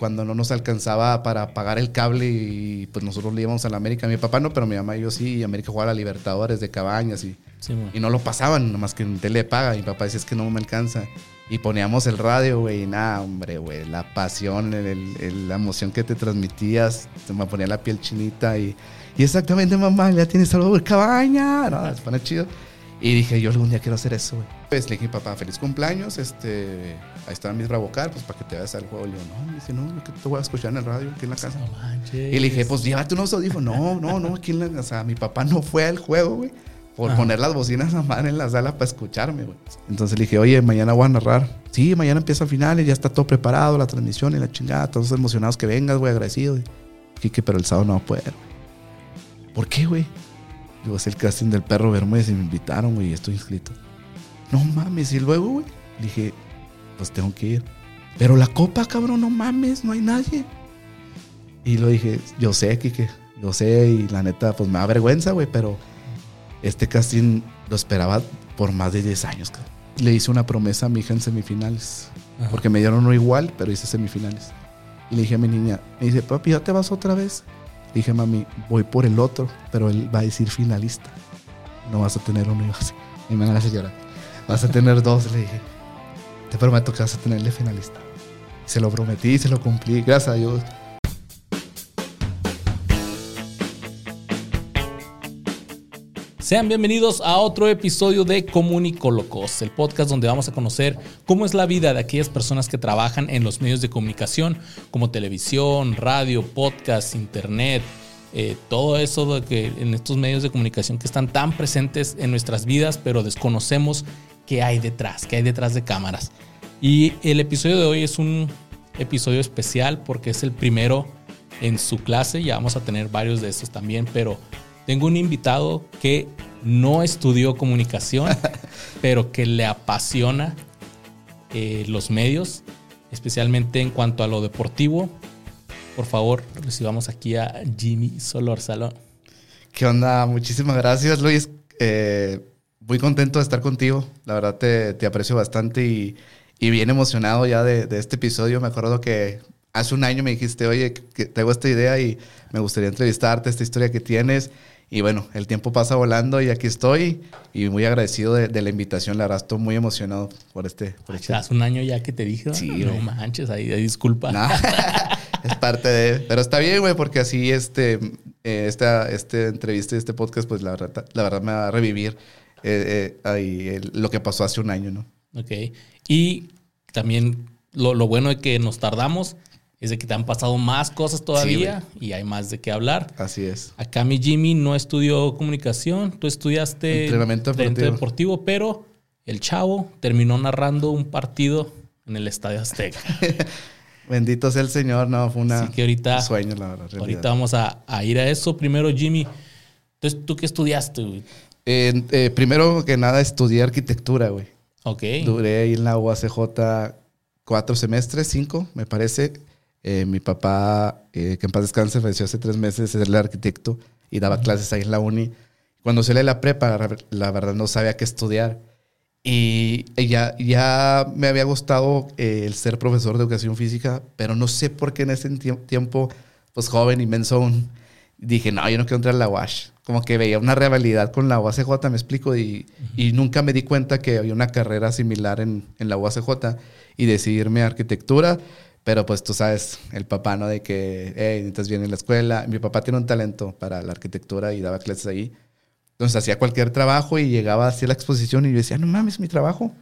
cuando no nos alcanzaba para pagar el cable y pues nosotros le íbamos a la América. Mi papá no, pero mi mamá y yo sí. Y América jugaba a la Libertadores de Cabañas y, y no lo pasaban, nomás que en tele paga. Mi papá decía es que no me alcanza. Y poníamos el radio, güey, y nada, hombre, güey, la pasión, la emoción que te transmitías, se me ponía la piel chinita y, y exactamente, mamá, ya tienes algo de cabaña, no, se pone chido. Y dije, yo algún día quiero hacer eso, güey. Pues le dije, papá, feliz cumpleaños, este, ahí está mi Bravocar, pues para que te vayas al juego. Y yo, no, me dice, no, que te voy a escuchar en el radio, aquí en la casa. y le dije, pues llévate unos audífonos. No, no, no, aquí en la, o sea, mi papá no fue al juego, güey por poner las bocinas a madre en la sala para escucharme, güey. Entonces le dije, oye, mañana voy a narrar. Sí, mañana empieza el final y ya está todo preparado, la transmisión y la chingada, todos emocionados que vengas, güey, agradecido. Dije, pero el sábado no va a poder. ¿Por qué, güey? Digo, es el casting del perro Bermúdez y me invitaron, güey, y estoy inscrito. No mames, y luego, güey, dije, pues tengo que ir. Pero la copa, cabrón, no mames, no hay nadie. Y lo dije, yo sé, Kike, yo sé, y la neta, pues me da vergüenza, güey, pero este casting lo esperaba por más de 10 años. Le hice una promesa a mi hija en semifinales. Porque me dieron uno igual, pero hice semifinales. Y le dije a mi niña, me dice, papi, ¿ya te vas otra vez? Le dije, mami, voy por el otro, pero él va a decir finalista. No vas a tener uno y. Y me van a llorar. Vas a tener dos, le dije. Te prometo que vas a tenerle finalista. Se lo prometí, se lo cumplí, gracias a Dios. Sean bienvenidos a otro episodio de Comunicolocos, el podcast donde vamos a conocer cómo es la vida de aquellas personas que trabajan en los medios de comunicación, como televisión, radio, podcast, internet, eh, todo eso de que en estos medios de comunicación que están tan presentes en nuestras vidas, pero desconocemos qué hay detrás, qué hay detrás de cámaras. Y el episodio de hoy es un episodio especial porque es el primero en su clase, ya vamos a tener varios de estos también, pero tengo un invitado que no estudió comunicación, pero que le apasiona eh, los medios, especialmente en cuanto a lo deportivo. Por favor, recibamos aquí a Jimmy Solorzalo. ¿Qué onda? Muchísimas gracias, Luis. Eh, muy contento de estar contigo. La verdad te, aprecio bastante y, bien emocionado ya de, de, este episodio. Me acuerdo que hace un año me dijiste, oye, que tengo esta idea y me gustaría entrevistarte, esta historia que tienes. Y bueno, el tiempo pasa volando y aquí estoy y muy agradecido de, la invitación. La verdad, estoy muy emocionado por este. Por este Hace un año ya que te dije, sí, no manches, ahí, disculpa. es parte de. Pero está bien, güey, porque así este, eh, esta, este entrevista y este podcast, pues la verdad, la verdad me va a revivir eh, eh, ahí, lo que pasó hace un año, ¿no? Ok. Y también lo, lo bueno es que nos tardamos es de que te han pasado más cosas todavía y hay más de qué hablar. Así es. Acá mi Jimmy no estudió comunicación, tú estudiaste entrenamiento deportivo. pero el chavo terminó narrando un partido en el Estadio Azteca. Bendito sea el Señor, no, fue una, que ahorita, un sueño, la verdad. Ahorita vamos a, ir a eso. Primero, Jimmy, entonces, ¿tú qué estudiaste, güey? Eh, primero que nada, estudié arquitectura, güey. Ok. Duré ahí en la UACJ cuatro semestres, cinco, me parece. Eh, mi papá, eh, que en paz descanse, falleció hace tres meses, es el arquitecto y daba clases ahí en la uni. Cuando se lee la prepa, la verdad no sabía qué estudiar. Y ya, ya me había gustado el ser profesor de educación física, pero no sé por qué en ese tiempo, pues joven, inmenso, dije, no, yo no quiero entrar a la UASH. Como que veía una rivalidad con la UACJ, me explico, y, y nunca me di cuenta que había una carrera similar en, en la UACJ y decidí irme a arquitectura pero pues tú sabes, el papá, ¿no? De que, hey, necesitas bien en la escuela. Mi papá tiene un talento para la arquitectura y daba clases ahí. Entonces hacía cualquier trabajo y llegaba hacia la exposición y yo decía, no mames, mi trabajo.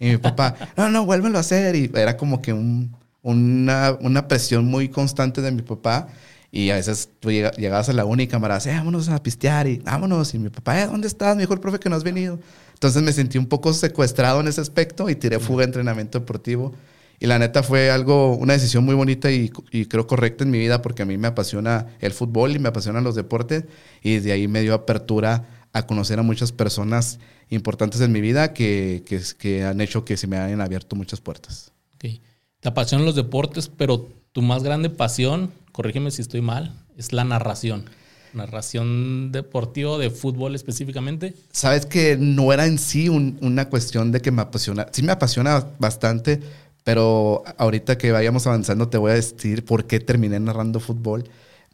Y mi papá, no, no, vuélvelo a hacer. Y era como que un, una, una, presión muy constante de mi papá. Y a veces tú llegabas a la única y cámara, eh, vámonos a pistear y vámonos. Y mi papá, eh, ¿dónde estás? Me dijo el profe que no has venido. Entonces me sentí un poco secuestrado en ese aspecto y tiré fuga de entrenamiento deportivo. Y la neta fue algo, una decisión muy bonita y, creo correcta en mi vida porque a mí me apasiona el fútbol y me apasionan los deportes y de ahí me dio apertura a conocer a muchas personas importantes en mi vida que, que, han hecho que se me hayan abierto muchas puertas. Okay. Te apasionan los deportes, pero tu más grande pasión, corrígeme si estoy mal, es la narración. Narración deportiva de fútbol específicamente. Sabes que no era en sí una cuestión de que me apasiona, sí me apasiona bastante, Pero ahorita que vayamos avanzando te voy a decir por qué terminé narrando fútbol.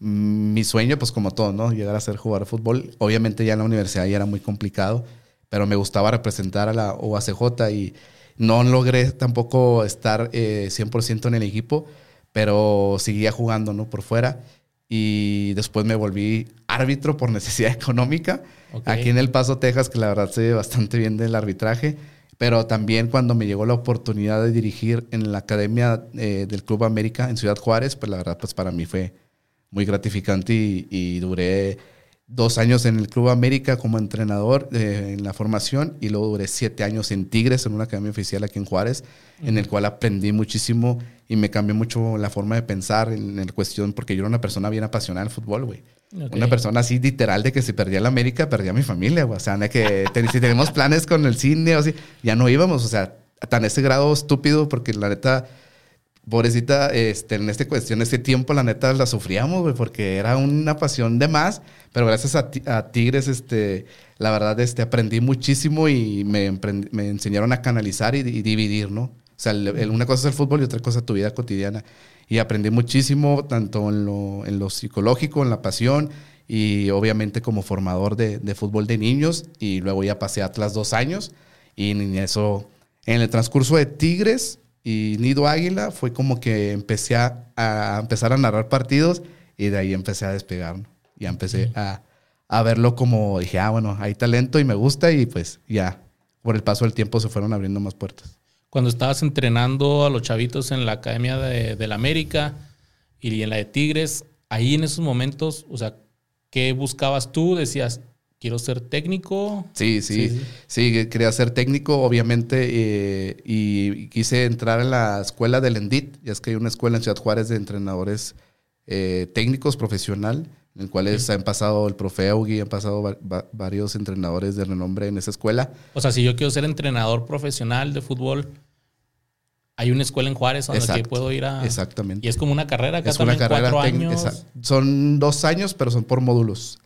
Mm, mi sueño, pues como todo, ¿no? Llegar a ser jugador de fútbol. Obviamente ya en la universidad ya era muy complicado, pero me gustaba representar a la OACJ y no logré tampoco estar 100% eh, en el equipo, pero seguía jugando, ¿no? Por fuera. Y después me volví árbitro por necesidad económica. Aquí en El Paso, Texas, que la verdad sé bastante bien del arbitraje. Pero también cuando me llegó la oportunidad de dirigir en la Academia eh, del Club América en Ciudad Juárez, pues la verdad, pues para mí fue muy gratificante y, duré dos años en el Club América como entrenador eh, en la formación y luego duré siete años en Tigres, en una academia oficial aquí en Juárez, en el cual aprendí muchísimo y me cambió mucho la forma de pensar en, la cuestión, porque yo era una persona bien apasionada del fútbol, güey. Una persona así literal de que si perdía la América, perdía mi familia, güey. O sea, que si tenemos planes con el cine o así, ya no íbamos, o sea, tan ese grado estúpido, porque la neta pobrecita, este, en esta cuestión, este tiempo, la neta, la sufríamos, güey, porque era una pasión de más, pero gracias a, Tigres, este, la verdad, este, aprendí muchísimo y me, me enseñaron a canalizar y, dividir, ¿no? Sea, una cosa es el fútbol y otra cosa es tu vida cotidiana. Y aprendí muchísimo, tanto en lo, en lo psicológico, en la pasión, y obviamente como formador de, de fútbol de niños, y luego ya pasé a Atlas dos años, y en eso, en el transcurso de Tigres, y Nido Águila fue como que empecé a, empezar a narrar partidos y de ahí empecé a despegar. Ya empecé a, a, verlo como dije, ah, bueno, hay talento y me gusta y pues ya, por el paso del tiempo se fueron abriendo más puertas. Cuando estabas entrenando a los chavitos en la Academia de, de la América y en la de Tigres, ahí en esos momentos, o sea, ¿qué buscabas tú? Decías, quiero ser técnico. Sí, sí, sí, quería ser técnico, obviamente, eh, y quise entrar en la escuela del ENDIT, ya es que hay una escuela en Ciudad Juárez de entrenadores eh, técnicos profesional, en el cual han pasado el profe Augi, han pasado varios entrenadores de renombre en esa escuela. O sea, si yo quiero ser entrenador profesional de fútbol, hay una escuela en Juárez donde puedo ir a. Exactamente. Y es como una carrera acá es una carrera cuatro años. Son dos años, pero son por módulos.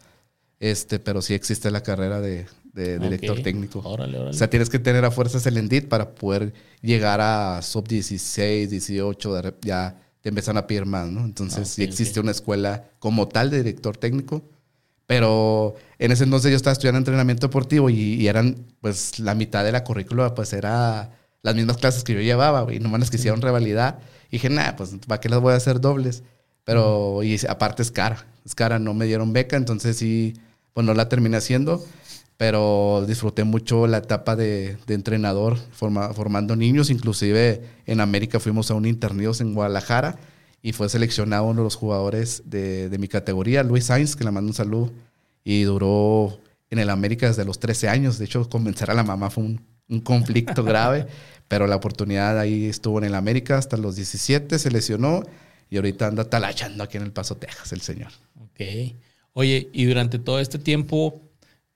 Este, pero sí existe la carrera de, director técnico. O sea, tienes que tener a fuerzas el ENDIT para poder llegar a sub 16, 18, ya te empiezan a pedir más, ¿no? Entonces, sí existe una escuela como tal de director técnico. Pero en ese entonces yo estaba estudiando entrenamiento deportivo y, eran, pues, la mitad de la currícula, pues, era las mismas clases que yo llevaba, y nomás que hicieron revalidar. Y dije, nada, pues, ¿para qué las voy a hacer dobles? Pero, y aparte es cara, es cara, no me dieron beca, entonces sí pues no la terminé haciendo, pero disfruté mucho la etapa de, entrenador, formando niños, inclusive en América fuimos a un internidos en Guadalajara y fue seleccionado uno de los jugadores de, mi categoría, Luis Sainz, que le mando un saludo, y duró en el América desde los 13 años, de hecho convencer a la mamá fue un, conflicto grave, pero la oportunidad ahí estuvo en el América hasta los 17, se lesionó y ahorita anda talachando aquí en El Paso, Texas, el señor. Ok. Oye, y durante todo este tiempo,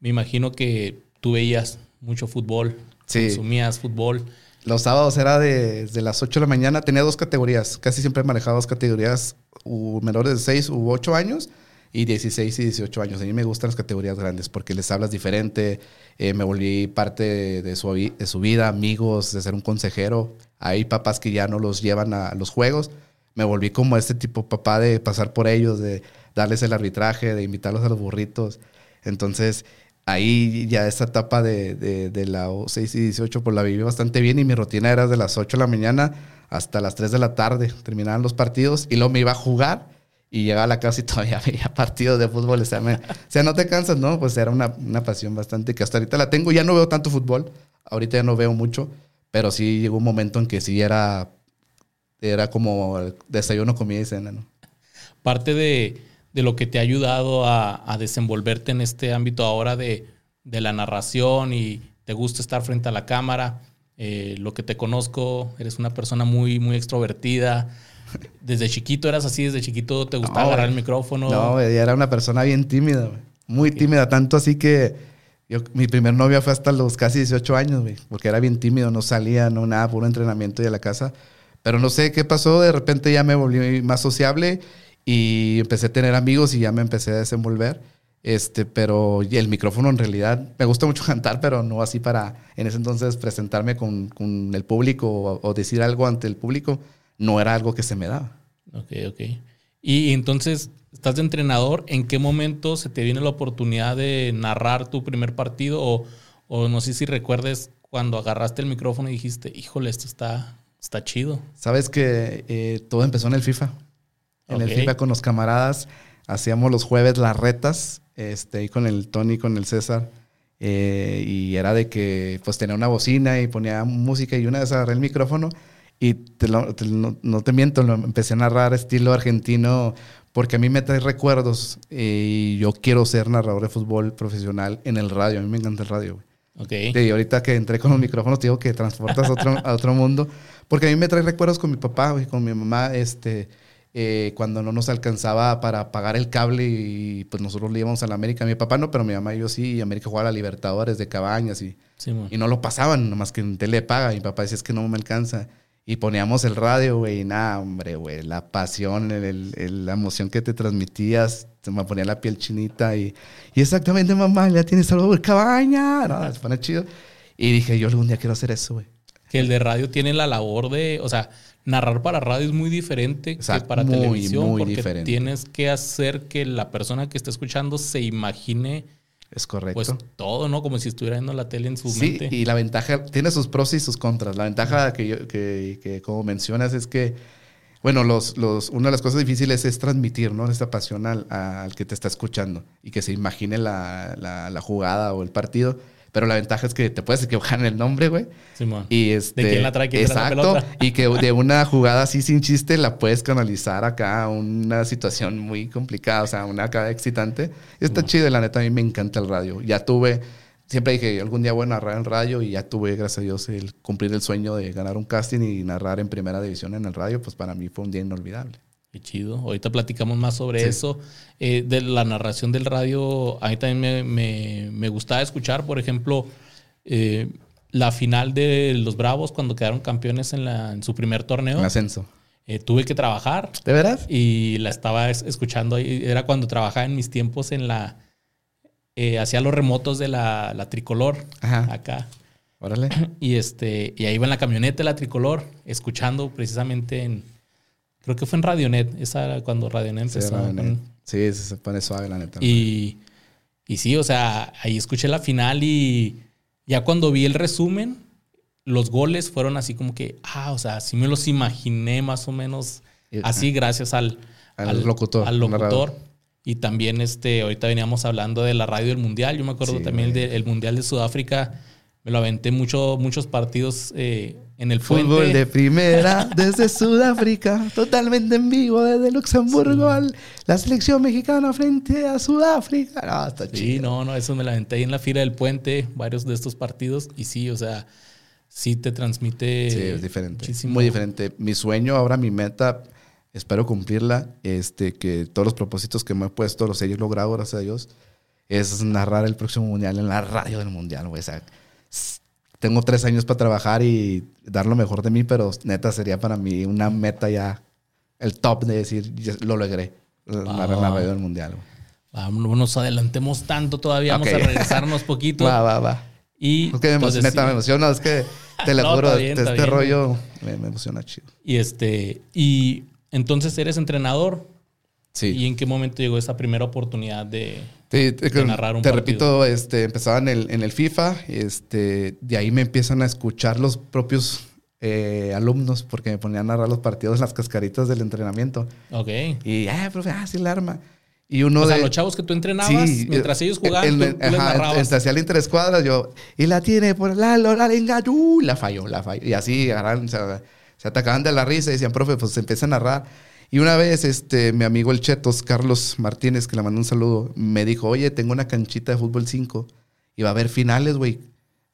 me imagino que tú veías mucho fútbol, consumías fútbol. Los sábados era desde las 8 de la mañana, tenía dos categorías, casi siempre manejaba dos categorías, menores de 6 u 8 años y 16 y 18 años. A mí me gustan las categorías grandes porque les hablas diferente, eh, me volví parte de su, de su vida, amigos, de ser un consejero. Hay papás que ya no los llevan a los juegos. Me volví como este tipo papá de pasar por ellos, de darles el arbitraje, de invitarlos a los burritos. Entonces, ahí ya esa etapa de, de, la 6 y 18, pues la viví bastante bien y mi rutina era de las 8 de la mañana hasta las 3 de la tarde. Terminaban los partidos y luego me iba a jugar y llegaba a la casa y todavía veía partidos de fútbol. O sea, o sea no te cansas, ¿no? Pues era una, una, pasión bastante que hasta ahorita la tengo. Ya no veo tanto fútbol, ahorita ya no veo mucho, pero sí llegó un momento en que sí era, era como desayuno, comida y cena, ¿no? Parte de de lo que te ha ayudado a, desenvolverte en este ámbito ahora de, la narración y te gusta estar frente a la cámara. Eh, lo que te conozco, eres una persona muy, muy extrovertida. Desde chiquito eras así, desde chiquito te gustaba agarrar el micrófono. No, era una persona bien tímida, muy tímida, tanto así que yo, mi primer novia fue hasta los casi 18 años, porque era bien tímido, no salía, no nada, puro entrenamiento y a la casa. Pero no sé qué pasó, de repente ya me volví más sociable y empecé a tener amigos y ya me empecé a desenvolver. Este, pero y el micrófono en realidad me gusta mucho cantar, pero no así para en ese entonces presentarme con, con el público o, o, decir algo ante el público, no era algo que se me daba. Ok, ok. Y entonces, estás de entrenador, ¿en qué momento se te viene la oportunidad de narrar tu primer partido? O, o no sé si recuerdes cuando agarraste el micrófono y dijiste, híjole, esto está, está chido. Sabes que eh, todo empezó en el FIFA. En el FIFA con los camaradas hacíamos los jueves las retas, este, y con el Tony, con el César. Eh, y era de que pues tenía una bocina y ponía música y una vez agarré el micrófono y no, te miento, lo empecé a narrar estilo argentino porque a mí me trae recuerdos eh, y yo quiero ser narrador de fútbol profesional en el radio. A mí me encanta el radio. Okay. Y ahorita que entré con los micrófonos, te digo que transportas a otro, a otro mundo. Porque a mí me trae recuerdos con mi papá y con mi mamá. Este, eh, cuando no nos alcanzaba para pagar el cable y pues nosotros le íbamos a la América. Mi papá no, pero mi mamá y yo sí. Y América jugaba a la Libertadores de Cabañas y, y no lo pasaban, nomás que en tele paga. Mi papá decía, es que no me alcanza. Y poníamos el radio, güey, y nada, hombre, güey, la pasión, el, la emoción que te transmitías, se me ponía la piel chinita y, y exactamente, mamá, ya tienes algo de cabaña, no, se pone chido. Y dije, yo algún día quiero hacer eso, güey. Que el de radio tiene la labor de, o sea, narrar para radio es muy diferente que para televisión, porque diferente. tienes que hacer que la persona que está escuchando se imagine es correcto. Pues todo, ¿no? Como si estuviera viendo la tele en su sí, mente. y la ventaja, tiene sus pros y sus contras. La ventaja que, que, que, como mencionas, es que, bueno, los, los, una de las cosas difíciles es transmitir, ¿no? Esta pasión al, al que te está escuchando y que se imagine la, la, la jugada o el partido. Pero la ventaja es que te puedes equivocar en el nombre, güey. Sí, y este, ¿De quién la trae? ¿Quién exacto. La y que de una jugada así sin chiste la puedes canalizar acá a una situación muy complicada, o sea, una acá excitante. Está chido, la neta, a mí me encanta el radio. Ya tuve, siempre dije, algún día voy a narrar en radio y ya tuve, gracias a Dios, el cumplir el sueño de ganar un casting y narrar en primera división en el radio, pues para mí fue un día inolvidable. Qué chido. Ahorita platicamos más sobre eso. Eh, de la narración del radio, a mí también me, gustaba escuchar, por ejemplo, eh, la final de los Bravos cuando quedaron campeones en, la, en su primer torneo. En ascenso. Eh, tuve que trabajar. ¿De verdad? Y la estaba escuchando ahí. Era cuando trabajaba en mis tiempos en la... hacía los remotos de la, la tricolor. Ajá. Acá. Órale. Y, este, y ahí iba en la camioneta de la tricolor, escuchando precisamente en Creo que fue en Radionet. Esa era cuando Radionet empezó. Sí, se pone suave la neta. Y, y sí, o sea, ahí escuché la final y ya cuando vi el resumen, los goles fueron así como que, ah, o sea, sí me los imaginé más o menos así gracias al, al, locutor. Al locutor. Y también, este, ahorita veníamos hablando de la radio del Mundial. Yo me acuerdo también del Mundial de Sudáfrica. Me lo aventé mucho, muchos partidos eh, en el Fútbol de primera desde Sudáfrica, totalmente en vivo desde Luxemburgo la selección mexicana frente a Sudáfrica. No, está sí, no, no, eso me la aventé ahí en la fila del puente, varios de estos partidos, y sí, o sea, sí te transmite. Sí, es diferente. Muy diferente. Mi sueño, ahora mi meta, espero cumplirla, este, que todos los propósitos que me he puesto, los he logrado, gracias a Dios, es narrar el próximo mundial en la radio del mundial, güey. O sea, tengo tres años para trabajar y dar lo mejor de mí, pero neta sería para mí una meta ya, el top de decir, lo logré, la, radio del mundial. Vamos, no nos adelantemos tanto todavía, vamos a regresarnos poquito. Va, va, va. Y es que me, neta, me emociona, es que te lo juro, este, rollo me, me, emociona chido. Y este, y entonces eres entrenador. Sí. ¿Y en qué momento llegó esa primera oportunidad de, te, te repito, este, empezaba en el, en el FIFA, este, de ahí me empiezan a escuchar los propios eh, alumnos porque me ponían a narrar los partidos en las cascaritas del entrenamiento. Ok. Y, ah, profe, ah, sí, la arma. Y uno o de. Sea, los chavos que tú entrenabas, mientras ellos jugaban, el, tú, ajá, les hacía el interescuadras, yo, y la tiene por la, la, la, uh, la falló, la falló. Y así se atacaban de la risa y decían, profe, pues se empieza a narrar. Y una vez, este, mi amigo el Chetos, Carlos Martínez, que le mandó un saludo, me dijo, oye, tengo una canchita de fútbol 5 y va a haber finales, güey.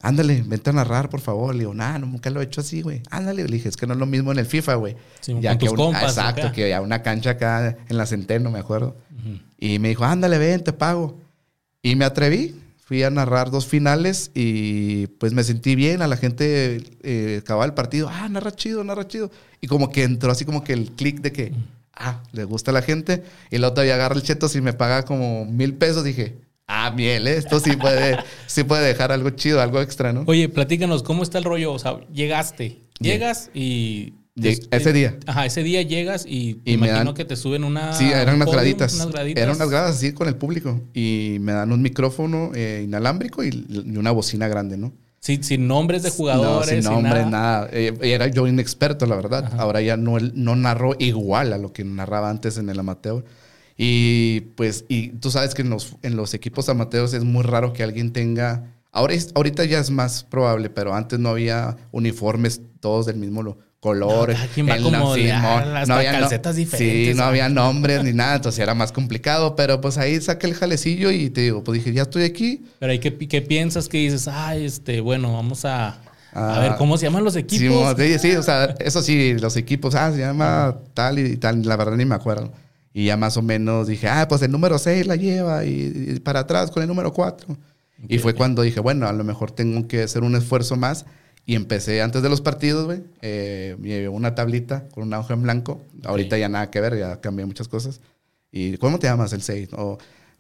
Ándale, vente a narrar, por favor. Le digo, nah, nunca lo he hecho así, güey. Ándale, le dije, es que no es lo mismo en el FIFA, güey. ya que compas, Exacto, que había una cancha acá en la Centeno, me acuerdo. Y me dijo, ándale, ven, te pago. Y me atreví, fui a narrar dos finales y pues me sentí bien. A la gente eh, acababa el partido, ah, narra chido, narra chido. Y como que entró así como que el clic de que, ah, le gusta a la gente. Y luego todavía agarra el cheto y me paga como mil pesos. Dije, ah, miel, ¿eh? esto sí puede, sí puede dejar algo chido, algo extra, ¿no? Oye, platícanos, ¿cómo está el rollo? O sea, llegaste, llegas y ese día. Ajá, ese día llegas y, y me imagino que te suben una. Sí, eran unas graditas. Eran unas gradas así con el público. Y me dan un micrófono eh, inalámbrico y, una bocina grande, ¿no? Sí, sin nombres de jugadores. No, sin nombres, nada. Eh, era yo inexperto, la verdad. Ahora ya no, no narro igual a lo que narraba antes en el amateur. Y pues, y tú sabes que en los, en los equipos amateurs es muy raro que alguien tenga. Ahora ahorita ya es más probable, pero antes no había uniformes todos del mismo color. No, va como no había calcetas diferentes. Sí, no había nombres ni nada, entonces era más complicado, pero pues ahí saqué el jalecillo y te digo, pues dije, ya estoy aquí. Pero ahí, ¿qué, qué piensas? que dices? Ay, este, bueno, vamos a... a ver, ah, ¿cómo se llaman los equipos? Sí, sí, o sea, eso sí, los equipos, ah, se llama tal y tal, la verdad ni me acuerdo. Y ya más o menos dije, ah, pues el número 6 la lleva y, para atrás con el número 4. y fue cuando dije, bueno, a lo mejor tengo que hacer un esfuerzo más y empecé antes de los partidos, güey. Eh, me llevé una tablita con una hoja en blanco. Ahorita ya nada que ver, ya cambié muchas cosas. ¿Y cómo te llamas el 6?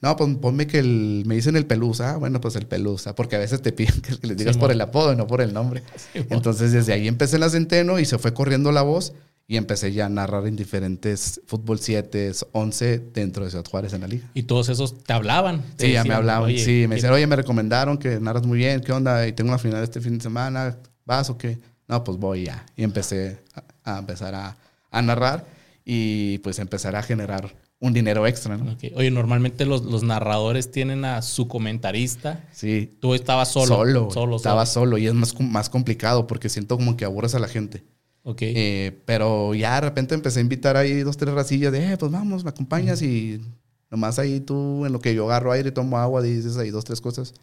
no, pues ponme que el, me dicen el pelusa. Ah, bueno, pues el pelusa. Porque a veces te piden que les digas por el apodo y no por el nombre. Entonces desde ahí empecé la centeno y se fue corriendo la voz. Y empecé ya a narrar en diferentes fútbol 7, 11 dentro de Ciudad Juárez en la liga. ¿Y todos esos te hablaban? sí, ya me hablaban. sí, me decían, oye, me recomendaron que narras muy bien. ¿Qué onda? Y tengo una final este fin de semana ¿vas o qué? No, pues voy ya. Y empecé a, empezar a, narrar y pues empezar a generar un dinero extra, ¿no? Oye, normalmente los, narradores tienen a su comentarista. Sí. Tú estabas solo. Solo. solo estaba solo. y es más, más complicado porque siento como que aburres a la gente. Ok. Eh, pero ya de repente empecé a invitar ahí dos, tres racillas de, eh, pues vamos, me acompañas y nomás ahí tú, en lo que yo agarro aire, tomo agua, dices ahí dos, tres cosas.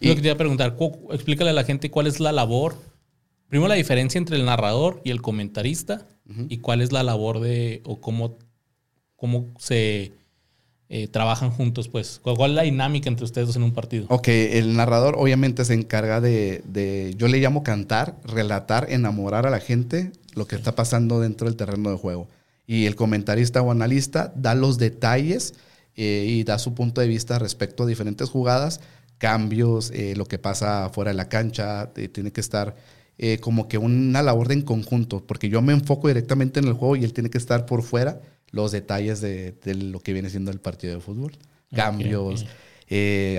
Y lo que te iba a preguntar, explícale a la gente cuál es la labor, primero la diferencia entre el narrador y el comentarista y cuál es la labor de, o cómo, cómo se eh, trabajan juntos, pues. ¿Cuál es la dinámica entre ustedes dos en un partido? Ok, el narrador obviamente se encarga de, de, yo le llamo cantar, relatar, enamorar a la gente lo que está pasando dentro del terreno de juego. Y el comentarista o analista da los detalles eh, y da su punto de vista respecto a diferentes jugadas cambios, eh, lo que pasa fuera de la cancha, eh, tiene que estar eh, como que una labor de en conjunto, porque yo me enfoco directamente en el juego y él tiene que estar por fuera los detalles de, lo que viene siendo el partido de fútbol. Cambios,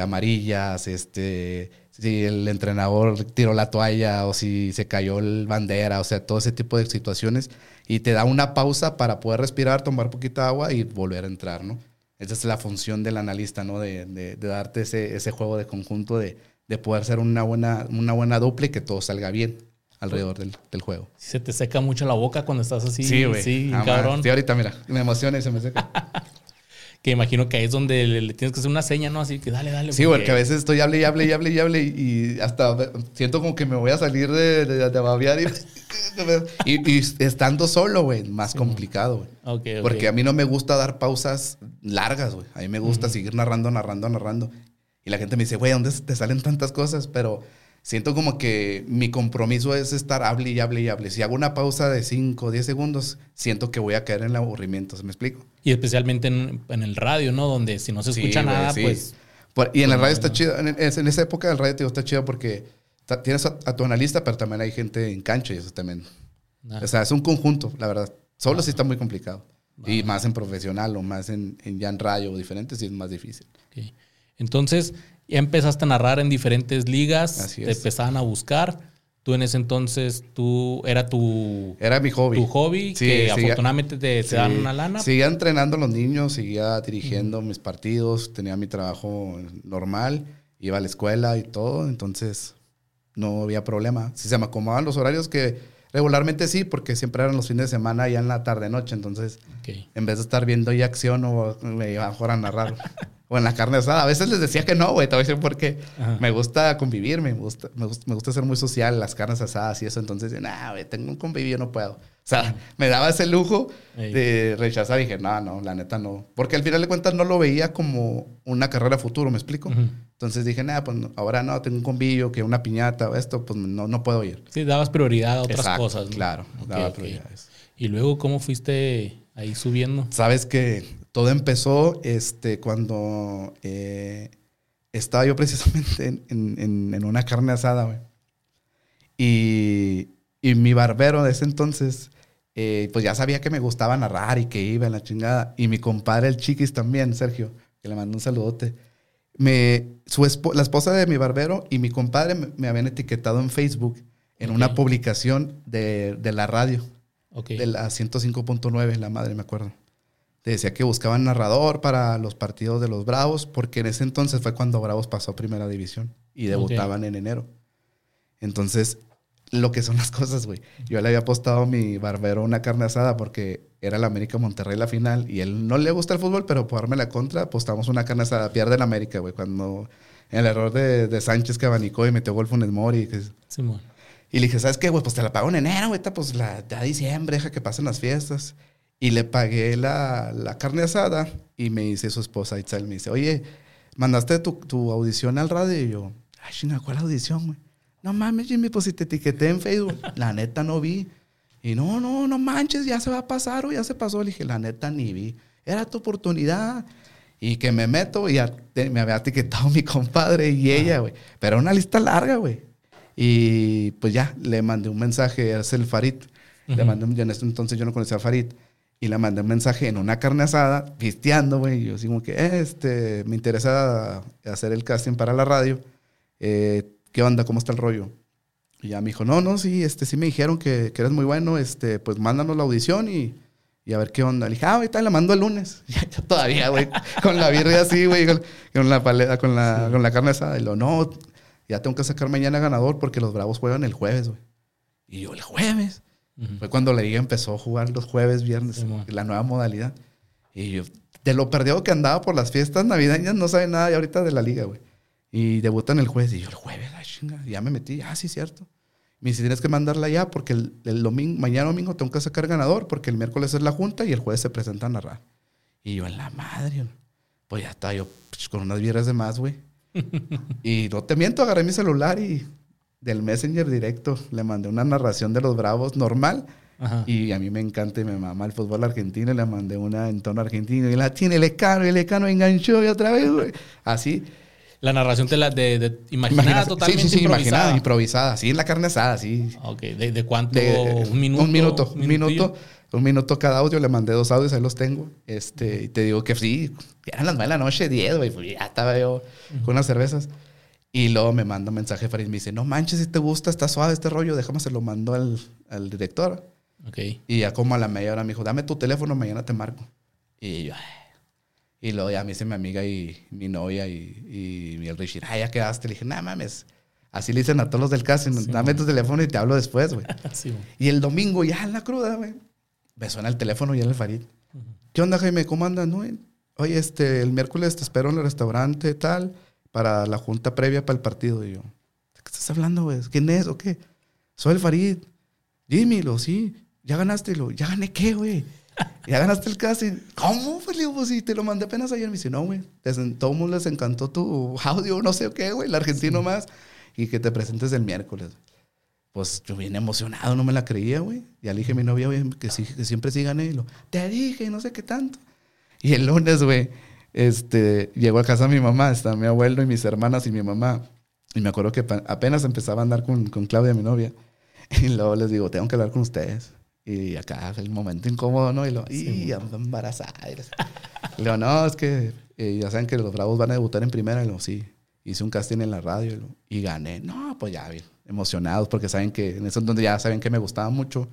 amarillas, este, si el entrenador tiró la toalla o si se cayó el bandera, o sea, todo ese tipo de situaciones. Y te da una pausa para poder respirar, tomar poquita agua y volver a entrar, ¿no? Esa es la función del analista, ¿no? De, de, darte ese, ese, juego de conjunto, de, de, poder ser una buena, una buena dupla y que todo salga bien alrededor del, del juego. Se te seca mucho la boca cuando estás así. Sí, güey. Sí, cabrón. Sí, ahorita mira, me emociona y se me seca. que imagino que ahí es donde le, tienes que hacer una seña, ¿no? Así que dale, dale. Sí, porque a veces estoy hable y hable y hable y hable y hasta siento como que me voy a salir de, de, de babear y, y, estando solo, güey, más complicado, güey. Okay, Porque a mí no me gusta dar pausas largas, güey. A mí me gusta seguir narrando, narrando, narrando. Y la gente me dice, güey, ¿dónde te salen tantas cosas? Pero siento como que mi compromiso es estar hable y hable y hable. Si hago una pausa de 5 o 10 segundos, siento que voy a caer en el aburrimiento, ¿se me explico? Y especialmente en, el radio, ¿no? Donde si no se escucha nada, pues... y en el radio está chido, en, esa época el radio está chido porque tienes a, tu analista, pero también hay gente en cancha y eso también... Ah. O sea, es un conjunto, la verdad. Solo sí está muy complicado. Y más en profesional o más en, ya en radio o diferente, sí es más difícil. Entonces, ya empezaste a narrar en diferentes ligas, te empezaban a buscar. Tú en ese entonces, tú era tu... Era mi hobby. Tu hobby, que afortunadamente te, dan una lana. Seguía entrenando a los niños, seguía dirigiendo mis partidos, tenía mi trabajo normal, iba a la escuela y todo, entonces no había problema. Si se me acomodaban los horarios que regularmente sí, porque siempre eran los fines de semana ya en la tarde-noche, entonces en vez de estar viendo ya acción o me iba a a narrar. o en la carne asada. A veces les decía que no, güey. Te voy a decir por qué. Me gusta convivir, me gusta, me gusta, ser muy social, las carnes asadas y eso. Entonces, nah, güey, tengo un convivio, no puedo. O sea, me daba ese lujo de rechazar y dije, no, no, la neta no. Porque al final de cuentas no lo veía como una carrera futuro, ¿me explico? Entonces dije, nada, pues ahora no, tengo un convivio, que una piñata o esto, pues no, no puedo ir. Sí, dabas prioridad a otras cosas. Claro, daba prioridades. Y luego, ¿cómo fuiste ahí subiendo. Sabes que todo empezó este, cuando eh, estaba yo precisamente en, una carne asada, güey. Y, y, mi barbero de ese entonces, eh, pues ya sabía que me gustaba narrar y que iba en la chingada. Y mi compadre, el Chiquis también, Sergio, que le mandó un saludote. Me, su la esposa de mi barbero y mi compadre me, habían etiquetado en Facebook en una publicación de, de la radio. De la 105.9, la madre, me acuerdo. Te decía que buscaban narrador para los partidos de los Bravos, porque en ese entonces fue cuando Bravos pasó a Primera División y debutaban en enero. Entonces, lo que son las cosas, güey. Yo le había apostado a mi barbero una carne asada porque era la América Monterrey la final y él no le gusta el fútbol, pero por darme la contra, apostamos una carne asada. Pierde la América, güey, cuando el error de, de, Sánchez que abanicó y metió gol Funes Mori. Que, y le dije, ¿sabes qué, güey? Pues te la pago en enero, güey. Pues la, ya diciembre, deja que pasen las fiestas. Y le pagué la, la carne asada y me dice su esposa Itzel, me dice, oye, ¿mandaste tu, tu, audición al radio? Y yo, ay, chinga, ¿cuál audición, güey? No mames, Jimmy, pues si te etiqueté en Facebook. la neta no vi. Y no, no, no manches, ya se va a pasar o ya se pasó. Le dije, la neta ni vi. Era tu oportunidad. Y que me meto y me había etiquetado mi compadre y ella, güey. Pero una lista larga, güey. Y pues ya, le mandé un mensaje, a el Farid. Le mandé, en este entonces yo no conocía a Farid. Y le mandé un mensaje en una carne asada, pisteando, güey. Y yo así como que, este, me interesa hacer el casting para la radio. Eh, ¿Qué onda? ¿Cómo está el rollo? Y ya me dijo, no, no, sí, este, sí me dijeron que, que eres muy bueno, este, pues mándanos la audición y, y a ver qué onda. Le dije, ah, ahorita la mando el lunes. yo todavía, güey, con la birria así, güey, con, la paleta, con la, con la carne asada. Y lo, no, ya tengo que sacar mañana ganador porque los Bravos juegan el jueves, güey. Y yo, el jueves. Fue cuando la liga empezó a jugar los jueves, viernes, la nueva modalidad. Y yo, de lo perdido que andaba por las fiestas navideñas, no sabe nada ya ahorita de la liga, güey. Y debutan el jueves. Y yo, el jueves, la chinga. ya me metí. Ah, sí, cierto. Me dice, tienes que mandarla ya porque el, domingo, mañana domingo tengo que sacar ganador porque el miércoles es la junta y el jueves se presenta a narrar. Y yo, en la madre, pues ya está, yo pues, con unas viernes de más, güey. y no te miento, agarré mi celular y del Messenger directo le mandé una narración de los Bravos normal. Y a mí me encanta y me mama el fútbol argentino. Y le mandé una en tono argentino. Y la tiene el Ecano. Y el Ecano enganchó y otra vez, güey. Así. La narración te la de, de imaginada totalmente sí, sí, sí, improvisada. imaginada, improvisada. Sí, en la carne asada, sí. Ok. ¿De, cuánto? ¿Un minuto? Un minuto. Un minuto un minuto cada audio, le mandé dos audios, ahí los tengo. Este, y te digo que sí, eran las nueve de la noche, diez, güey, pues ya estaba yo con unas cervezas. Y luego me manda un mensaje Farid, me dice, no manches, si te gusta, está suave este rollo, déjame se lo mando al, al director. Ok. Y ya como a la media hora me dijo, dame tu teléfono, mañana te marco. Y yo, y luego ya me dice mi amiga y mi novia y, y el Richie, ah, ya quedaste. Le dije, no mames. Así le dicen a todos los del casting, dame tu teléfono y te hablo después, güey. y el domingo ya en la cruda, güey me suena el teléfono y era el Farid. ¿Qué onda, Jaime? ¿Cómo andas? No, oye, este, el miércoles te espero en el restaurante tal para la junta previa para el partido. Y yo, ¿de qué estás hablando, güey? ¿Quién es o qué? Soy el Farid. Jimmy, lo sí. Ya ganaste, lo. ¿Ya gané qué, güey? Ya ganaste el casting. ¿Cómo? Pues le digo, pues sí, te lo mandé apenas ayer. Me dice, no, güey. Todo mundo les encantó tu audio, no sé qué, güey. El argentino más. Y que te presentes el miércoles pues yo bien emocionado, no me la creía, güey. Ya le dije a mi novia, güey, que, sí, que siempre sí gané. Y lo, te dije, no sé qué tanto. Y el lunes, güey, este, llegó a casa mi mamá, está mi abuelo y mis hermanas y mi mamá. Y me acuerdo que apenas empezaba a andar con, con Claudia, mi novia. Y luego les digo, tengo que hablar con ustedes. Y acá el momento incómodo, ¿no? Y lo, y ando embarazada. Y le digo, no, es que eh, ya saben que los Bravos van a debutar en primera. Y lo, sí. Hice un casting en la radio y, gané. No, pues ya, bien emocionados porque saben que en eso es donde ya saben que me gustaba mucho.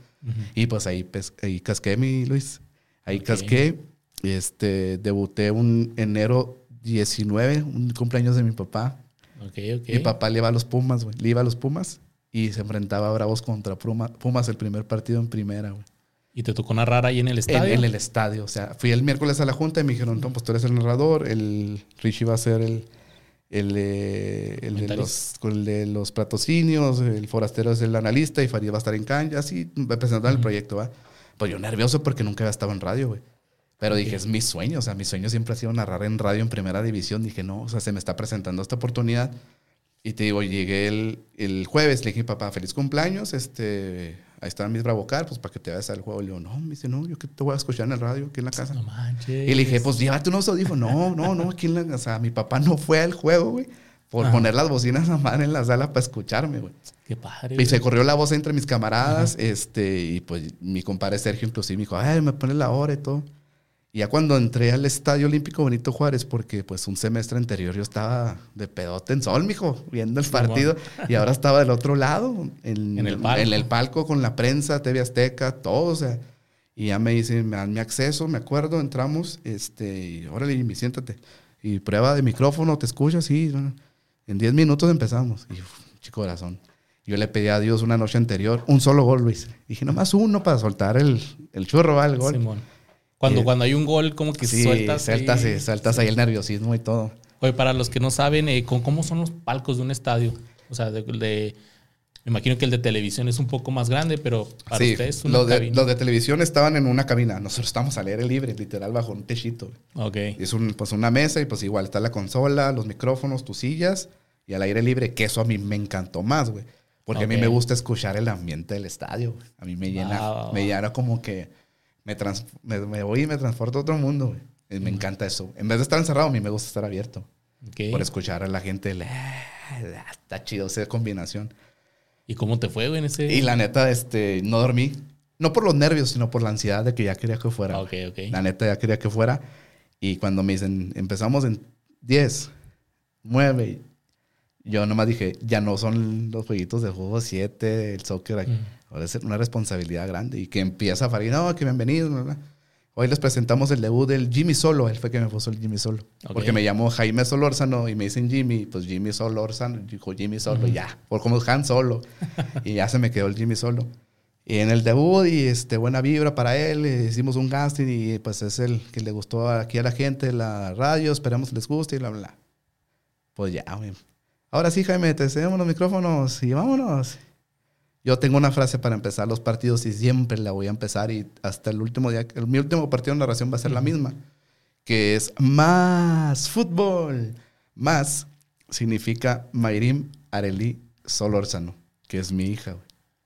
Y pues ahí, ahí casqué mi Luis. Ahí casqué. Este, debuté un enero 19, un cumpleaños de mi papá. Okay, Mi papá le iba a los Pumas, güey. Le iba a los Pumas y se enfrentaba a Bravos contra Pumas el primer partido en primera, güey. ¿Y te tocó narrar ahí en el estadio? En, el estadio. O sea, fui el miércoles a la junta y me dijeron, no, pues tú eres el narrador, el Richie va a ser el, el, el, de los, el de los patrocinios, el forastero es el analista y Farid va a estar en cancha, así, presentando el proyecto, ¿va? Pues yo nervioso porque nunca había estado en radio, güey. Pero dije, es mi sueño, o sea, mi sueño siempre ha sido narrar en radio en primera división. Dije, no, o sea, se me está presentando esta oportunidad. Y te digo, llegué el, el jueves, le dije, papá, feliz cumpleaños, este, ahí están mis Bravocar, pues para que te vayas al juego. Le digo, no, me dice, no, yo que te voy a escuchar en el radio aquí en la casa. No manches. Y le dije, pues llévate unos audífonos. No, no, no, aquí en la, o sea, mi papá no fue al juego, güey por poner las bocinas a mano en la sala para escucharme, güey. Qué padre. Y se corrió la voz entre mis camaradas, este, y pues mi compadre Sergio inclusive me dijo, ay, me pone la hora y todo. Y ya cuando entré al Estadio Olímpico Benito Juárez, porque pues un semestre anterior yo estaba de pedote en sol, mijo, viendo el partido, y ahora estaba del otro lado, en, el palco. en el palco con la prensa, TV Azteca, todo, o sea. Y ya me dicen, me dan mi acceso, me acuerdo, entramos, este, y órale, Jimmy, siéntate. Y prueba de micrófono, te escuchas, sí. En 10 minutos empezamos. Y chico corazón. Yo le pedí a Dios una noche anterior un solo gol, Luis. Dije, nomás uno para soltar el, el churro, va, el gol. Simón. Cuando, eh, cuando hay un gol, como que sí, sueltas. Sueltas, sueltas ahí el nerviosismo y todo. Oye, para los que no saben, eh, ¿cómo son los palcos de un estadio? O sea, de, me imagino que el de televisión es un poco más grande, pero para ustedes los de, los de televisión estaban en una cabina. Nosotros estamos al aire libre, literal, bajo un techito. Ok. Es un, pues una mesa y pues igual está la consola, los micrófonos, tus sillas y al aire libre, que eso a mí me encantó más, güey. Porque a mí me gusta escuchar el ambiente del estadio. A mí me llena, me llena como que me, me, voy y me transporto a otro mundo, güey. Me encanta eso. En vez de estar encerrado, a mí me gusta estar abierto. Por escuchar a la gente. está chido esa combinación. ¿Y cómo te fue, güey, en ese...? Y la neta, este, no dormí. No por los nervios, sino por la ansiedad de que ya quería que fuera. La neta, ya quería que fuera. Y cuando me dicen, empezamos en 10, 9, yo nomás dije, ya no son los jueguitos de juego 7, el soccer. Ahora es una responsabilidad grande. Y que empieza a falar, no, que bienvenidos. Hoy les presentamos el debut del Jimmy Solo. Él fue que me puso el Jimmy Solo. Porque me llamó Jaime Solórzano y me dicen Jimmy. Pues Jimmy Solórzano. Dijo Jimmy Solo, ya. Por como Han Solo. y ya se me quedó el Jimmy Solo. Y en el debut, y este, buena vibra para él, hicimos un casting y pues es el que le gustó aquí a la gente, la radio, esperamos que les guste y bla, bla. Pues ya. Ahora sí, Jaime, te cedemos los micrófonos y vámonos. Yo tengo una frase para empezar los partidos y siempre la voy a empezar y hasta el último día, mi último partido de narración va a ser la misma, que es más fútbol. Más significa Mayrim Areli Solórzano, que es mi hija.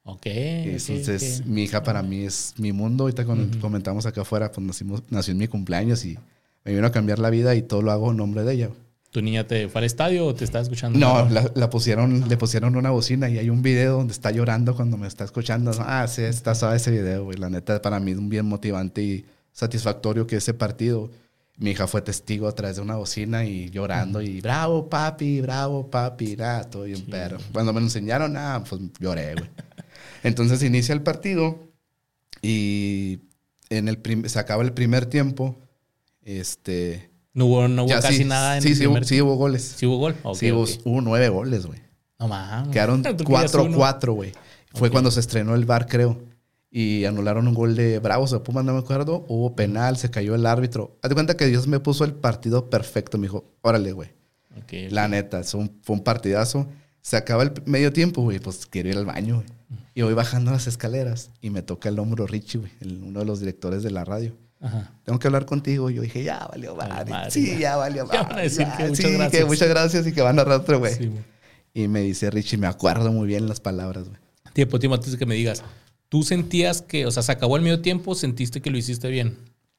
Ok. Entonces, mi hija para mí es mi mundo. Ahorita cuando comentamos acá afuera, pues nacimos, nació en mi cumpleaños y me vino a cambiar la vida y todo lo hago en nombre de ella. ¿Tu niña te fue al estadio o te está escuchando? No, la, pusieron, le pusieron una bocina y hay un video donde está llorando cuando me está escuchando. Ah, sí, está suave ese video, güey. La neta, para mí es un bien motivante y satisfactorio que ese partido. Mi hija fue testigo a través de una bocina y llorando y bravo, papi, bravo, papi, ah, todo bien perro. Cuando me lo enseñaron, ah, pues lloré, güey. Entonces inicia el partido y en el se acaba el primer tiempo. Este no hubo, no hubo casi nada en sí, el sí, sí, hubo goles. ¿Sí hubo gol? sí, hubo, nueve goles, güey. No mames. Quedaron 4-4, güey. Fue cuando se estrenó el bar, creo. Y anularon un gol de Bravos o de Pumas, no me acuerdo. Hubo penal, se cayó el árbitro. Haz de cuenta que Dios me puso el partido perfecto. Me dijo, órale, güey. La neta, fue un partidazo. Se acaba el medio tiempo, güey. Pues quiero ir al baño, güey. Y voy bajando las escaleras y me toca el hombro Richie, güey, uno de los directores de la radio. Tengo que hablar contigo. Yo dije, ya valió madre. sí, ya valió madre. sí, muchas gracias. Que muchas gracias y que van a narrar güey. y me dice Richie, me acuerdo muy bien las palabras, güey. Tiempo, tiempo, antes de que me digas, ¿tú sentías que, o sea, se acabó el medio tiempo, sentiste que lo hiciste bien?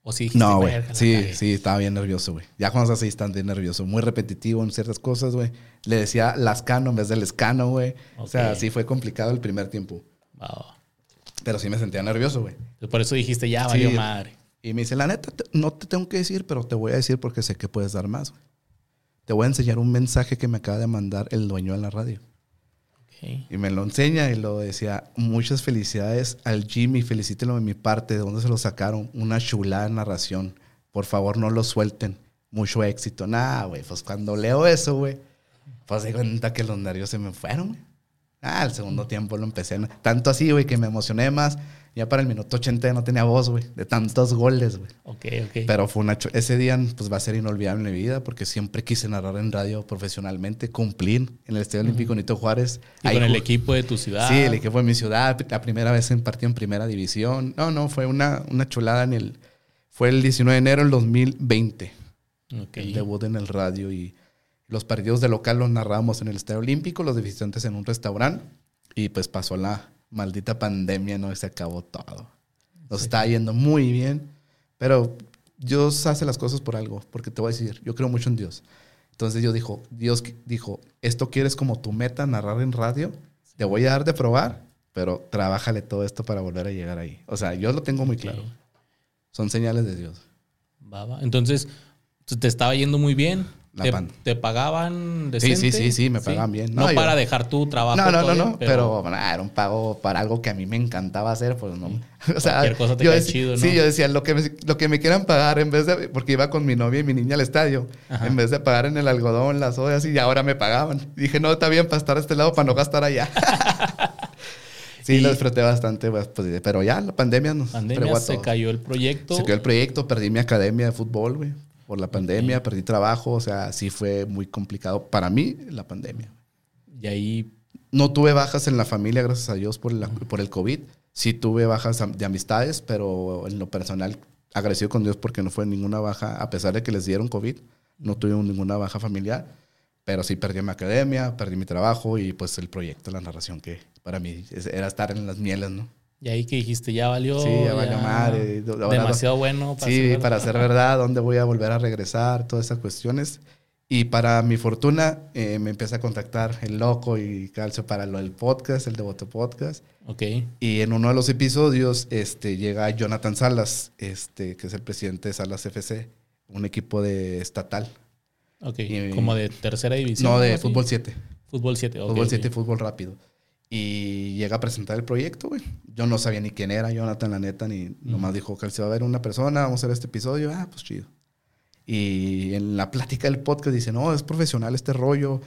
¿O sí No, güey. Sí, sí, estaba bien nervioso, güey. Ya cuando estás así, bien nervioso. Muy repetitivo en ciertas cosas, güey. Le decía Lascano en vez del Escano, güey. O sea, sí fue complicado el primer tiempo. Pero sí me sentía nervioso, güey. Por eso dijiste, ya valió madre. Y me dice, la neta, no te tengo que decir, pero te voy a decir porque sé que puedes dar más. Te voy a enseñar un mensaje que me acaba de mandar el dueño de la radio. Y me lo enseña y lo decía, muchas felicidades al Jimmy, felicítelo de mi parte, ¿de dónde se lo sacaron? Una chulada narración. Por favor, no lo suelten. Mucho éxito. Nada, güey, pues cuando leo eso, güey, pues de cuenta que los nervios se me fueron, güey. Ah, el segundo tiempo lo empecé. Tanto así, güey, que me emocioné más. Ya para el minuto 80 no tenía voz, güey, de tantos goles, güey. Ok, ok. Pero fue una ese día pues va a ser inolvidable en mi vida porque siempre quise narrar en radio profesionalmente, cumplir en el Estadio Olímpico Nito Juárez. ¿Y con el equipo de tu ciudad? Sí, el equipo de mi ciudad, la primera vez en partido en primera división. No, no, fue una, una chulada en el fue el 19 de enero del 2020. Okay. El debut en el radio y los partidos de local los narramos en el Estadio Olímpico, los de visitantes en un restaurante y pues pasó la maldita pandemia, ¿no? Se acabó todo. Nos está yendo muy bien, pero Dios hace las cosas por algo, porque te voy a decir, yo creo mucho en Dios. Entonces Dios dijo, Dios dijo, esto quieres como tu meta, narrar en radio, te voy a dar de probar, pero trabájale todo esto para volver a llegar ahí. O sea, yo lo tengo muy claro. Son señales de Dios. Baba. Entonces, te estaba yendo muy bien. Te, te, pagaban decente? Sí, sí, sí, sí, me pagaban bien. No, para dejar tu trabajo. No, no, no, no, pero, era un pago para algo que a mí me encantaba hacer, pues no. O sea, Cualquier cosa te yo chido, ¿no? Sí, yo decía, lo que, me, lo que me quieran pagar en vez de, porque iba con mi novia y mi niña al estadio, en vez de pagar en el algodón, las ollas y ahora me pagaban. dije, no, está bien para estar a este lado, para no gastar allá. Sí, lo disfruté bastante, pues, pues, pero ya la pandemia nos pandemia se cayó el proyecto. Se cayó el proyecto, perdí mi academia de fútbol, güey por la pandemia, perdí trabajo, o sea, sí fue muy complicado para mí la pandemia. Y ahí... No tuve bajas en la familia, gracias a Dios, por, la, por el COVID. Sí tuve bajas de amistades, pero en lo personal, agradecido con Dios porque no fue ninguna baja, a pesar de que les dieron COVID, no tuve ninguna baja familiar. Pero sí perdí mi academia, perdí mi trabajo y pues el proyecto, la narración que para mí era estar en las mieles, ¿no? Y ahí que dijiste, ya valió. Sí, ya valió madre. Demasiado bueno. Para sí, para ser verdad, dónde voy a volver a regresar, todas esas cuestiones. Y para mi fortuna, eh, me empieza a contactar el loco y calcio para lo del podcast, el Devoto Podcast. Ok. Y en uno de los episodios este, llega Jonathan Salas, este, que es el presidente de Salas FC, un equipo de estatal. Ok, como de tercera división. No, de fútbol 7. Fútbol 7, ok. Fútbol 7 y fútbol rápido. Y llega a presentar el proyecto, güey. Yo no sabía ni quién era Jonathan, la neta, ni nomás dijo que se va a ver una persona, vamos a hacer este episodio. Ah, pues chido. Y en la plática del podcast dice, no, es profesional este rollo,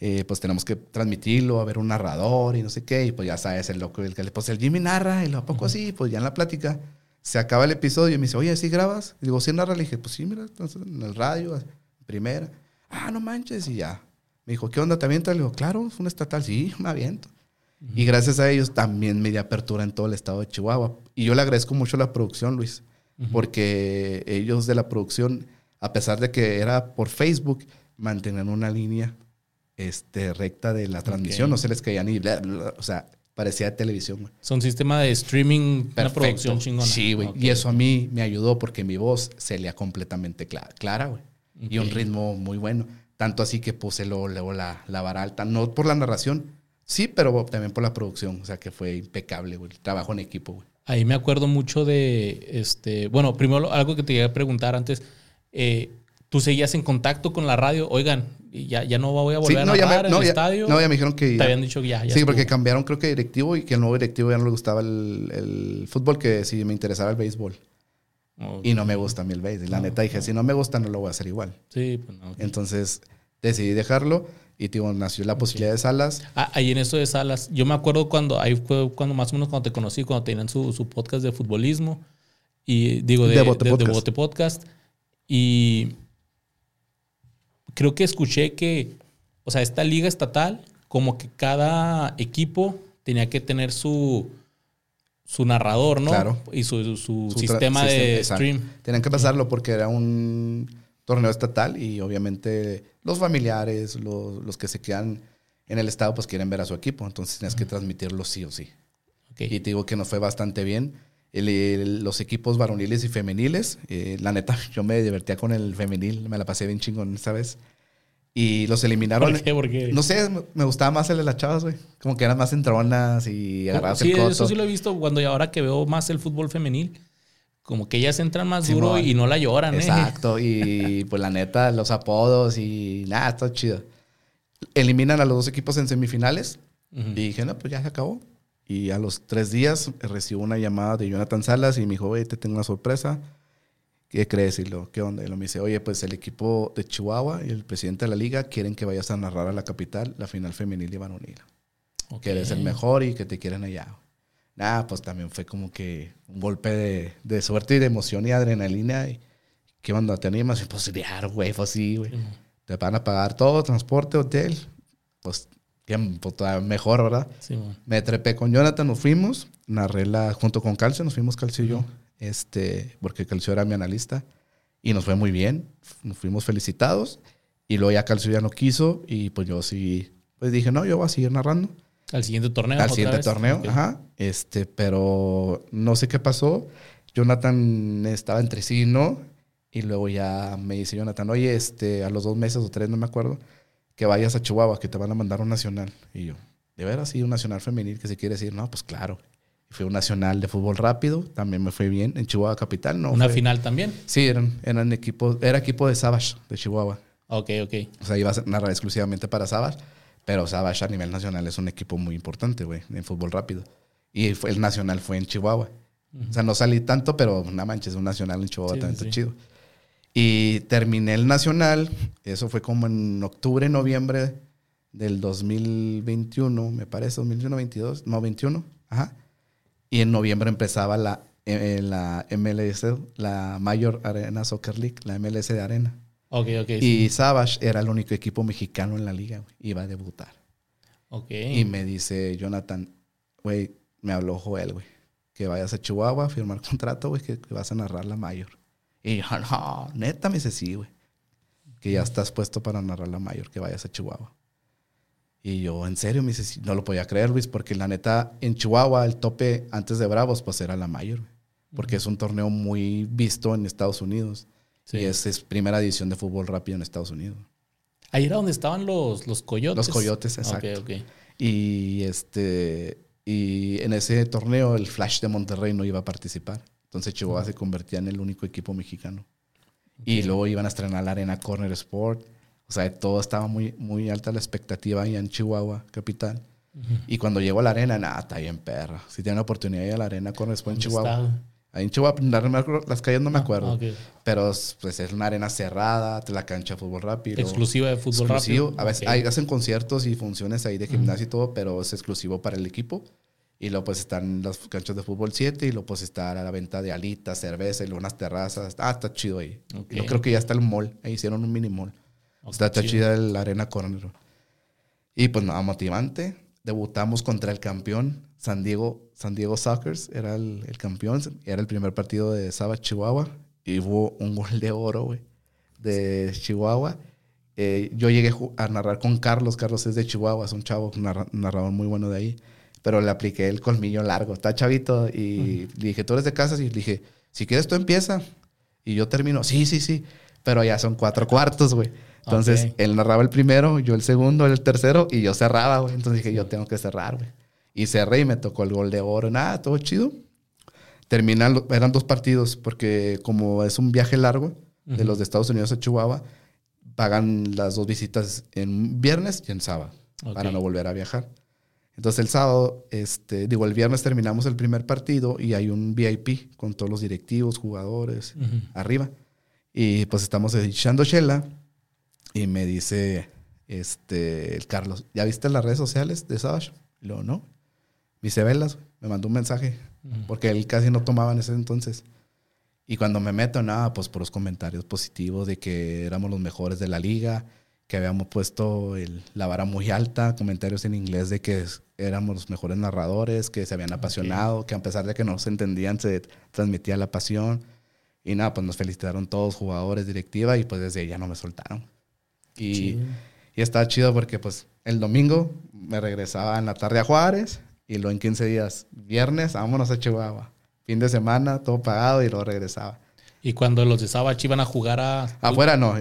eh, pues tenemos que transmitirlo, a ver un narrador y no sé qué. Y pues ya sabes, el loco, el que le pues el Jimmy narra, y lo a poco así, pues ya en la plática se acaba el episodio y me dice, oye, ¿sí grabas? Y digo, ¿sí narra? Le dije, pues sí, mira, entonces en el radio, primera. Ah, no manches, y ya. Me dijo, ¿qué onda? ¿Te avientas? Le digo, claro, es un estatal, sí, me aviento. Y gracias a ellos también me di apertura en todo el estado de Chihuahua. Y yo le agradezco mucho a la producción, Luis, porque ellos de la producción, a pesar de que era por Facebook, mantenían una línea este, recta de la transmisión. No se les caía ni... o sea, parecía de televisión. Son sistema de streaming, una producción chingona. Sí, güey. Y eso a mí me ayudó porque mi voz se leía completamente clara, güey. Y un ritmo muy bueno. Tanto así que puse luego, la, la vara alta, no por la narración, Sí, pero también por la producción, o sea que fue impecable, güey. trabajo en equipo, güey. Ahí me acuerdo mucho de, este, bueno, primero algo que te iba a preguntar antes, eh, ¿tú seguías en contacto con la radio? Oigan, ya, ya no voy a volver a narrar en el estadio. No, ya me dijeron que... Te habían dicho que ya, Sí, porque cambiaron creo que directivo y que el nuevo directivo ya no le gustaba el, fútbol, que si me interesaba el béisbol. Y no me gusta a mí el béisbol. La neta dije, si no me gusta no lo voy a hacer igual. Sí, pues no. Entonces decidí dejarlo y tío, nació la posibilidad de salas. Ah, ahí en eso de salas. Yo me acuerdo cuando, ahí fue cuando más o menos cuando te conocí, cuando tenían su, su podcast de futbolismo. Y digo, de, de, podcast. podcast. Y creo que escuché que, o sea, esta liga estatal, como que cada equipo tenía que tener su, su narrador, ¿no? Claro. Y su, su, sistema de stream. Tenían que pasarlo porque era un torneo estatal y obviamente los familiares, los, que se quedan en el estado, pues quieren ver a su equipo, entonces tienes que transmitirlo sí o sí. Y te digo que nos fue bastante bien. los equipos varoniles y femeniles, eh, la neta, yo me divertía con el femenil, me la pasé bien chingón esta vez. Y los eliminaron. ¿Por qué? ¿Por qué? No sé, me gustaba más el de las chavas, güey. Como que eran más entronas y agarradas sí, eso sí lo he visto cuando ahora que veo más el fútbol femenil como que ellas entran más duro y no la lloran, ¿eh? Exacto, y pues la neta, los apodos y nada, está chido. Eliminan a los dos equipos en semifinales y dije, no, pues ya se acabó. Y a los tres días recibo una llamada de Jonathan Salas y me dijo, oye, te tengo una sorpresa. ¿Qué crees? Y lo, ¿qué onda? Y lo me dice, oye, pues el equipo de Chihuahua y el presidente de la liga quieren que vayas a narrar a la capital la final femenil y varonil. Que eres el mejor y que te quieren allá nada, pues también fue como que un golpe de, suerte y de emoción y adrenalina. Y, ¿Qué onda? ¿Te animas? Pues claro, güey, pues sí, güey. Te van a pagar todo, transporte, hotel. Pues, pues mejor, ¿verdad? Sí, Me trepé con Jonathan, nos fuimos, narré la, junto con Calcio, nos fuimos Calcio y yo, este, porque Calcio era mi analista. Y nos fue muy bien, nos fuimos felicitados. Y luego ya Calcio ya no quiso y pues yo sí, pues dije, no, yo voy a seguir narrando. Al siguiente torneo. Al siguiente torneo, ajá. Este, pero no sé qué pasó. Jonathan estaba entre sí y no. Y luego ya me dice Jonathan, oye, este, a los dos meses o tres, no me acuerdo, que vayas a Chihuahua, que te van a mandar un nacional. Y yo, de veras, sí, un nacional femenil, que se quiere decir, no, pues claro. Fue un nacional de fútbol rápido, también me fue bien en Chihuahua Capital, ¿no? ¿Una final también? Sí, eran, eran equipos, era equipo de Savage, de Chihuahua. Ok, ok. O sea, iba a narrar exclusivamente para Savage, pero Savage a nivel nacional es un equipo muy importante, güey, en fútbol rápido. Y el nacional fue en Chihuahua. O sea, no salí tanto, pero una manches, un nacional en Chihuahua también está chido. Y terminé el nacional, eso fue como en octubre, noviembre del 2021, me parece, 2021, 22, no, 21, ajá. Y en noviembre empezaba la, eh, la MLS, la Mayor Arena Soccer League, la MLS de Arena. Y Savage era el único equipo mexicano en la liga, Iba a debutar. Ok. Y me dice Jonathan, güey, me habló Joel, güey, que vayas a Chihuahua a firmar contrato, güey, que, que vas a narrar la Mayor. Y yo, no, neta, me dice, sí, güey. Que ya estás puesto para narrar la mayor, que vayas a Chihuahua. Y yo, en serio, me dice, no lo podía creer, Luis, porque la neta, en Chihuahua, el tope antes de Bravos, pues era la mayor, Porque es un torneo muy visto en Estados Unidos. Y es, es, primera edición de fútbol rápido en Estados Unidos. Ahí era donde estaban los, los coyotes. Los coyotes, exacto. Ok, ok. Y este. Y en ese torneo, el Flash de Monterrey no iba a participar. Entonces Chihuahua se convertía en el único equipo mexicano. Y luego iban a estrenar la Arena Corner Sport. O sea, todo estaba muy, muy alta la expectativa ahí en Chihuahua, capital. Y cuando llegó a la arena, nada, está bien perra. Si tienen la oportunidad de ir a la arena Corner Sport en Chihuahua. Ahí en Chihuahua, las calles no me ah, acuerdo. Pero pues es una arena cerrada, la cancha de fútbol rápido. Exclusiva de fútbol rápido. A veces hacen conciertos y funciones ahí de gimnasio y todo, pero es exclusivo para el equipo. Y luego pues están las canchas de fútbol 7 y luego pues está a la venta de alitas, cerveza y luego unas terrazas. Ah, está chido ahí. Yo creo que ya está el mall. Ahí hicieron un mini mall. está, está chida la Arena Corner. Y pues nada, motivante. Debutamos contra el campeón, San Diego, San Diego Sockers. Era el, el campeón. Era el primer partido de Saba, Chihuahua. Y hubo un gol de oro, güey, de Chihuahua. Eh, yo llegué a narrar con Carlos. Carlos es de Chihuahua, es un chavo, un narrador muy bueno de ahí pero le apliqué el colmillo largo. Está chavito. Y le dije, tú eres de casa. Y le dije, si quieres, tú empieza. Y yo termino, sí, sí, sí. Pero ya son cuatro cuartos, güey. Entonces, él narraba el primero, yo el segundo, él el tercero, y yo cerraba, güey. Entonces dije, yo tengo que cerrar, güey. Y cerré y me tocó el gol de oro. Nada, todo chido. Terminan, eran dos partidos, porque como es un viaje largo de los de Estados Unidos a Chihuahua, pagan las dos visitas en viernes y en sábado, para no volver a viajar. Entonces el sábado, este, digo, el viernes terminamos el primer partido y hay un VIP con todos los directivos, jugadores, arriba. Y pues estamos echando chela y me dice este, el Carlos, ¿ya viste las redes sociales de Savage? Y luego, no. Vicevelas, me mandó un mensaje, porque él casi no tomaba en ese entonces. Y cuando me meto, nada, pues por los comentarios positivos de que éramos los mejores de la liga, que habíamos puesto la vara muy alta, comentarios en inglés de que éramos los mejores narradores, que se habían apasionado, que a pesar de que no se entendían, se transmitía la pasión. Y nada, pues nos felicitaron todos, jugadores, directiva, y pues desde ahí ya no me soltaron. Y, y estaba chido porque pues el domingo me regresaba en la tarde a Juárez, y luego en 15 días, viernes, vámonos a Chihuahua. Fin de semana, todo pagado, y luego regresaba. Y cuando los de Sabach iban a jugar a... Afuera no,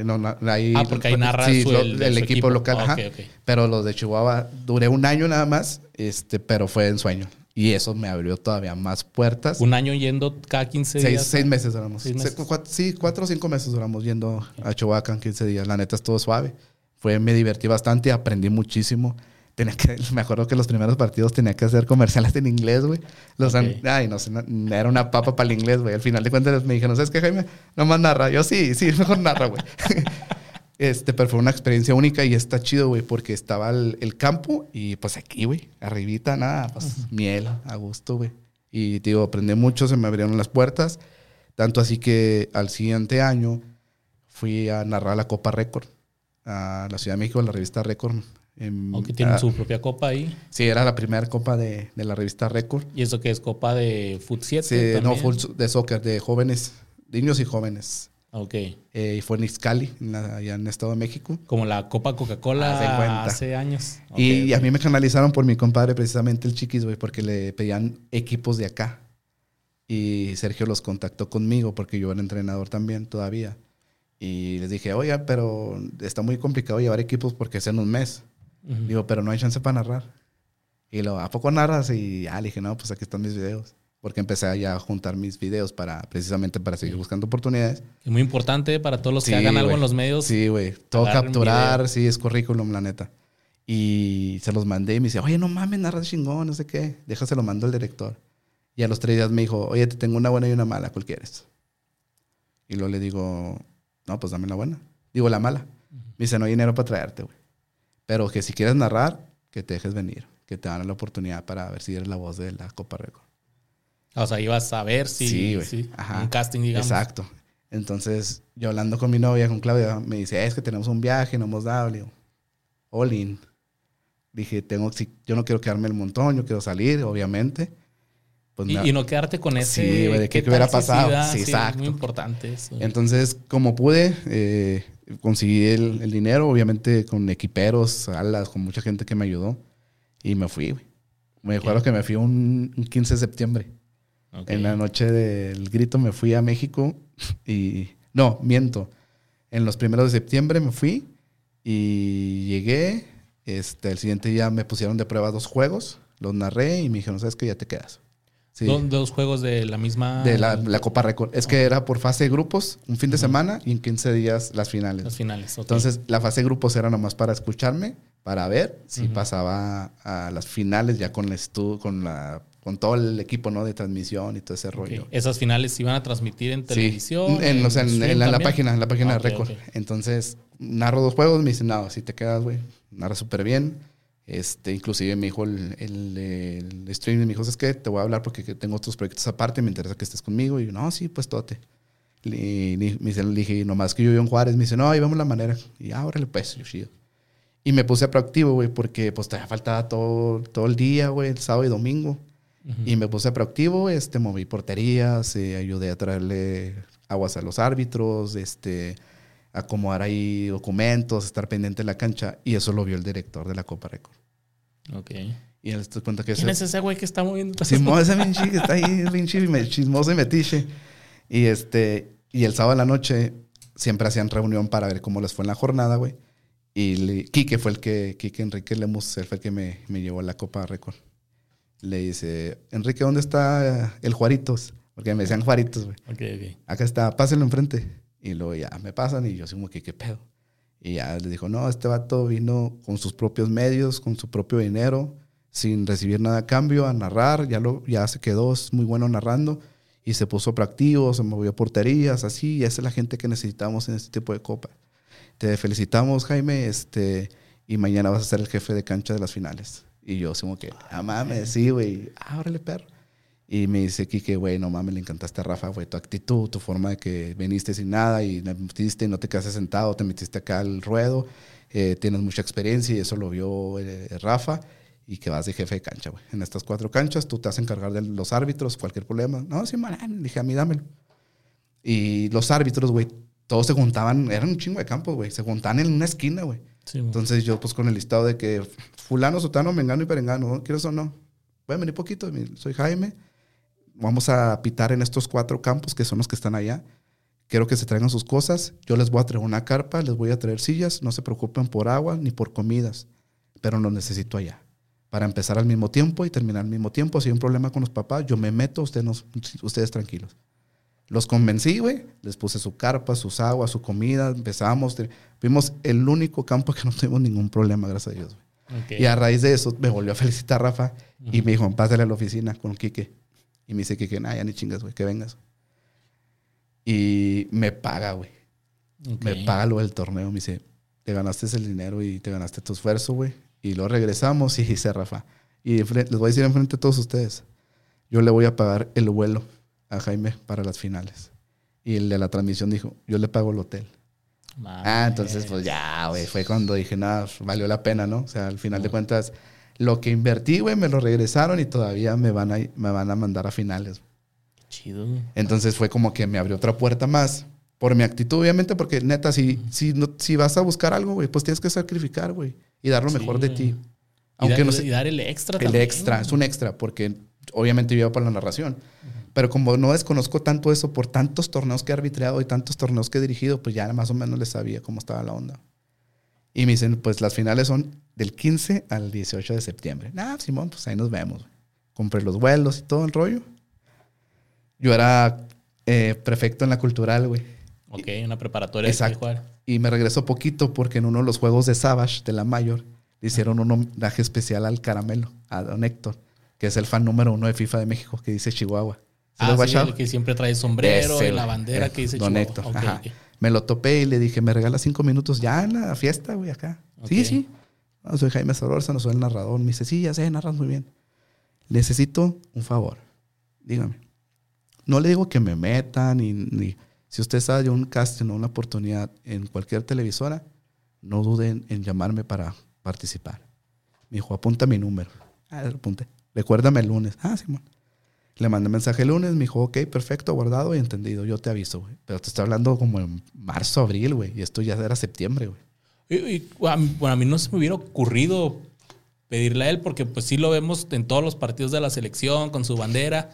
ahí... Ah, porque ahí narra el, equipo, local. ajá. Pero los de Chihuahua duré un año nada más, este, pero fue en sueño. Y eso me abrió todavía más puertas. ¿Un año yendo cada 15 días? Seis meses duramos. sí, cuatro o cinco meses duramos yendo a Chihuahua cada 15 días. La neta es todo suave. Fue, me divertí bastante, aprendí muchísimo tenía que, me acuerdo que los primeros partidos tenía que hacer comerciales en inglés, güey. Los ay, no sé, era una papa para el inglés, güey. Al final de cuentas me dijeron, ¿sabes qué, Jaime? No más narra. Yo sí, sí, mejor narra, güey. este, pero fue una experiencia única y está chido, güey, porque estaba el, campo y pues aquí, güey, arribita, nada, pues miel, a gusto, güey. Y, digo, aprendí mucho, se me abrieron las puertas. Tanto así que al siguiente año fui a narrar la Copa Récord a la Ciudad de México, la revista Récord o que tienen su propia copa ahí. Sí, era la primera copa de, la revista Record. ¿Y eso qué es? ¿Copa de Foot 7? Sí, no, de soccer, de jóvenes, niños y jóvenes. Ok. Eh, y fue en Ixcali, allá en el Estado de México. Como la Copa Coca-Cola hace años. y, a mí me canalizaron por mi compadre, precisamente el Chiquis, güey, porque le pedían equipos de acá. Y Sergio los contactó conmigo porque yo era entrenador también todavía. Y les dije, oiga, pero está muy complicado llevar equipos porque es en un mes. Digo, pero no hay chance para narrar. Y lo, ¿a poco narras? Y ya le dije, no, pues aquí están mis videos porque empecé ya a juntar mis videos para precisamente para seguir buscando oportunidades. Es muy importante para todos los que hagan algo en los medios. Sí, güey. Todo capturar, sí, es currículum, la neta. Y se los mandé y me dice, oye, no mames, narras chingón, no sé qué. Déjaselo mando al director. Y a los tres días me dijo, oye, te tengo una buena y una mala, ¿cuál quieres? Y luego le digo, no, pues dame la buena. Digo, la mala. Me dice, no hay dinero para traerte, güey. Pero que si quieres narrar, que te dejes venir. Que te dan la oportunidad para ver si eres la voz de la Copa Record. O sea, ibas a ver si, sí, un casting, digamos. Exacto. Entonces, yo hablando con mi novia, con Claudia, me dice, es que tenemos un viaje, no hemos dado. Le digo, all in. Dije, tengo, yo no quiero quedarme el montón, yo quiero salir, obviamente. Pues y, no quedarte con ese... Sí, de qué, hubiera pasado. Sí, exacto. Muy importante eso. Entonces, como pude, eh, conseguí el, dinero, obviamente con equiperos, alas, con mucha gente que me ayudó. Y me fui, güey. Me acuerdo que me fui un 15 de septiembre. En la noche del grito me fui a México y... No, miento. En los primeros de septiembre me fui y llegué. Este, el siguiente día me pusieron de prueba dos juegos, los narré y me dijeron, ¿sabes qué? Ya te quedas. ¿Dos juegos de la misma...? De la, Copa Record. Es que era por fase de grupos, un fin de semana y en 15 días las finales. Las finales, Entonces, la fase de grupos era nomás para escucharme, para ver si pasaba a las finales ya con, con la con todo el equipo ¿no? de transmisión y todo ese rollo. ¿Esas finales se iban a transmitir en televisión? Sí, en, la, página, en la página de Record. Entonces, narro dos juegos, me dicen, no, si te quedas, güey, narra súper bien. Este, inclusive me dijo el, el, el streaming, me dijo, es que te voy a hablar porque tengo otros proyectos aparte, me interesa que estés conmigo. Y yo, no, sí, pues tote. Y, me dice, le dije, nomás que yo vivo en Juárez, me dice, no, ahí vamos la manera. Y ahora le pues, yo chido. Y me puse proactivo, güey, porque pues te faltaba todo, todo el día, güey, el sábado y domingo. Y me puse proactivo, este, moví porterías, eh, ayudé a traerle aguas a los árbitros, este, acomodar ahí documentos, estar pendiente de la cancha. Y eso lo vio el director de la Copa Record. Ok. Y él se cuenta que ¿Quién es ese güey que está moviendo? Sí, ese pinche que está ahí, pinche chismoso y metiche. Y este, y el sábado en la noche siempre hacían reunión para ver cómo les fue en la jornada, güey. Y Quique fue el que, Quique Enrique Lemus, él fue el que me, me llevó a la Copa Record le dice, Enrique, ¿dónde está el Juaritos? Porque me decían Juaritos, güey. Okay, Acá está, pásenlo enfrente. Y luego ya me pasan y yo así como que, ¿qué pedo? Y ya le dijo, no, este vato vino con sus propios medios, con su propio dinero, sin recibir nada a cambio, a narrar. Ya, lo, ya se quedó muy bueno narrando y se puso proactivo, se movió porterías, así. Y esa es la gente que necesitamos en este tipo de copa. Te felicitamos, Jaime, este, y mañana vas a ser el jefe de cancha de las finales. Y yo, como que, ah, mames, sí, güey, ábrele, perro. Y me dice Kike, güey, no mames, le encantaste a Rafa, güey, tu actitud, tu forma de que viniste sin nada y me metiste no te quedaste sentado, te metiste acá al ruedo, eh, tienes mucha experiencia y eso lo vio eh, Rafa y que vas de jefe de cancha, güey. En estas cuatro canchas tú te vas a encargar de los árbitros, cualquier problema. No, sí, man, dije, a mí dámelo. Y los árbitros, güey, todos se juntaban, eran un chingo de campos, güey, se juntaban en una esquina, güey. Entonces yo pues con el listado de que fulano, sotano, mengano y perengano, ¿quieres o no? Voy a venir poquito, soy Jaime, vamos a pitar en estos cuatro campos que son los que están allá. Quiero que se traigan sus cosas, yo les voy a traer una carpa, les voy a traer sillas, no se preocupen por agua ni por comidas, pero lo necesito allá. Para empezar al mismo tiempo y terminar al mismo tiempo, si hay un problema con los papás, yo me meto, ustedes, ustedes tranquilos. Los convencí, güey. Les puse su carpa, sus aguas, su comida. Empezamos. Fuimos el único campo que no tuvimos ningún problema, gracias a Dios. Y a raíz de eso me volvió a felicitar Rafa y me dijo, pásale a la oficina con Quique. Y me dice Quique, nah, ya ni chingas, güey, que vengas. Y me paga, güey. Me paga lo del torneo. Me dice, te ganaste el dinero y te ganaste tu esfuerzo, güey. Y luego regresamos y dice Rafa. Y les voy a decir enfrente a todos ustedes, yo le voy a pagar el vuelo a Jaime para las finales. Y el de la transmisión dijo, yo le pago el hotel. Ah, entonces pues ya, güey, fue cuando dije, nada, valió la pena, ¿no? O sea, al final de cuentas, lo que invertí, güey, me lo regresaron y todavía me van a, me van a mandar a finales. Chido. Entonces fue como que me abrió otra puerta más, Por mi actitud, obviamente, porque neta, si, si, no, si vas a buscar algo, güey, pues tienes que sacrificar, güey. Y dar lo mejor de ti. Aunque y, no sé, y dar el extra El extra, es un extra, porque obviamente yo para la narración. Pero como no desconozco tanto eso por tantos torneos que he arbitrado y tantos torneos que he dirigido, pues ya más o menos le sabía cómo estaba la onda. Y me dicen, pues las finales son del 15 al 18 de septiembre. Nah, Simón, pues ahí nos vemos. Compré los vuelos y todo el rollo. Yo era eh, prefecto en la cultural, güey. Ok, una preparatoria Exacto. Y me regresó poquito porque en uno de los juegos de Savage, de la Mayor, le hicieron un homenaje especial al Caramelo, a Don Héctor, que es el fan número uno de FIFA de México, que dice Chihuahua. Ah, sí, el que siempre trae sombrero y la bandera que dice Don Héctor. ajá. Me lo topé y le dije, me regala cinco minutos ya en la fiesta, güey, acá. Sí, sí. No, soy Jaime no soy el narrador. Me dice, sí, ya sé, narras muy bien. Necesito un favor. Dígame. No le digo que me metan, ni, ni si usted sabe de un casting o una oportunidad en cualquier televisora, no duden en llamarme para participar. Me dijo, apunta mi número. Ah, apunté. Recuérdame el lunes. Ah, Simón. Le mandé mensaje el lunes, me dijo, ok, perfecto, guardado y entendido, yo te aviso, güey. Pero te estoy hablando como en marzo, abril, güey, y esto ya era septiembre, güey. Y, bueno, a mí no se me hubiera ocurrido pedirle a él, porque pues sí lo vemos en todos los partidos de la selección, con su bandera.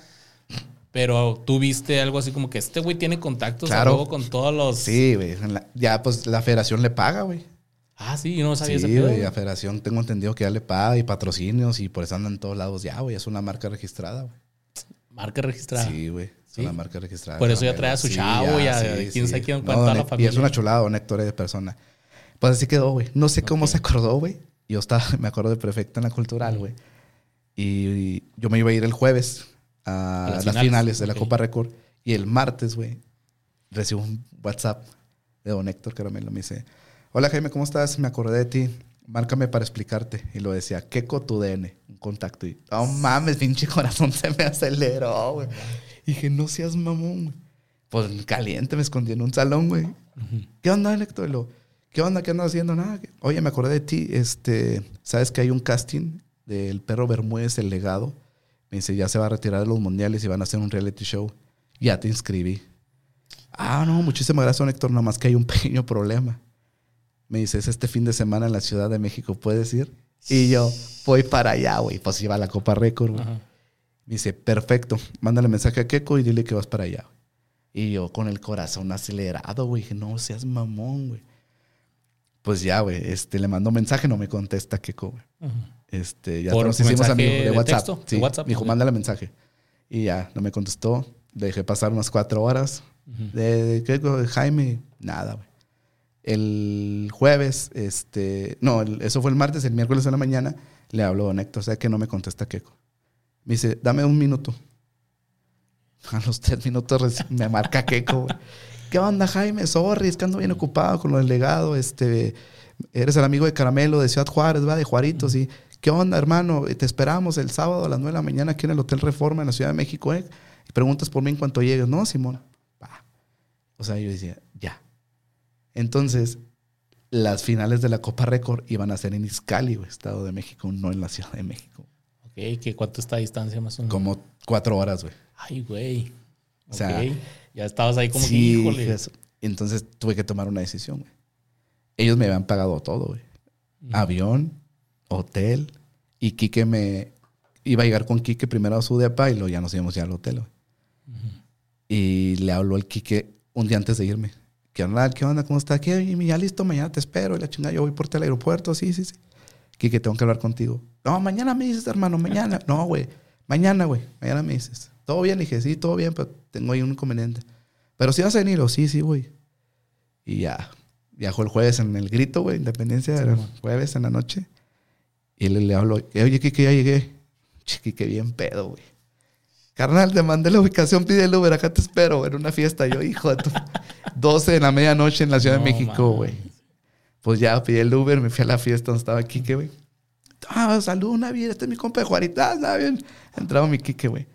Pero tú viste algo así como que este güey tiene contactos claro. con todos los. Sí, güey. Ya, pues la federación le paga, güey. Ah, sí, yo no sabía sí, güey. La federación tengo entendido que ya le paga y patrocinios y por eso andan en todos lados ya, güey. Es una marca registrada, güey. Marca registrada. Sí, güey. Es una marca registrada. Por eso ya trae a su chavo y a quién sabe quién cuenta a la familia. Y es una chulada, un Héctor de persona. Pues así quedó, güey. No sé cómo se acordó, güey. Yo estaba, me acuerdo de perfecto en la cultural, güey. Y yo me iba a ir el jueves a, las, finales, de la Copa Record. Y el martes, güey, recibo un WhatsApp de don Héctor Caramelo. Me dice, hola Jaime, ¿cómo estás? Me acordé de ti. Márcame para explicarte. Y lo decía, Keko tu DN, contacto. Y, oh mames, pinche corazón se me aceleró, güey. Y dije, no seas mamón, güey. Pues caliente, me escondí en un salón, güey. ¿Qué onda, Héctor? ¿Qué onda? ¿Qué andas haciendo? Nada. Oye, me acordé de ti. Este, ¿Sabes que hay un casting del perro Bermúdez, el legado? Me dice, ya se va a retirar de los mundiales y van a hacer un reality show. Ya te inscribí. Ah, no, muchísimas gracias, Héctor. Nada más que hay un pequeño problema. Me dice, es este fin de semana en la Ciudad de México, ¿puedes ir? Y yo, voy para allá, güey. Pues iba a la Copa Récord, güey. Me dice, perfecto. Mándale mensaje a Keiko y dile que vas para allá, Y yo con el corazón acelerado, güey. Dije, no seas mamón, güey. Pues ya, güey. Este, le mando mensaje, no me contesta Keiko, güey. Este, ya nos hicimos amigos de WhatsApp. sí, WhatsApp. Me dijo, mándale mensaje. Y ya, no me contestó. Dejé pasar unas cuatro horas. de, de, Jaime, nada, güey. El jueves, este, no, eso fue el martes, el miércoles de la mañana, le hablo a Néctor, o sea que no me contesta Keiko. Me dice, dame un minuto. A los tres minutos me marca Keiko. ¿Qué onda, Jaime? Sorry, es que ando bien ocupado con lo del legado. Este, eres el amigo de Caramelo de Ciudad Juárez, va, de Juaritos, y ¿Qué onda, hermano? Te esperamos el sábado a las 9 de la mañana aquí en el Hotel Reforma en la Ciudad de México, ¿eh? Y preguntas por mí en cuanto llegues. No, Simón. O sea, yo decía. Entonces, las finales de la Copa Récord iban a ser en Izcali, Estado de México, no en la Ciudad de México. Ok, ¿qué cuánto está a distancia más o menos? Como cuatro horas, güey. Ay, güey. O sea, ya estabas ahí como sí, que, híjole. Entonces tuve que tomar una decisión, güey. Ellos me habían pagado todo, güey. Avión, hotel. Y Quique me iba a llegar con Quique primero a su depa y luego ya nos íbamos ya al hotel. Y le habló al Quique un día antes de irme. ¿Qué onda? ¿Qué onda? ¿Cómo está? ¿Qué? Ya listo, mañana te espero. Y la chingada, yo voy por el aeropuerto. Sí, sí, sí. Quique, tengo que hablar contigo. No, mañana me dices, hermano, mañana. No, güey. Mañana, güey. Mañana me dices. ¿Todo bien? Le dije, sí, todo bien, pero tengo ahí un inconveniente. Pero si vas a venir, o sí, sí, güey. Y ya. Viajó el jueves en el grito, güey, Independencia, el jueves en la noche. Y le, le hablo, oye, Kike, ya llegué. Kike, bien pedo, güey. Carnal, te mandé la ubicación, pide el Uber, acá te espero, en una fiesta. Yo, hijo de tu... 12 de la medianoche en la Ciudad de México, güey. Pues ya pide el Uber, me fui a la fiesta donde estaba Kike, güey. Ah, salud, Navidad, este es mi compa de Juarita, ah, bien. Entraba mi Kike, güey.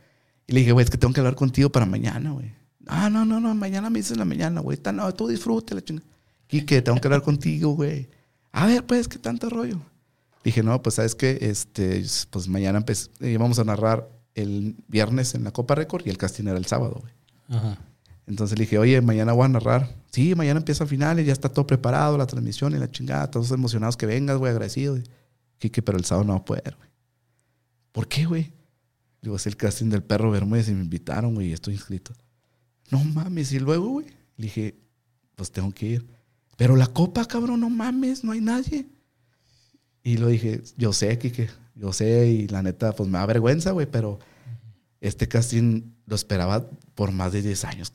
Y le dije, güey, es que tengo que hablar contigo para mañana, güey. Ah, no, no, no, mañana me dices en la mañana, güey. No, tú disfrute la chingada. Quique, tengo que hablar contigo, güey. A ver, pues, ¿qué tanto rollo? Dije, no, pues sabes que este, pues mañana íbamos a narrar el viernes en la Copa Record y el casting era el sábado, güey. Entonces le dije, oye, mañana voy a narrar. Sí, mañana empieza finales, ya está todo preparado, la transmisión y la chingada, todos emocionados que vengas, güey, agradecido. Kike, pero el sábado no va a poder, güey. ¿Por qué, güey? Digo, es el casting del perro Bermúdez y me invitaron, güey, y estoy inscrito. No mames, y luego, güey, le dije, pues tengo que ir. Pero la copa, cabrón, no mames, no hay nadie. Y lo dije, yo sé, Kike, yo sé, y la neta, pues me da vergüenza, güey, pero este casting lo esperaba por más de 10 años.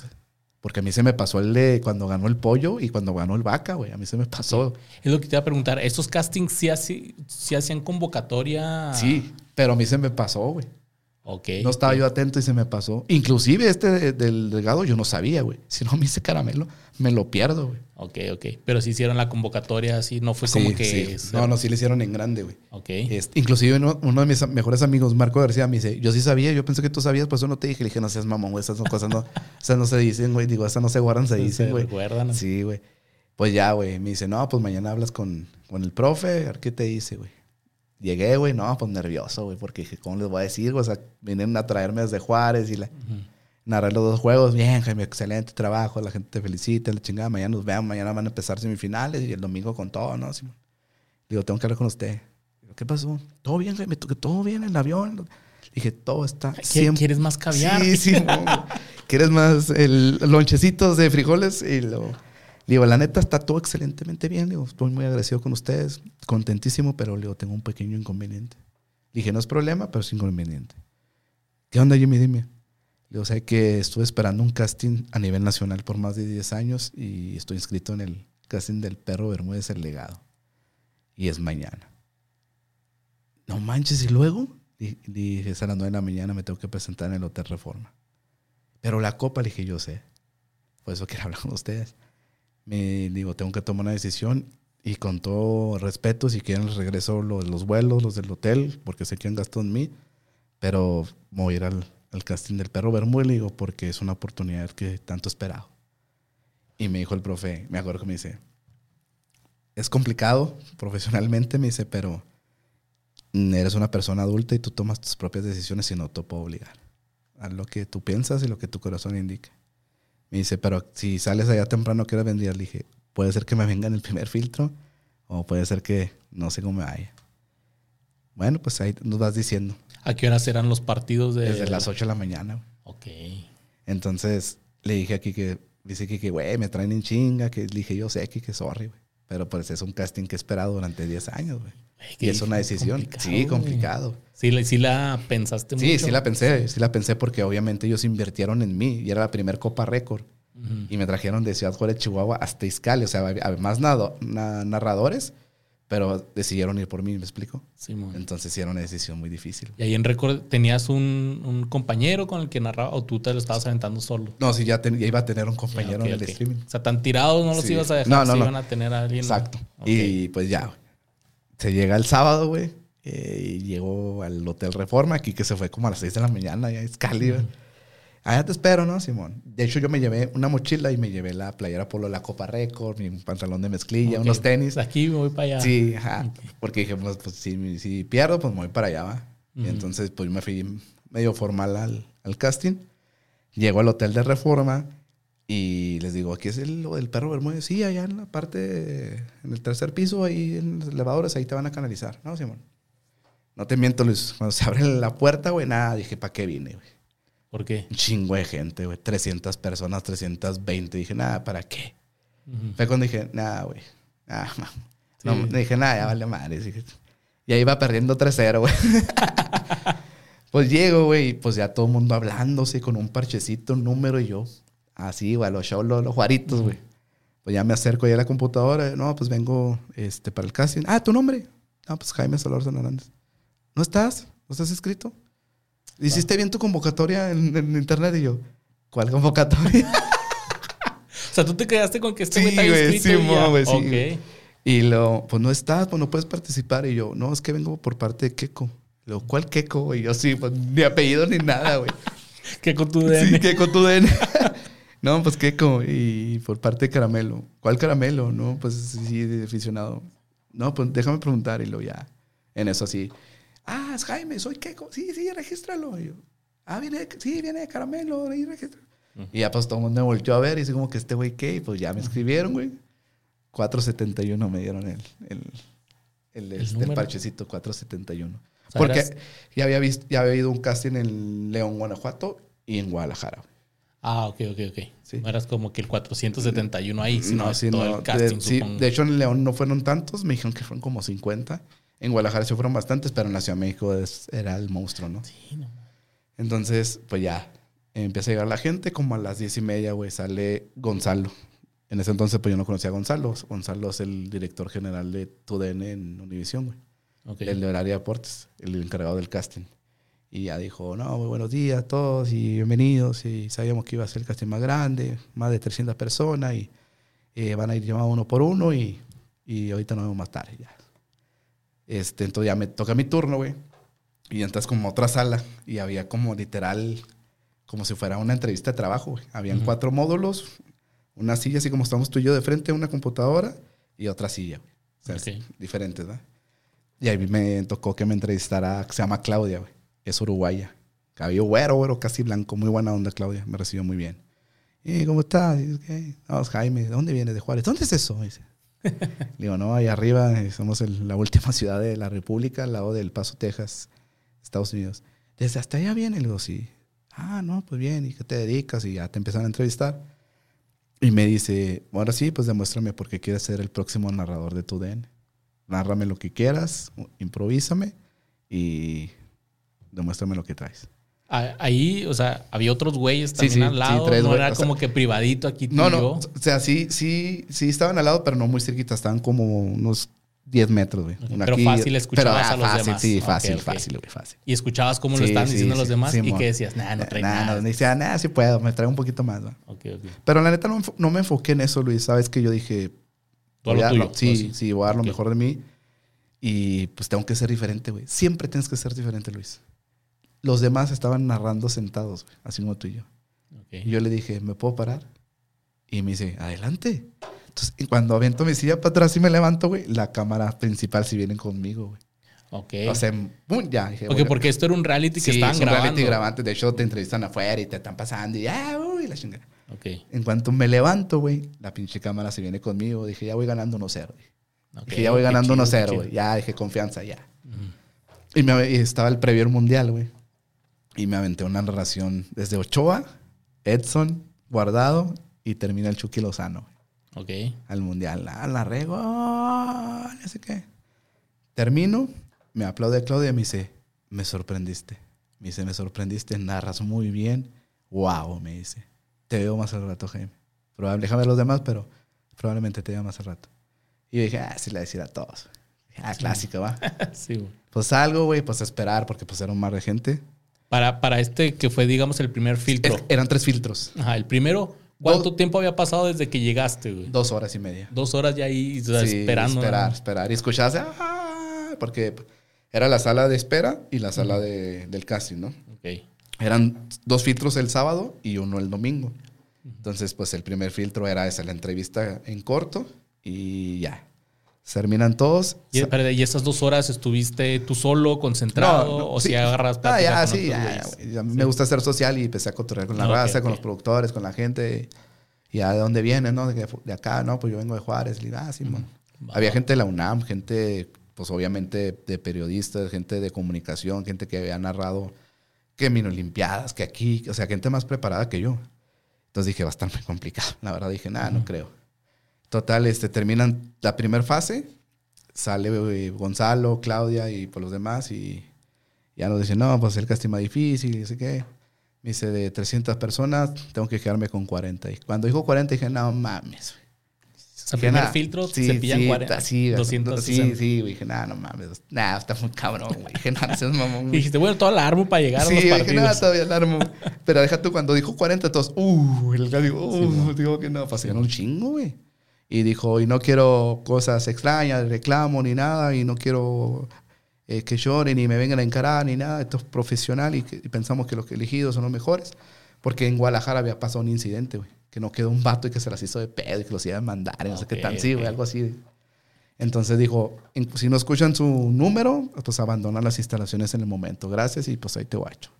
Porque a mí se me pasó el de cuando ganó el pollo y cuando ganó el vaca, güey. A mí se me pasó. Es lo que te iba a preguntar. ¿Estos castings sí, sí hacían convocatoria? Sí, pero a mí se me pasó, güey. No estaba yo atento y se me pasó. Inclusive este del delgado yo no sabía, güey. Si no me hice caramelo, me lo pierdo, güey. Ok, ok. Pero si hicieron la convocatoria así, no fue como que... No, no, sí le hicieron en grande, güey. Ok. Este, inclusive uno, de mis mejores amigos, Marco García, me dice, yo sí sabía, yo pensé que tú sabías, pues eso no te dije. Le dije, no seas mamón, güey, esas son cosas no... esas no se dicen, güey. Digo, esas no se guardan, se dicen, güey. Se Sí, güey. Pues ya, güey. Me dice, no, pues mañana hablas con, con el profe, a ver qué te dice, güey. Llegué, güey, no, pues nervioso, güey, porque dije, ¿cómo les voy a decir? O sea, vienen a traerme desde Juárez y la, narrar los dos juegos. Bien, Jaime, excelente trabajo, la gente te felicita, la chingada, mañana nos vean, mañana van a empezar semifinales y el domingo con todo, ¿no? Digo, tengo que hablar con usted. Digo, ¿qué pasó? Todo bien, Jaime, todo bien en el avión. Dije, todo está. ¿Quieres más caviar? Sí, sí. ¿Quieres más el lonchecitos de frijoles? Y lo Digo, la neta está todo excelentemente bien. Digo, estoy muy agradecido con ustedes, contentísimo, pero digo, tengo un pequeño inconveniente. Dije, no es problema, pero es inconveniente. ¿Qué onda, Jimmy? Dime. Digo, sé que estuve esperando un casting a nivel nacional por más de 10 años y estoy inscrito en el casting del perro Bermúdez el legado. Y es mañana. No manches, y luego dije, es a las 9 de la mañana, me tengo que presentar en el Hotel Reforma. Pero la copa, le dije, yo sé. Por eso quiero hablar con ustedes me digo, tengo que tomar una decisión y con todo respeto, si quieren les regreso los, los vuelos, los del hotel, porque sé que han gastado en mí, pero voy a ir al, al casting del perro Bermúdez, digo, porque es una oportunidad que tanto he esperado. Y me dijo el profe, me acuerdo que me dice, es complicado profesionalmente, me dice, pero eres una persona adulta y tú tomas tus propias decisiones y no te puedo obligar. a lo que tú piensas y lo que tu corazón indique. Me dice, pero si sales allá temprano, ¿qué hora vendrías? Le dije, puede ser que me venga en el primer filtro o puede ser que no sé cómo me vaya. Bueno, pues ahí nos vas diciendo. ¿A qué hora serán los partidos de...? Desde las 8 de la mañana. Ok. Entonces le dije aquí que, dice que, güey, me traen en chinga, que le dije, yo sé que, que sorry, güey. Pero pues es un casting que he esperado durante 10 años, güey. Y es una decisión. Sí, complicado. Sí, sí la pensaste mucho. Sí, sí la pensé. Sí la pensé porque obviamente ellos invirtieron en mí y era la primer Copa Récord. Y me trajeron de Ciudad Juárez, Chihuahua hasta Izcali. O sea, había más narradores, pero decidieron ir por mí, ¿me explico? Sí, Entonces sí era una decisión muy difícil. ¿Y ahí en Récord tenías un, compañero con el que narraba o tú te lo estabas aventando solo? No, sí, ya, iba a tener un compañero en el streaming. O sea, tan tirados no los ibas a dejar, no, no, iban a tener a alguien. Exacto. Y pues ya, se llega el sábado, güey. Eh, y llegó al Hotel Reforma, aquí que se fue como a las 6 de la mañana, ya es Cali, güey. Allá te espero, ¿no, Simón? De hecho, yo me llevé una mochila y me llevé la playera polo de la Copa Récord, mi pantalón de mezclilla, unos tenis. Aquí me voy para allá. Sí, ajá. Porque dije, pues, pues si, si, pierdo, pues me voy para allá, va. Y entonces, pues me fui medio formal al, al casting. Llego al Hotel de Reforma y les digo, aquí es el, lo del perro Bermúdez. Sí, allá en la parte, en el tercer piso, ahí en los elevadores, ahí te van a canalizar. No, Simón. No te miento, Luis. Cuando se abre la puerta, güey, nada, dije, ¿para qué vine, güey? ¿Por qué? Un chingo de gente, güey. 300 personas, 320. Dije, nada, ¿para qué? Fue cuando dije, nada, güey. Nada, no, dije, nada, ya vale madre. Y ahí va perdiendo 3-0, güey. pues llego, güey, y pues ya todo el mundo hablándose con un parchecito, un número y yo. Así, güey, los shows, los, juaritos, güey. Pues ya me acerco ya a la computadora. No, pues vengo este, para el casting. Ah, ¿tu nombre? No, pues Jaime Solórzano Hernández. ¿No estás? ¿No estás escrito? ¿Hiciste bien tu convocatoria en, internet? Y yo, ¿cuál convocatoria? o sea, tú te quedaste con que este güey sí, escrito sí, sí. Y lo, pues no estás, pues no puedes participar. Y yo, no, es que vengo por parte de Keko. Lo, ¿cuál Keko? Y yo, sí, pues ni apellido ni nada, güey. Keko tu DN. Sí, Keko tu DN. No, pues qué, y por parte de Caramelo. ¿Cuál Caramelo? No, pues sí, de aficionado. No, pues déjame preguntar y lo ya. En eso así. Ah, es Jaime, soy Keiko. Sí, sí, regístralo. yo, ah, viene, sí, viene de Caramelo, ahí regístralo. Y ya pues todo el mundo me volvió a ver y dice como que este güey, ¿qué? Y pues ya me escribieron, güey. 471 me dieron el, el, el, este, parchecito, 471. Porque ya, había visto, ya había ido un casting en León, Guanajuato y en Guadalajara. Ah, ok, ok, ok. Sí. No eras como que el 471 ahí, sino no, sí, todo el casting, de, sí, de hecho, en León no fueron tantos, me dijeron que fueron como 50. En Guadalajara sí fueron bastantes, pero en la Ciudad de México era el monstruo, ¿no? Sí, no. Entonces, pues ya, empieza a llegar la gente, como a las diez y media, güey, sale Gonzalo. En ese entonces, pues yo no conocía a Gonzalo. Gonzalo es el director general de TUDN en Univision, güey. El de horario de deportes, el encargado del casting. Y ya dijo, no, muy buenos días a todos y bienvenidos. Y sabíamos que iba a ser el casting más grande, más de 300 personas y van a ir llamados uno por uno y, y ahorita nos vemos más tarde ya. Este, entonces ya me toca mi turno, güey. Y entras como a otra sala y había como literal, como si fuera una entrevista de trabajo, güey. Habían cuatro módulos, una silla así como estamos tú y yo de frente a una computadora y otra silla, güey. O sea, diferentes, ¿verdad? Y ahí me tocó que me entrevistara, que se llama Claudia, güey. Es uruguaya. Cabello güero, güero, casi blanco. Muy buena onda, Claudia. Me recibió muy bien. ¿Y cómo estás? ¿Qué? No, Jaime, ¿de dónde vienes? De Juárez. ¿Dónde es eso? Dice. Le digo, no, ahí arriba eh, somos la última ciudad de la República, al lado del Paso, Texas, Estados Unidos. Desde hasta allá viene, le digo, sí. Ah, no, pues bien, ¿y qué te dedicas? Y ya te empiezan a entrevistar. Y me dice, ahora sí, pues demuéstrame por qué quieres ser el próximo narrador de tu DN. Nárrame lo que quieras, improvísame y demuéstrame lo que traes. Ahí, o sea, había otros güeyes también al lado. no era como que privadito aquí. no, no. O sea, sí, sí, sí estaban al lado, pero no muy cerquita. Estaban como unos 10 metros, güey. pero fácil escuchabas ah, a los fácil, demás. Sí, fácil, fácil, güey, fácil. Y escuchabas cómo lo estaban diciendo los demás y que decías, nah, no trae nada. No, decía, nah, sí puedo, me trae un poquito más, güey. Pero la neta no, no, me enfoqué en eso, Luis. Sabes que yo dije, tuyo, sí, sí, voy a dar lo mejor de mí. Y pues tengo que ser diferente, güey. Siempre tienes que ser diferente, Luis los demás estaban narrando sentados, así como tú y yo. Y yo le dije, ¿me puedo parar? Y me dice, adelante. Entonces, cuando avento mi silla para atrás y me levanto, güey, la cámara principal si vienen conmigo, güey. Ok. O sea, ya. Dije, porque esto era un reality que estaban es un reality grabando. De hecho, te entrevistan afuera y te están pasando y ya, uy, la chingada. Ok. En cuanto me levanto, güey, la pinche cámara se viene conmigo. Dije, ya voy ganando 1-0, güey. Dije, ya voy ganando 1-0, güey. Ya, dije, confianza, ya. y, me, y estaba el previo mundial, güey. Y me aventé una narración desde Ochoa, Edson, Guardado y termina el Chucky Lozano. Ok. Al mundial. La, la rego. No sé qué. Termino, me aplaude Claudia y me dice, me sorprendiste. Me dice, me sorprendiste, narras muy bien. Wow, me dice. Te veo más al rato, Jaime. Probable, déjame ver los demás, pero probablemente te veo más al rato. Y yo dije, ah, sí le decir a todos. Ah, clásica, va. sí, güey. Pues algo, güey, pues esperar, porque pues era un mar de gente. Para, para este que fue, digamos, el primer filtro. eran tres filtros. Ajá, el primero. ¿Cuánto tiempo había pasado desde que llegaste, güey? Dos horas y media. Dos horas ya ahí esperando. Esperar, esperar. Y escuchabas, ah", porque era la sala de espera y la sala de, del casting, ¿no? Ok. Eran dos filtros el sábado y uno el domingo. Entonces, pues el primer filtro era esa, la entrevista en corto y ya terminan todos. ¿Y, ¿Y esas dos horas estuviste tú solo, concentrado? ¿O si agarras Ah, ya, sí, ya, Me gusta ser social y empecé a controlar con la raza, con los productores, con la gente. Y a de dónde vienen, ¿no? De, acá, ¿no? Pues yo vengo de Juárez. Y, ah, sí, Había gente de la UNAM, gente, pues obviamente de periodistas, gente de comunicación, gente que había narrado que en Olimpiadas, que aquí, o sea, gente más preparada que yo. Entonces dije, va a estar muy complicado. La verdad dije, nada, no creo. Total, este, terminan la primera fase, sale eh, Gonzalo, Claudia y por los demás y ya nos dicen, no, pues el casting más difícil y sé qué. Me dice, de 300 personas, tengo que quedarme con 40. Y cuando dijo 40 dije, no mames. O sea, primer filtro sí, se pillan sí, 40. Sí, 200, sí, sí, dije, nada, no mames. Nada, está muy cabrón, güey. Dije, no mamón. Y dijiste, bueno, todo la armo para llegar a los partidos. Sí, dije, nada, todavía la armo. Pero deja tú, cuando dijo 40, todos, uh, el digo, uh, digo que no, pasaron un chingo, güey. Y dijo, y no quiero cosas extrañas, reclamo ni nada, y no quiero eh, que lloren ni me vengan a encarar ni nada. Esto es profesional y, pensamos que los elegidos son los mejores. Porque en Guadalajara había pasado un incidente, güey. Que no quedó un vato y que se las hizo de pedo y que los iban a mandar y no sé qué tan, sí, güey, algo así. Entonces dijo, si no escuchan su número, pues abandonan las instalaciones en el momento. Gracias y pues ahí te guacho.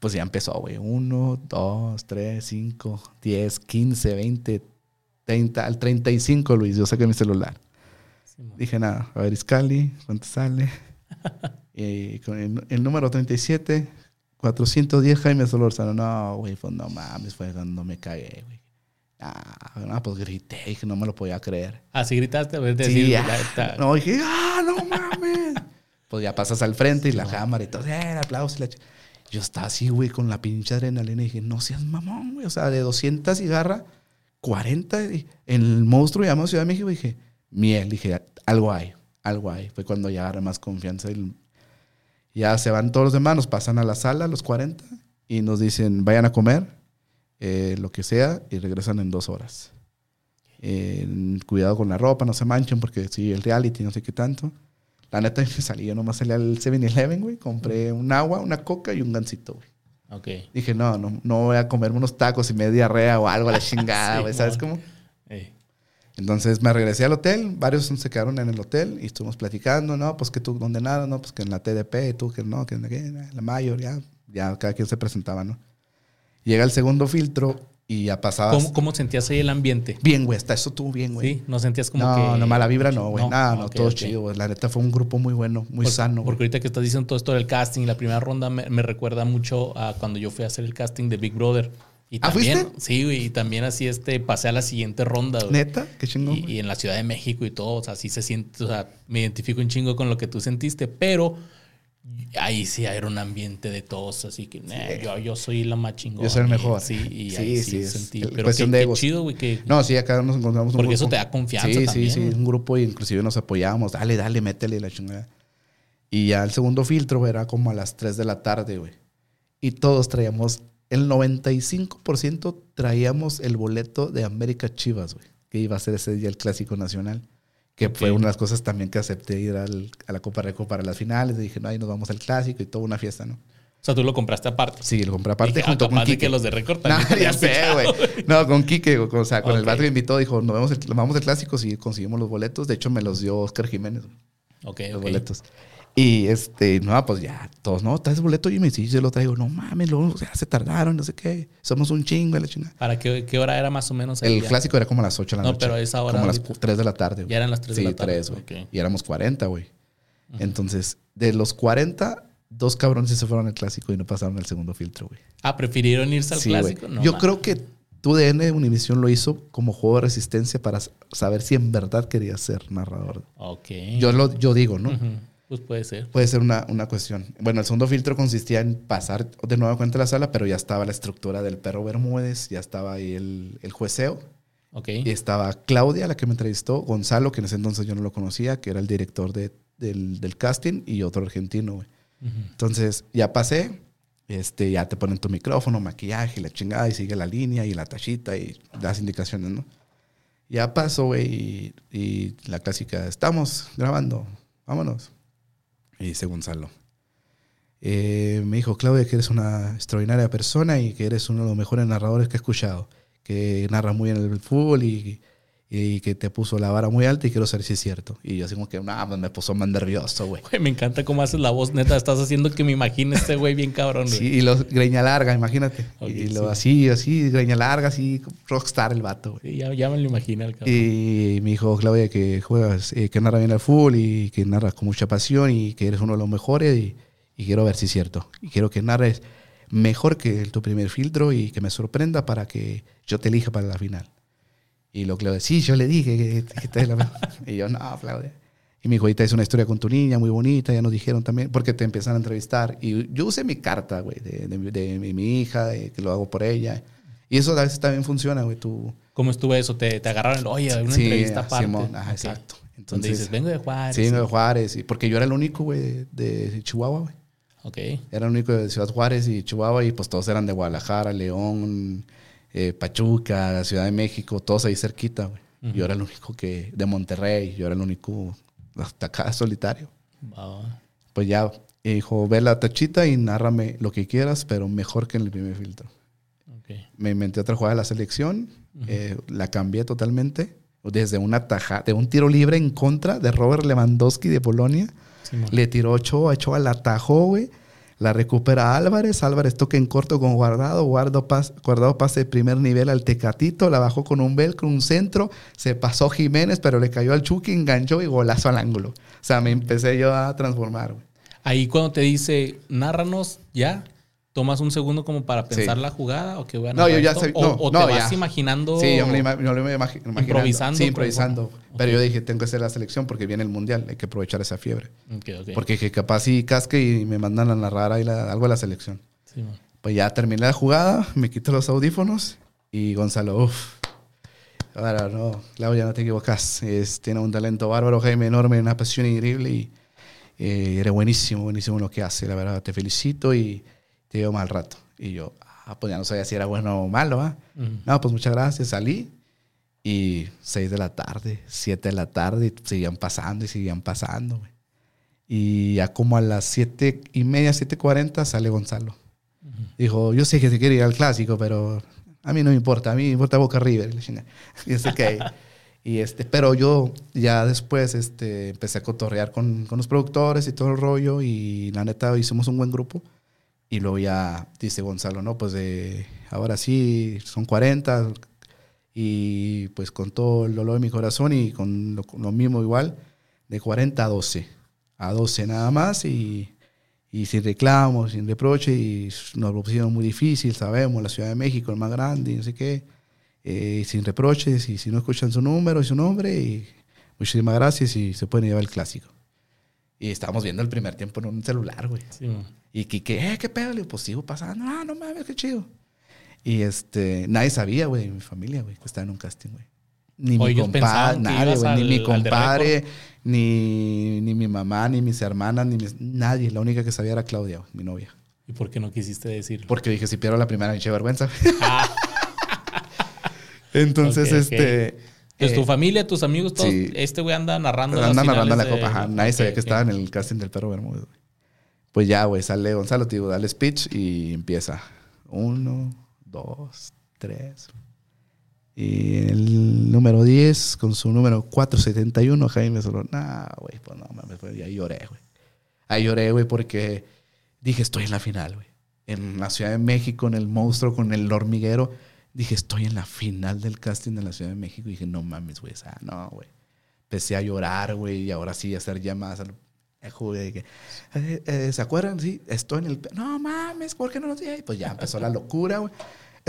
pues ya empezó, güey. Uno, dos, tres, cinco, diez, quince, veinte, treinta, al treinta y cinco, Luis, yo saqué mi celular. Dije, nada, a ver, Iscali, ¿cuánto sale? y con el, número 37, 410 Jaime Solórzano. No, güey, pues no mames, fue cuando me cagué, güey. Ah, no, pues grité, dije, no me lo podía creer. Ah, sí gritaste, a decir, sí, ah, No, dije, ah, no mames. pues ya pasas al frente y la cámara y todo, eh, el aplauso y la yo estaba así, güey, con la pinche adrenalina y dije, no seas mamón, güey. O sea, de 200 cigarras, 40 en el monstruo llamado Ciudad de México. Dije, miel. Dije, algo hay, algo hay. Fue cuando ya agarré más confianza. Y ya se van todos los demás, nos pasan a la sala, los 40, y nos dicen, vayan a comer, eh, lo que sea, y regresan en dos horas. cuidado con la ropa, no se manchen, porque sí, el reality, no sé qué tanto. La neta me salí, yo nomás salí al 7-Eleven, güey. Compré un agua, una coca y un gansito, güey. Ok. Dije, no, no, no voy a comerme unos tacos y me diarrea o algo a la chingada, güey. ¿Sabes cómo? Entonces me regresé al hotel, varios se quedaron en el hotel y estuvimos platicando, ¿no? Pues que tú, ¿dónde nada? No, pues que en la TDP, tú, que no, que en la mayor, ya, ya cada quien se presentaba, ¿no? Llega el segundo filtro y ya pasabas. ¿Cómo, ¿Cómo, sentías ahí el ambiente? Bien, güey, hasta eso estuvo bien, güey. Sí, no sentías como no, que. No, no, mala vibra, no, güey. No, no, todo chido, güey. La neta fue un grupo muy bueno, muy sano. Porque ahorita que estás diciendo todo esto del casting, la primera ronda me, recuerda mucho a cuando yo fui a hacer el casting de Big Brother. Y ¿Ah, también, Sí, güey, y también así este, pasé a la siguiente ronda. Güey. ¿Neta? Qué chingón. Y, y, en la Ciudad de México y todo, o sea, así se siente, o sea, me identifico un chingo con lo que tú sentiste, pero ahí sí era un ambiente de todos, así que yo, yo soy la más chingona. Yo soy el mejor. Sí, y sí, ahí sí, sentí. pero cuestión qué, de qué chido, güey. Que, no, sí, acá nos encontramos un Porque eso te da confianza sí, también. Sí, sí, un grupo y inclusive nos apoyábamos. Dale, dale, métele la chingada. Y ya el segundo filtro era como a las 3 de la tarde, güey. Y todos traíamos, el 95% traíamos el boleto de América Chivas, güey. Que iba a ser ese día el Clásico Nacional que fue una de las cosas también que acepté ir al, a la Copa Reco para las finales. dije, no, ahí nos vamos al clásico y toda una fiesta, ¿no? O sea, tú lo compraste aparte. Sí, lo compré aparte junto con Kike. que los de récord también. No, ya sé, güey. No, con Kike, o sea, con el vato que me invitó, dijo, nos vamos, vamos al clásico si conseguimos los boletos. De hecho, me los dio Oscar Jiménez. Ok, Los boletos. Y este, no, pues ya, todos, no, traes boleto y me dice, yo lo traigo, no mames, luego, o sea, se tardaron, no sé qué, somos un chingo, la chingada. ¿Para qué, qué, hora era más o menos? El clásico era como a las 8 de la noche. No, pero esa hora. Como a las 3 de la tarde. Ya eran las 3 de la tarde. Sí, 3, güey. Y éramos 40, güey. Entonces, de los 40, dos cabrones se fueron al clásico y no pasaron el segundo filtro, güey. Ah, prefirieron irse al clásico. No, yo creo que tu DN Univision lo hizo como juego de resistencia para saber si en verdad quería ser narrador. Ok. Yo, lo, yo digo, ¿no? Pues puede ser. Puede ser una, una, cuestión. Bueno, el segundo filtro consistía en pasar de nuevo cuenta la sala, pero ya estaba la estructura del perro Bermúdez, ya estaba ahí el, el jueceo. Ok. Y estaba Claudia, la que me entrevistó, Gonzalo, que en ese entonces yo no lo conocía, que era el director de, del, del, casting, y otro argentino, güey. Entonces, ya pasé, este, ya te ponen tu micrófono, maquillaje, la chingada, y sigue la línea y la tachita y das indicaciones, ¿no? Ya pasó, güey, y, y la clásica, estamos grabando, vámonos. Y dice Gonzalo. Me dijo, Claudia, que eres una extraordinaria persona y que eres uno de los mejores narradores que he escuchado, que narra muy bien el fútbol y, y que te puso la vara muy alta y quiero saber si es cierto. Y yo así como que, no, pues me puso más nervioso, güey. Me encanta cómo haces la voz, neta. Estás haciendo que me imagine este güey bien cabrón. Sí, y lo greña larga, imagínate. y lo así, así, greña larga, así, rockstar el vato, güey. ya, ya, me lo imaginé el cabrón. Y me dijo, Claudia, que juegas, eh, que narra bien el fútbol y que narras con mucha pasión y que eres uno de los mejores y, y quiero ver si es cierto. Y quiero que narres mejor que tu primer filtro y que me sorprenda para que yo te elija para la final. Y lo Claudia, sí, yo le dije que, que la Y yo, no, Claudia. Y mi hijita es una historia con tu niña muy bonita, ya nos dijeron también, porque te empiezan a entrevistar. Y yo usé mi carta, güey, de, de, mi hija, que lo hago por ella. Y eso a veces también funciona, güey. Tú... ¿Cómo estuvo eso? ¿Te, te agarraron? Oye, una entrevista aparte. Simón, ajá, exacto. Entonces dices, vengo de Juárez. Sí, vengo de Juárez. Porque yo era el único, güey, de, Chihuahua, güey. Ok. Era el único de Ciudad Juárez y Chihuahua y pues todos eran de Guadalajara, León, eh, Pachuca, Ciudad de México, todos ahí cerquita, güey. Yo era el único que, de Monterrey, yo era el único hasta acá solitario. Pues ya, dijo, ve la tachita y nárrame lo que quieras, pero mejor que en el primer filtro. Me inventé otra jugada de la selección, eh, la cambié totalmente, desde una taja, de un tiro libre en contra de Robert Lewandowski de Polonia. le tiró Ochoa, Ochoa la atajó, güey La recupera Álvarez. Álvarez toca en corto con Guardado. Guardado, guardado pase de primer nivel al Tecatito. La bajó con un con un centro. Se pasó Jiménez, pero le cayó al Chucky, enganchó y golazo al ángulo. O sea, me empecé yo a transformar. Ahí cuando te dice, nárranos ya, ¿Tomas un segundo como para pensar la jugada o que voy a No, yo ya. No, o, te vas imaginando. Sí, yo me, lo imagino. Improvisando. Sí, improvisando. Pero yo dije, tengo que hacer la selección porque viene el mundial. Hay que aprovechar esa fiebre. Porque que capaz sí casque y me mandan a narrar ahí algo de la selección. Sí, pues ya terminé la jugada, me quito los audífonos y Gonzalo, uff. Ahora no, Claudia, no te equivocas. Es, tiene un talento bárbaro, Jaime, enorme, una pasión increíble y eh, eres buenísimo, buenísimo lo que hace. La verdad, te felicito y te mal rato. Y yo, ah, pues ya no sabía si era bueno o malo, ¿ah? No, pues muchas gracias, salí. Y seis de la tarde, siete de la tarde, y seguían pasando y seguían pasando, Y ya como a las siete y media, siete cuarenta, sale Gonzalo. Dijo, yo sé que se quiere ir al clásico, pero a mí no me importa, a mí me importa Boca River. Y sé que... Y este, pero yo ya después este, empecé a cotorrear con, con, los productores y todo el rollo y la neta hicimos un buen grupo. Y luego ya dice Gonzalo, no, pues de, ahora sí, son 40 y pues con todo el dolor de mi corazón y con lo, mismo igual, de 40 a 12, a 12 nada más y, y sin reclamos, sin reproche y nos lo pusieron muy difícil, sabemos, la Ciudad de México es más grande y no sé qué, eh, sin reproches y si no escuchan su número y su nombre y muchísimas gracias y se pueden llevar el clásico. Y estábamos viendo el primer tiempo en un celular, güey. Sí, y Kike, eh, qué pedo, le digo, pues sigo pasando. Ah, no mames, qué chido. Y este, nadie sabía, güey, mi familia, güey, que estaba en un casting, güey. Ni mi compadre, nadie, ni mi compadre, ni, ni, mi mamá, ni mis hermanas, ni nadie. La única que sabía era Claudia, mi novia. ¿Y por qué no quisiste decirlo? Porque dije, si pierdo la primera, me eché vergüenza. Ah. Entonces, este. Tu eh, familia, tus amigos, todos. Este güey anda narrando. Anda narrando la copa. Nadie sabía que estaba en el casting del perro Bermúdez, güey. Pues ya, güey, sale Gonzalo, te digo, dale speech y empieza. Uno, dos, tres. Y el número 10, con su número 471, Jaime solo, nah, güey, pues no mames, pues ahí lloré, güey. Ahí lloré, güey, porque dije, estoy en la final, güey. En la Ciudad de México, en el monstruo, con el hormiguero. Dije, estoy en la final del casting de la Ciudad de México. Y dije, no mames, güey, o sea, no, güey. Empecé a llorar, güey, y ahora sí a hacer llamadas al que, eh, eh, ¿se acuerdan? Sí, estoy en el... No mames, ¿por qué no lo dije? Pues ya empezó la locura, güey.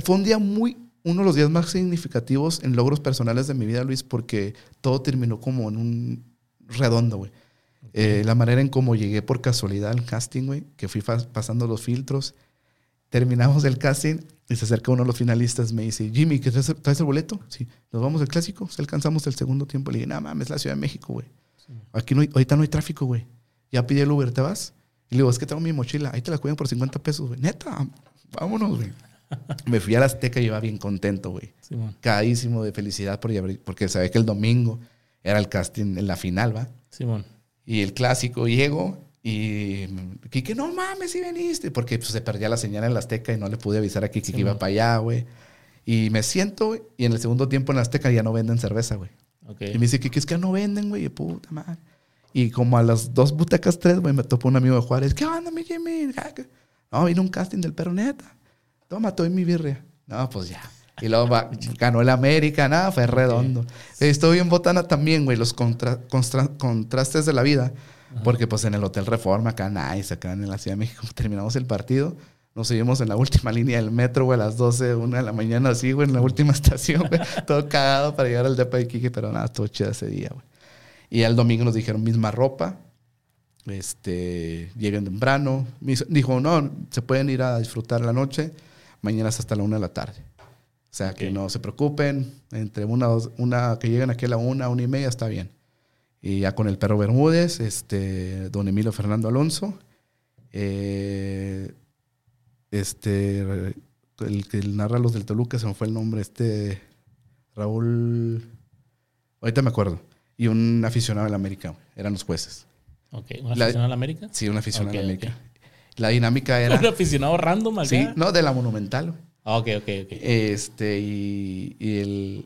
Fue un día muy, uno de los días más significativos en logros personales de mi vida, Luis, porque todo terminó como en un redondo, güey. Eh, la manera en cómo llegué por casualidad al casting, güey, que fui pasando los filtros, terminamos el casting y se acerca uno de los finalistas, me dice, Jimmy, ¿qué traes, traes el boleto? Sí, nos vamos al clásico, alcanzamos el segundo tiempo. Le dije, no mames, es la Ciudad de México, güey. Aquí no ahorita no hay tráfico, güey. Ya pide el Uber, ¿te vas? Y le digo, es que tengo mi mochila, ahí te la cuidan por 50 pesos, güey. Neta, vámonos, güey. Me fui a la Azteca y iba bien contento, güey. Sí, Cadísimo de felicidad porque sabía que el domingo era el casting en la final, ¿va? Simón. Y el clásico llego y Kike, no mames, si veniste. Porque pues, se perdía la señal en la Azteca y no le pude avisar a Kike que iba para allá, güey. Y me siento, y en el segundo tiempo en la Azteca ya no venden cerveza, güey. Y me dice, Kike, es que no venden, güey. Puta madre. Y como a las dos butacas tres, güey, me topó un amigo de Juárez. ¿Qué onda, mi Jimmy? No, vino un casting del perro neta. Toma, estoy mi birria. No, pues ya. Y luego ganó el América, nada, fue redondo. Estoy en Botana también, güey, los contrastes de la vida. Porque pues en el Hotel Reforma, acá nice, acá en la Ciudad de México, terminamos el partido. Nos seguimos en la última línea del metro, güey, a las 12, 1 de la mañana, así, güey, en la última estación, güey. todo cagado para llegar al depa de pero nada, todo chido ese día, güey. Y el domingo nos dijeron misma ropa, este, lleguen temprano. Dijo, no, se pueden ir a disfrutar la noche, mañana es hasta la una de la tarde. O sea, que no se preocupen, entre una, una que lleguen aquí a la una, una y media, está bien. Y ya con el perro Bermúdez, este, don Emilio Fernando Alonso, eh, este, el que narra los del Toluca, se me fue el nombre, este, Raúl, ahorita me acuerdo y un aficionado la América. Eran los jueces. Ok, ¿un aficionado a la América? Sí, un aficionado a la América. La dinámica era. ¿Un aficionado random acá? Sí, no, de la Monumental. Ah, ok, ok, ok. Este, y, y el,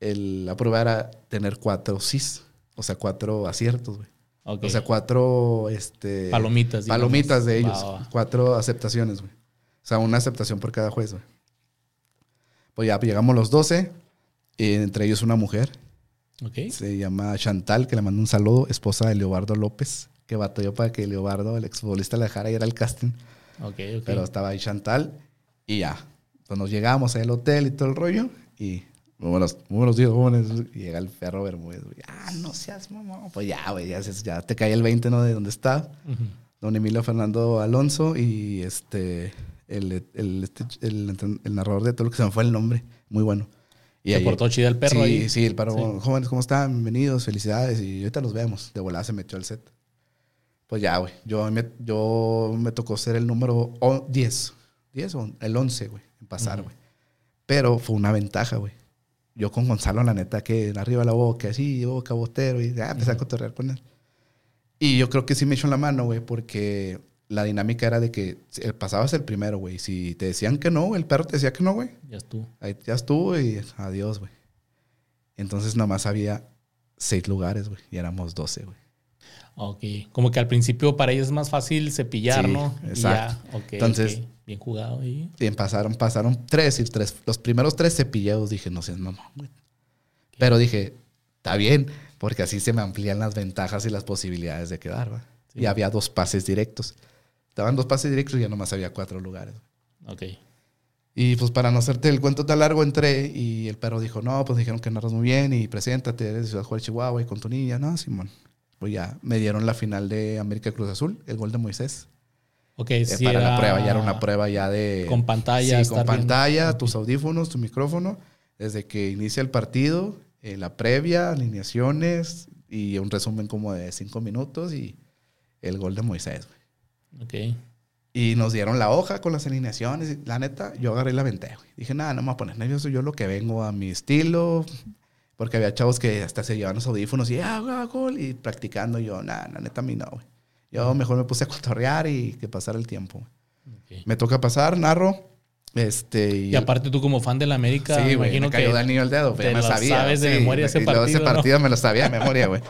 el, la prueba era tener cuatro cis, o sea, cuatro aciertos, güey. O sea, cuatro este, palomitas. Palomitas de ellos. Cuatro aceptaciones, güey. O sea, una aceptación por cada juez, güey. Pues ya llegamos los 12, entre ellos una mujer. Se llama Chantal, que le mando un saludo, esposa de Leobardo López, que batalló para que Leobardo, el exfutbolista, le dejara ir al casting. Pero estaba ahí Chantal y ya. Pues nos llegamos al hotel y todo el rollo y muy buenos, muy buenos días, jóvenes. Y llega el perro Bermúdez, Ah, no seas mamá. Pues ya, güey, ya, te cae el 20, ¿no? De dónde está. Don Emilio Fernando Alonso y este el, el, este, el, el, narrador de todo lo que se me fue el nombre. Muy bueno. Y se portó chida el perro sí, ahí. Sí, el perro. Jóvenes, ¿cómo están? Bienvenidos, felicidades. Y ahorita los vemos. De volada se metió al set. Pues ya, güey. Yo me, yo me tocó ser el número 10. 10 o el 11, güey. En pasar, güey. Pero fue una ventaja, güey. Yo con Gonzalo, la neta, que arriba la boca, así, boca, botero, y ya empecé a cotorrear con él. Y yo creo que sí me echó la mano, güey, porque la dinámica era de que pasabas el primero, güey. Si te decían que no, el perro te decía que no, güey. Ya estuvo. Ahí, ya estuvo y adiós, güey. Entonces nomás había seis lugares, güey. Y éramos doce, güey. Ok. Como que al principio para ellos es más fácil cepillar, ¿no? Exacto. Entonces, bien jugado. Y... Bien, pasaron, pasaron tres y tres. Los primeros tres cepillados dije, no sé, mamá, güey. Pero dije, está bien, porque así se me amplían las ventajas y las posibilidades de quedar, güey. Y había dos pases directos. Estaban dos pases directos y ya nomás había cuatro lugares. Ok. Y pues para no hacerte el cuento tan largo, entré y el perro dijo, no, pues dijeron que narras muy bien y preséntate, eres de Ciudad Juárez, Chihuahua y con tu niña. No, Simón. Pues ya me dieron la final de América Cruz Azul, el gol de Moisés. Ok, eh, sí Para la prueba, ya era una prueba ya de... Con pantalla. Sí, con pantalla, tus audífonos, tu micrófono, desde que inicia el partido, eh, la previa, alineaciones y un resumen como de cinco minutos y el gol de Moisés. Ok. Y nos dieron la hoja con las alineaciones. la neta, yo agarré la vente, Dije, nada, no me voy a poner nervioso. Yo lo que vengo a mi estilo. Porque había chavos que hasta se llevaban los audífonos y, ah, gol. Y practicando yo, nada, la neta, a mí no, güey. Yo mejor me puse a cotorrear y que pasara el tiempo. Me toca pasar, narro. Este, y, aparte tú como fan de la América, sí, imagino me cayó niño el dedo, te me sabía. sabes de memoria ese partido, ese partido me lo sabía de memoria, güey.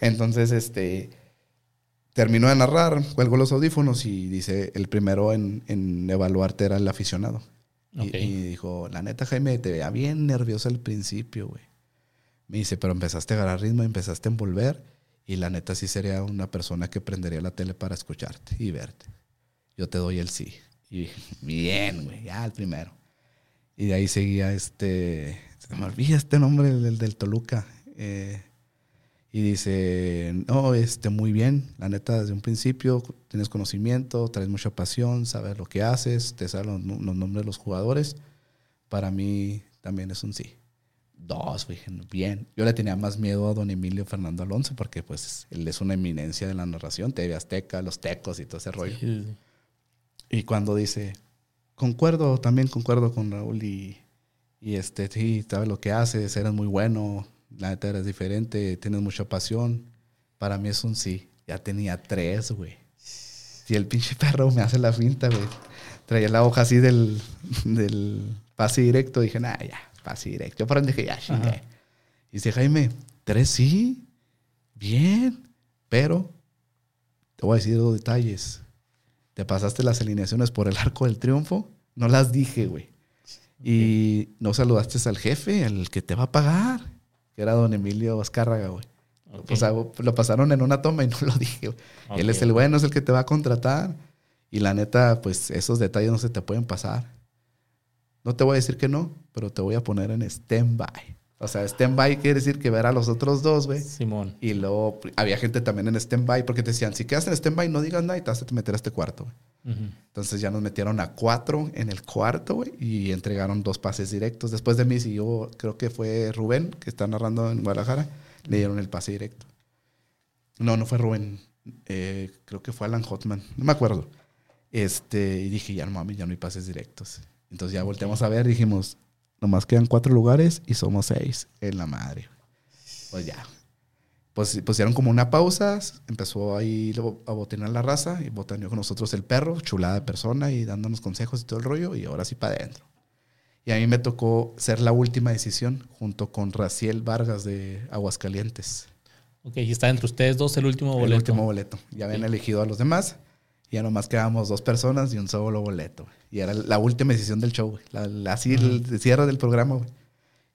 Entonces, este, terminó de narrar, cuelgo los audífonos y dice, el primero en, evaluarte era el aficionado. Y, dijo, la neta, Jaime, te veía bien nervioso al principio, güey. Me dice, pero empezaste a agarrar ritmo, empezaste a envolver. Y la neta sí sería una persona que prendería la tele para escucharte y verte. Yo te doy el sí. Y bien, güey, ya el primero. Y de ahí seguía este, se me olvida este nombre, el del Toluca. Eh, y dice, no, este, muy bien, la neta, desde un principio tienes conocimiento, traes mucha pasión, sabes lo que haces, te sabes los, nombres de los jugadores. Para mí también es un sí. Dos, bien. Yo le tenía más miedo a don Emilio Fernando Alonso porque pues él es una eminencia de la narración, TV Azteca, los tecos y todo ese rollo. Y cuando dice, concuerdo, también concuerdo con Raúl y, y este, sí, sabes lo que haces, eres muy bueno, la neta eres diferente, tienes mucha pasión. Para mí es un sí. Ya tenía tres, güey. Si el pinche perro me hace la finta, güey. Traía la hoja así del, del pase directo. Dije, nah, ya, pase directo. Yo por dije, ya, chingue. Y dice, Jaime, tres sí. Bien. Pero te voy a decir dos detalles. Te pasaste las alineaciones por el arco del triunfo. No las dije, güey. Y no saludaste al jefe, al que te va a pagar que era don Emilio Azcárraga, güey. O sea, lo pasaron en una toma y no lo dije. Él es el bueno, es el que te va a contratar. Y la neta, pues esos detalles no se te pueden pasar. No te voy a decir que no, pero te voy a poner en stand-by. O sea, stand-by quiere decir que ver a los otros dos, güey. Simón. Y luego había gente también en stand-by porque te decían, si quedas en stand-by no digas nada y te vas a meter a este cuarto, güey. Entonces ya nos metieron a cuatro en el cuarto, güey, y entregaron dos pases directos. Después de mí yo creo que fue Rubén, que está narrando en Guadalajara, le dieron el pase directo. No, no fue Rubén, eh, creo que fue Alan Hotman, no me acuerdo. Este, y dije, ya no mames, ya no hay pases directos. Entonces ya volteamos a ver, dijimos, nomás quedan cuatro lugares y somos seis en la madre. Pues ya, pues pusieron como una pausa, empezó ahí a botanear la raza y botaneó con nosotros el perro, chulada de persona y dándonos consejos y todo el rollo y ahora sí para adentro. Y a mí me tocó ser la última decisión junto con Raciel Vargas de Aguascalientes. Ok, y está entre ustedes dos el último boleto. El último boleto. Ya habían elegido a los demás. Ya nomás quedábamos dos personas y un solo boleto. Y era la última decisión del show, La, así, el cierre del programa, güey.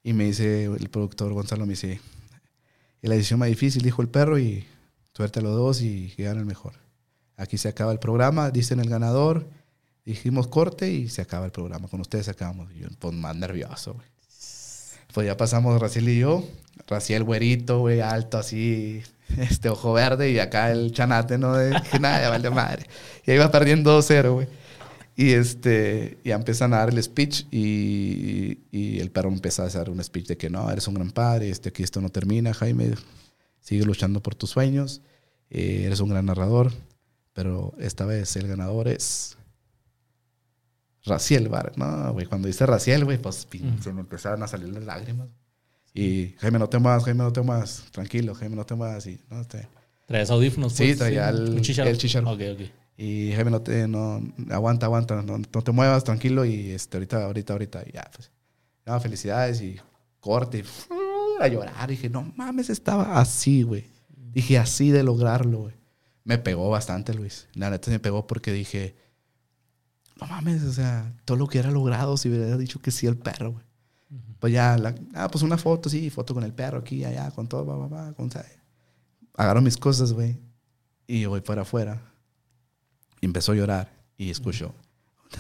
Y me dice el productor Gonzalo, me dice, y la decisión más difícil, dijo el perro, y suerte a los dos y llegaron el mejor. Aquí se acaba el programa, dicen el ganador, dijimos corte y se acaba el programa. Con ustedes acabamos. Y yo, pues más nervioso, güey. Pues ya pasamos Raciel y yo. Raciel güerito, güey, alto así, este ojo verde y acá el chanate, ¿no? De que nada, ya vale madre. Y ahí va perdiendo 2-0, güey. Y este, ya empiezan a dar el speech y, y, el perro empieza a hacer un speech de que no, eres un gran padre, este, aquí esto no termina, Jaime, sigue luchando por tus sueños, eh, eres un gran narrador, pero esta vez el ganador es Raciel, Bar. No, güey, cuando dice Raciel, güey, pues se me empezaron a salir las lágrimas. Y Jaime, no te más, Jaime, no te más, tranquilo, Jaime, no te más. Y, no, te... ¿Traes audífonos? Pues? Sí, traía el, chicharo. Y Jaime, no te, no, aguanta, aguanta, no, te muevas, tranquilo. Y este, ahorita, ahorita, ahorita, ya, pues. No, felicidades y corte. Y, a llorar. dije, no mames, estaba así, güey. Dije, así de lograrlo, güey. Me pegó bastante, Luis. La neta me pegó porque dije, no mames, o sea, todo lo que era logrado si hubiera dicho que sí el perro, güey. Pues ya, la, ah, pues una foto, sí, foto con el perro aquí, allá, con todo, va, va, va, con, agarro mis cosas, güey, y voy para afuera y empezó a llorar y escuchó,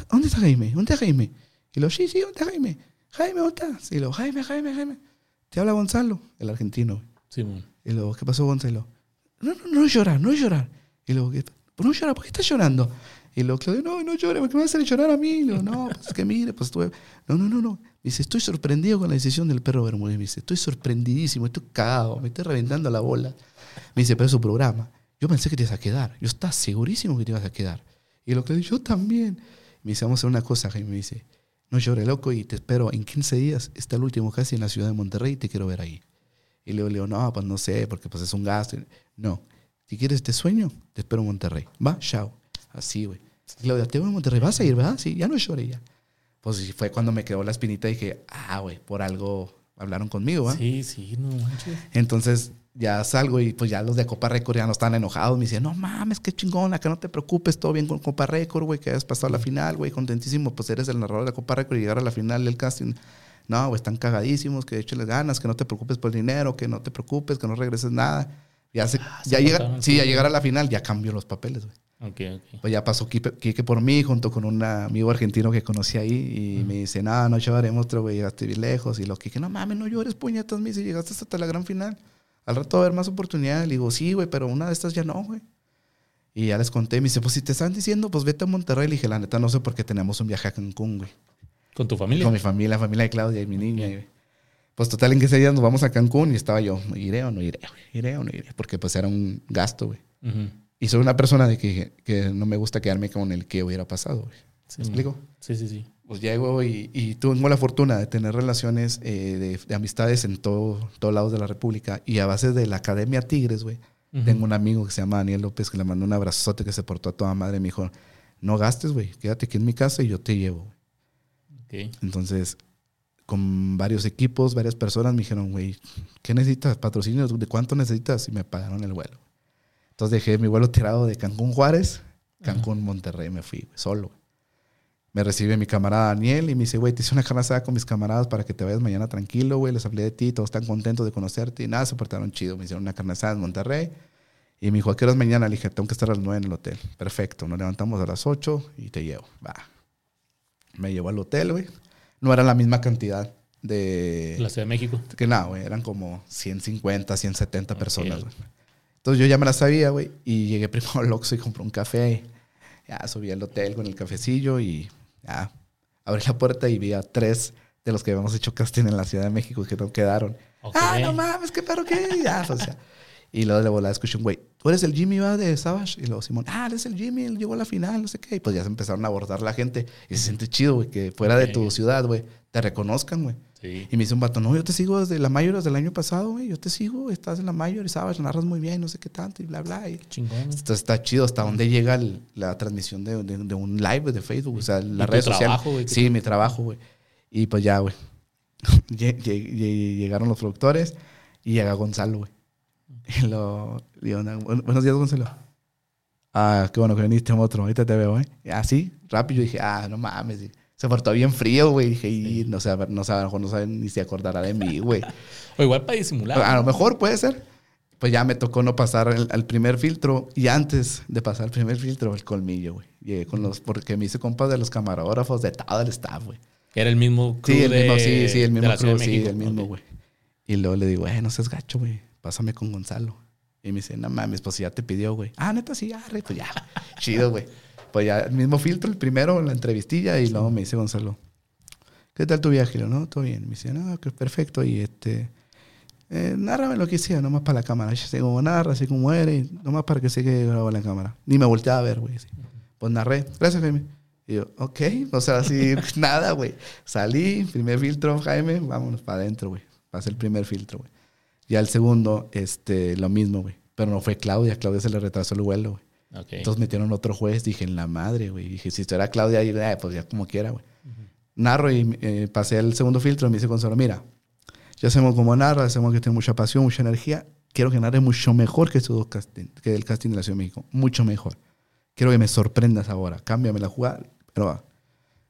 ¿dónde está Jaime? ¿Dónde está Jaime? Y lo, sí, sí, ¿dónde está Jaime? Jaime, ¿dónde estás? Y lo, Jaime, Jaime, Jaime. Te habla Gonzalo, el argentino. Sí, Y luego, ¿qué pasó, Gonzalo? No, no, no llorar, no llorar. Y luego, no llorar, ¿por qué estás llorando? Y luego Claudio, no, no llore, porque me vas a hacer llorar a mí. Y luego, no, pues es que mire, pues estuve. No, no, no, no. Dice, estoy sorprendido con la decisión del perro Bermúdez. Me dice, estoy sorprendidísimo, estoy cagado, me estoy reventando la bola. Me dice, pero es su programa. Yo pensé que te ibas a quedar. Yo estaba segurísimo que te ibas a quedar. Y lo que yo también. Me dice, vamos a hacer una cosa, Jaime. Me dice, no llore, loco, y te espero en 15 días. Está el último casi en la ciudad de Monterrey y te quiero ver ahí. Y le digo, no, pues no sé, porque pues es un gasto. No, si quieres este sueño, te espero en Monterrey. Va, chao. Así, güey. Digo, te voy a Monterrey, vas a ir, ¿verdad? Sí, ya no lloré ya. Pues fue cuando me quedó la espinita y dije, ah, güey, por algo hablaron conmigo, ¿va? Sí, sí, no manches. Entonces, ya salgo y pues ya los de Copa Record ya no están enojados. Me dicen, no mames, qué chingona, que no te preocupes, todo bien con Copa Record, güey, que has pasado a la final, güey, contentísimo, pues eres el narrador de Copa Record y llegar a la final del casting. No, güey, están cagadísimos, que échale ganas, que no te preocupes por el dinero, que no te preocupes, que no regreses nada. Ya, se, ah, ya llega, sí, ya llegar a la final, ya cambió los papeles, güey. Okay, okay. Pues ya pasó Kike por mí junto con un amigo argentino que conocí ahí y me dice, no, no lloremos, otro güey, llegaste bien lejos. Y lo que no mames, no llores, puñetas, me dice, llegaste hasta la gran final al rato va a haber más oportunidades. Le digo, sí, güey, pero una de estas ya no, güey. Y ya les conté. Me dice, pues si te están diciendo, pues vete a Monterrey. Le dije, la neta, no sé por qué tenemos un viaje a Cancún, güey. ¿Con tu familia? Con mi familia, la familia de Claudia y mi niña. Pues total, en que ese día nos vamos a Cancún y estaba yo, ¿iré o no iré? Güey? ¿Iré o no iré? Porque pues era un gasto, güey. Y soy una persona de que, que, no me gusta quedarme con el que hubiera pasado, güey. ¿Me explico? Sí, sí, sí pues llego y, y, tengo la fortuna de tener relaciones eh, de, amistades en todo, todos lados de la República. Y a base de la Academia Tigres, güey, tengo un amigo que se llama Daniel López que le mandó un abrazote que se portó a toda madre. Me dijo, no gastes, güey, quédate aquí en mi casa y yo te llevo. Okay. Entonces, con varios equipos, varias personas me dijeron, güey, ¿qué necesitas? ¿Patrocinio? ¿De cuánto necesitas? Y me pagaron el vuelo. Entonces dejé mi vuelo tirado de Cancún Juárez, Cancún Monterrey, me fui, solo me recibe mi camarada Daniel y me dice, güey, te hice una carne con mis camaradas para que te vayas mañana tranquilo, güey. Les hablé de ti, todos están contentos de conocerte y nada, se portaron chido. Me hicieron una carne en Monterrey. Y me dijo, ¿a qué horas mañana? Le dije, tengo que estar a las 9 en el hotel. Perfecto, nos levantamos a las 8 y te llevo. Va. Me llevó al hotel, güey. No era la misma cantidad de... La Ciudad de México. Que nada, güey. Eran como 150, 170 personas, güey. Entonces yo ya me la sabía, güey. Y llegué primero al Oxxo y compré un café. Ya subí al hotel con el cafecillo y ya, abrí la puerta y vi a tres de los que habíamos hecho casting en la Ciudad de México que no quedaron. Ah, no mames, qué perro qué. Ya, o sea. Y luego de volada escuché un güey, ¿tú eres el Jimmy va de Savage? Y luego Simón, ah, eres el Jimmy, él llegó a la final, no sé qué. Y pues ya se empezaron a abordar la gente. Y se siente chido, güey, que fuera de tu ciudad, güey, te reconozcan, güey. Y me dice un vato, no, yo te sigo desde la mayor, desde el año pasado, güey. Yo te sigo, estás en la mayor y sabes, narras muy bien, no sé qué tanto y bla, bla. Y Chingón. Entonces está chido hasta dónde llega la transmisión de, de, un live de Facebook, o sea, las redes sociales. Sí, mi trabajo, güey. Y pues ya, güey. Llegaron los productores y llega Gonzalo, güey. Y lo, digo, buenos días, Gonzalo. Ah, qué bueno que viniste, otro. Ahorita te veo, ¿eh? Así, rápido. Dije, ah, no mames. Se portó bien frío, güey. Dije, y no sé, no sabe, a lo mejor no saben ni si acordará de mí, güey. o igual para disimular. A lo mejor puede ser. Pues ya me tocó no pasar al primer filtro. Y antes de pasar el primer filtro, el colmillo, güey. Llegué con los, porque me hice compas de los camarógrafos de todo el staff, güey. Era el mismo crew Sí, el mismo, sí, sí, el mismo crew, sí, el mismo, güey. Y luego le digo, eh, no seas gacho, güey. Pásame con Gonzalo. Y me dice, no mames, pues ya te pidió, güey. Ah, neta, sí, arre, pues ya. Chido, güey. Pues ya, el mismo filtro, el primero, la entrevistilla, y luego me dice Gonzalo, ¿qué tal tu viaje? Y no, todo bien. Me dice, no, que perfecto. Y este, eh, nárrame lo que hiciera, nomás para la cámara. Así como narra, así como eres, nomás para que se quede grabado la cámara. Ni me volteaba a ver, güey. Pues narré. Gracias, Jaime. Y yo, ok, o sea, así, nada, güey. Salí, primer filtro, Jaime, vámonos para adentro, güey. Pasé el primer filtro, güey. Y al segundo, este, lo mismo, güey. Pero no fue Claudia, Claudia se le retrasó el vuelo, güey. Okay. Entonces metieron otro juez, dije, en la madre, güey. Dije, si esto era Claudia, eh, pues ya como quiera, güey. Narro y eh, pasé el segundo filtro y me dice Gonzalo, mira, ya hacemos como narra, hacemos que tiene mucha pasión, mucha energía. Quiero que narre mucho mejor que, estos casting, que el casting de la Ciudad de México. Mucho mejor. Quiero que me sorprendas ahora. Cámbiame la jugada. Pero va.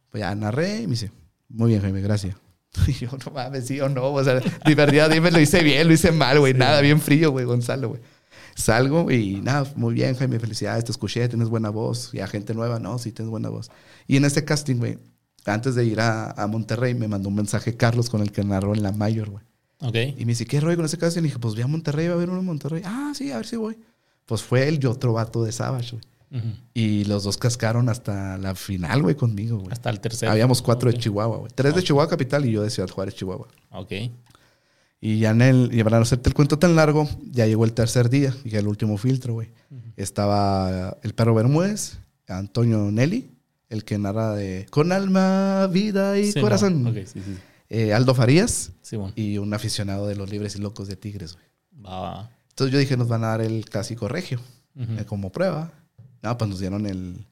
Pues ya narré y me dice, muy bien, Jaime, gracias. Y yo, no mames, sí o no. O sea, divertido, dime, lo hice bien, lo hice mal, güey. Nada, bien frío, güey, Gonzalo, güey. Salgo y nada, muy bien, Jaime, felicidades, te escuché, tienes buena voz. Y a gente nueva, no, sí, tienes buena voz. Y en este casting, güey, antes de ir a, a, Monterrey, me mandó un mensaje Carlos con el que narró en la Mayor, güey. Ok. Y me dice, ¿qué rollo con ese casting? Y dije, pues voy a Monterrey, va a ver uno en Monterrey. Ah, sí, a ver si voy. Pues fue él y otro vato de Savage, güey. Y los dos cascaron hasta la final, güey, conmigo, güey. Hasta el tercero. Habíamos cuatro de Chihuahua, güey. Tres de Chihuahua capital y yo de Ciudad Juárez, Chihuahua. Ok. Y ya en el, y para no hacerte el cuento tan largo, ya llegó el tercer día, y el último filtro, güey. Estaba el perro Bermúdez, Antonio Nelly, el que narra de Con alma, vida y corazón. sí, sí. Eh, Aldo Farías y un aficionado de los libres y locos de Tigres, güey. Entonces yo dije, nos van a dar el clásico regio eh, como prueba. No, pues nos dieron el,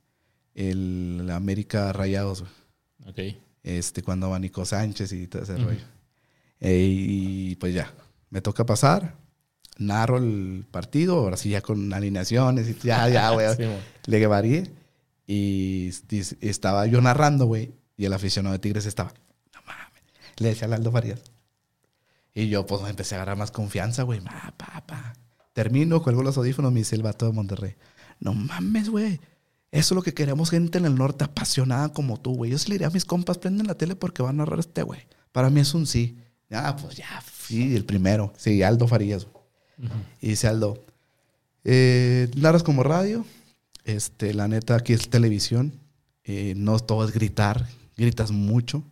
el América Rayados, Ok. Este, cuando va Nico Sánchez y todo ese rollo. Eh, y pues ya, me toca pasar, narro el partido, ahora sí ya con alineaciones y ya, ya, güey. le varíe. Y, estaba yo narrando, güey, y el aficionado de Tigres estaba, no mames, le decía a Aldo Farías. Y yo, pues, empecé a agarrar más confianza, güey. Pa, pa, pa. Termino, cuelgo los audífonos, me dice el vato de Monterrey. No mames, güey. Eso es lo que queremos gente en el norte apasionada como tú, güey. Yo sí le diría a mis compas, prenden la tele porque van a narrar este, güey. Para mí es un sí. Ah, pues ya, sí, el primero. Sí, Aldo Farías. Y dice Aldo, eh, narras como radio. Este, la neta, aquí es televisión. Eh, no todo es gritar. Gritas mucho.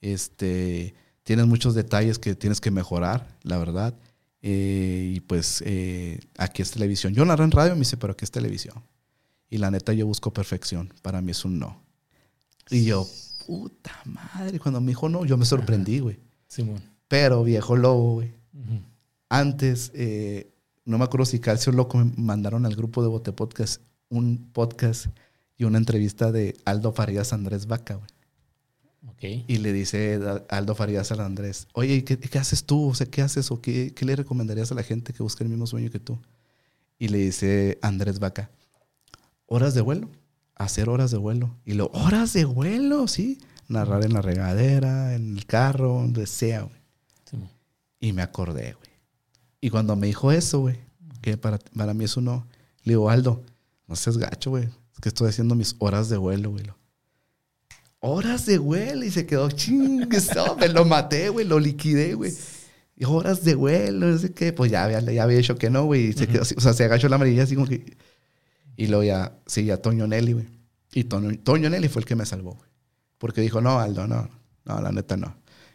Este, tienes muchos detalles que tienes que mejorar, la verdad. Eh, y pues eh, aquí es televisión. Yo narro en radio, me dice, pero aquí es televisión. Y la neta, yo busco perfección. Para mí es un no. Y yo, puta madre. Cuando me dijo no, yo me sorprendí, güey. Pero viejo lobo, güey. Antes, eh, no me acuerdo si Calcio Loco me mandaron al grupo de Bote Podcast un podcast y una entrevista de Aldo Farías Andrés Vaca, güey. Y le dice Aldo Farías al Andrés, oye, ¿qué, ¿qué, haces tú? O sea, ¿qué haces o qué, qué, le recomendarías a la gente que busca el mismo sueño que tú? Y le dice Andrés Vaca, horas de vuelo, hacer horas de vuelo. Y lo, horas de vuelo, sí. Narrar en la regadera, en el carro, donde sea, güey. Y me acordé, güey. Y cuando me dijo eso, güey, que para, para mí eso no, le digo, Aldo, no seas gacho, güey. Es que estoy haciendo mis horas de vuelo, güey horas de vuelo y se quedó ching, me lo maté, güey, lo liquidé, güey. Y horas de vuelo, no sé qué. Pues ya, ya, ya había dicho que no, güey. se quedó o sea, se agachó la amarilla así como que. Y luego ya, sí, ya Toño Nelly, güey. Y Toño, Toño, Nelly fue el que me salvó, güey. Porque dijo, no, Aldo, no, no, la neta no.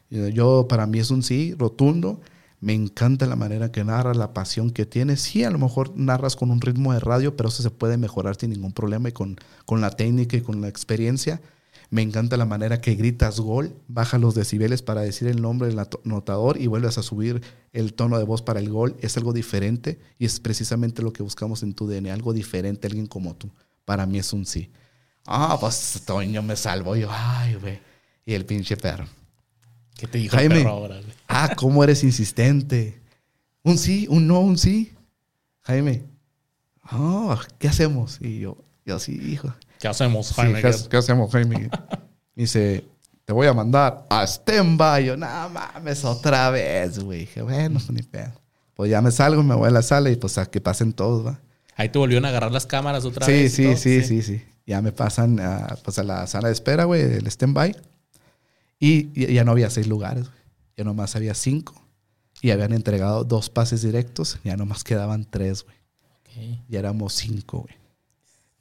Yo, para mí es un sí, rotundo. Me encanta la manera que narras, la pasión que tienes. Sí, a lo mejor narras con un ritmo de radio, pero eso se puede mejorar sin ningún problema y con, con la técnica y con la experiencia me encanta la manera que gritas gol, baja los decibeles para decir el nombre del anotador y vuelves a subir el tono de voz para el gol. Es algo diferente y es precisamente lo que buscamos en tu DNA, algo diferente, alguien como tú. Para mí es un sí. Ah, pues Toño me salvó. Yo, ay, güey. Y el pinche perro. ¿Qué te dijo el perro ahora? Ah, cómo eres insistente. Un sí, un no, un sí. Jaime, oh, ¿qué hacemos? Y yo, yo sí, hijo. ¿Qué hacemos, Jaime? ¿qué, hacemos, Jaime? dice, te voy a mandar a stand-by. Yo, no mames, otra vez, güey. Dije, bueno, pues ni pedo. Pues ya me salgo, me voy a la sala y pues a que pasen todos, ¿va? Ahí te volvieron a agarrar las cámaras otra vez. Sí, sí, sí, sí, sí. Ya me pasan a, pues a la sala de espera, güey, el stand-by. Y, ya no había seis lugares, güey. Ya nomás había cinco. Y habían entregado dos pases directos. Ya nomás quedaban tres, güey. Okay. Ya éramos cinco, güey.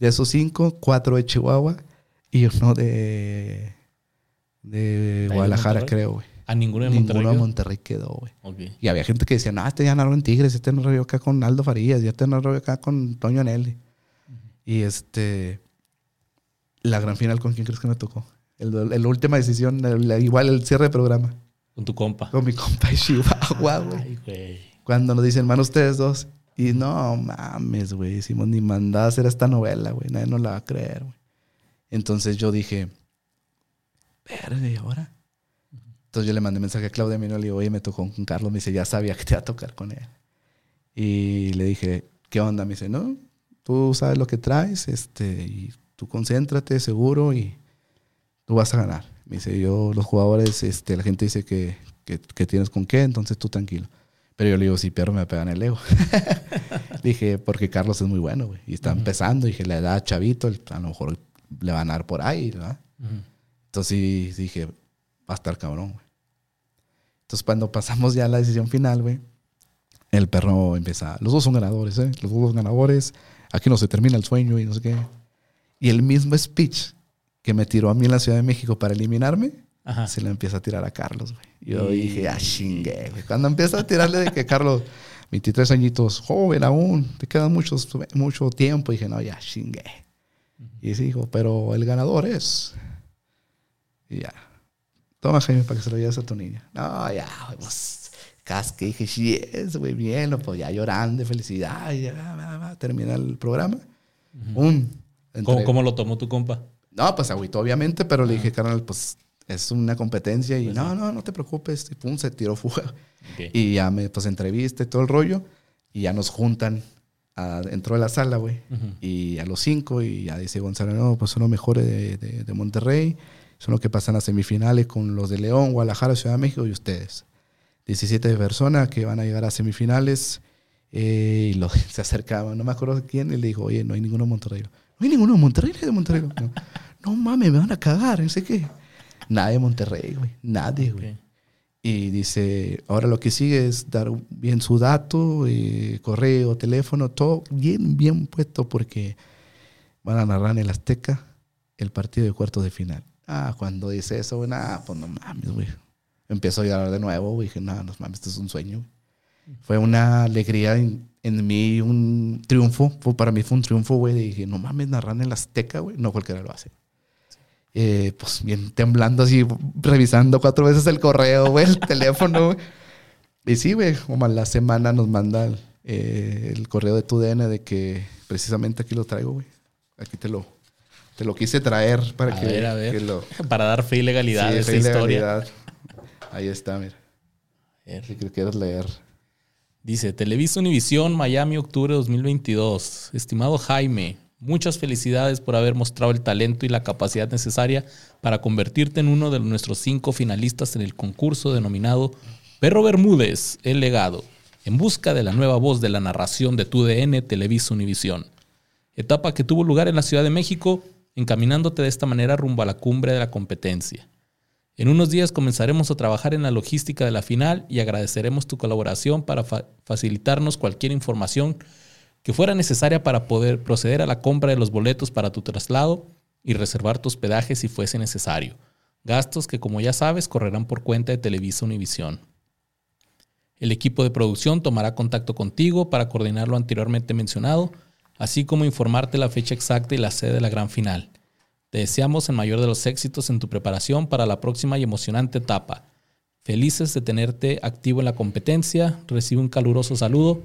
De esos cinco, cuatro de Chihuahua y uno de, de Guadalajara, creo, güey. ¿A ninguno de Monterrey? Ninguno de Monterrey quedó, güey. Y había gente que decía, no, este ya no en Tigres, este no rollo acá con Aldo Farías, ya este no rollo acá con Toño Nelly. Y este, la gran final, ¿con quién crees que me tocó? El, la última decisión, igual el cierre de programa. Con tu compa. Con mi compa Chihuahua, güey. Cuando nos dicen, man, ustedes dos. Y no mames, güey. Hicimos ni mandada a hacer esta novela, güey. Nadie nos la va a creer, güey. Entonces yo dije, verde, ¿y ahora? Entonces yo le mandé mensaje a Claudia Mino, le digo, oye, me tocó con Carlos. Me dice, ya sabía que te iba a tocar con él. Y le dije, ¿qué onda? Me dice, no, tú sabes lo que traes, este, y tú concéntrate, seguro, y tú vas a ganar. Me dice, yo, los jugadores, este, la gente dice que, que, tienes con qué, entonces tú tranquilo. Pero yo le digo, si perro me pegan el ego. dije, porque Carlos es muy bueno, güey. Y está empezando. Dije, la edad chavito, a lo mejor le van a dar por ahí, ¿verdad? Entonces dije, va a estar cabrón, güey. Entonces cuando pasamos ya a la decisión final, güey, el perro empieza, los dos son ganadores, ¿eh? Los dos son ganadores. Aquí no se termina el sueño y no sé qué. Y el mismo speech que me tiró a mí en la Ciudad de México para eliminarme, se lo empieza a tirar a Carlos, güey. Yo dije, ah, chingue, güey. Cuando empieza a tirarle de que Carlos, 23 añitos, joven aún, te queda mucho, mucho tiempo, dije, no, ya, chingue. Y dijo, pero el ganador es. Y ya. Toma, Jaime, para que se lo lleves a tu niña. No, ya, pues, casque. Dije, sí es, güey, bien, pues ya llorando de felicidad. Y ya, termina el programa. ¿Cómo, lo tomó tu compa? No, pues agüito, obviamente, pero le dije, carnal, pues es una competencia y pues no, no, no te preocupes. Y pum, se tiró fuga. Y ya me, pues, entrevista y todo el rollo. Y ya nos juntan. A, entró a la sala, güey. Y a los cinco, y ya dice Gonzalo, no, pues son los mejores de, de, Monterrey. Son los que pasan a semifinales con los de León, Guadalajara, Ciudad de México y ustedes. 17 personas que van a llegar a semifinales. Eh, y los, se acercaban, no me acuerdo quién, y le dijo, oye, no hay ninguno de Monterrey. No hay ninguno de Monterrey, de Monterrey. No, no mames, me van a cagar, no sé qué. Nadie de Monterrey, güey. Nadie, güey. Y dice, ahora lo que sigue es dar bien su dato, eh, correo, teléfono, todo bien, bien puesto porque van a narrar en el Azteca el partido de cuartos de final. Ah, cuando dice eso, güey, ah, pues no mames, güey. Empiezo a llorar de nuevo, güey. Dije, no, no mames, esto es un sueño. Fue una alegría en, en, mí, un triunfo. Fue, para mí fue un triunfo, güey. Dije, no mames, narrar en el Azteca, güey. No cualquiera lo hace. Eh, pues bien temblando así, revisando cuatro veces el correo, güey, el teléfono. Y sí, güey, como a la semana nos manda eh, el correo de tu DN de que precisamente aquí lo traigo, güey. Aquí te lo, te lo quise traer para que, lo... Para dar fe y legalidad a esta historia. Ahí está, mira. Si quieres leer. Dice, Televisa Univisión, Miami, octubre de 2022. Estimado Jaime, Muchas felicidades por haber mostrado el talento y la capacidad necesaria para convertirte en uno de nuestros cinco finalistas en el concurso denominado Perro Bermúdez, el legado, en busca de la nueva voz de la narración de tu DN Televisa Univisión. Etapa que tuvo lugar en la Ciudad de México, encaminándote de esta manera rumbo a la cumbre de la competencia. En unos días comenzaremos a trabajar en la logística de la final y agradeceremos tu colaboración para facilitarnos cualquier información que fuera necesaria para poder proceder a la compra de los boletos para tu traslado y reservar tu hospedaje si fuese necesario. Gastos que, como ya sabes, correrán por cuenta de Televisa Univisión. El equipo de producción tomará contacto contigo para coordinar lo anteriormente mencionado, así como informarte la fecha exacta y la sede de la gran final. Te deseamos el mayor de los éxitos en tu preparación para la próxima y emocionante etapa. Felices de tenerte activo en la competencia. Recibe un caluroso saludo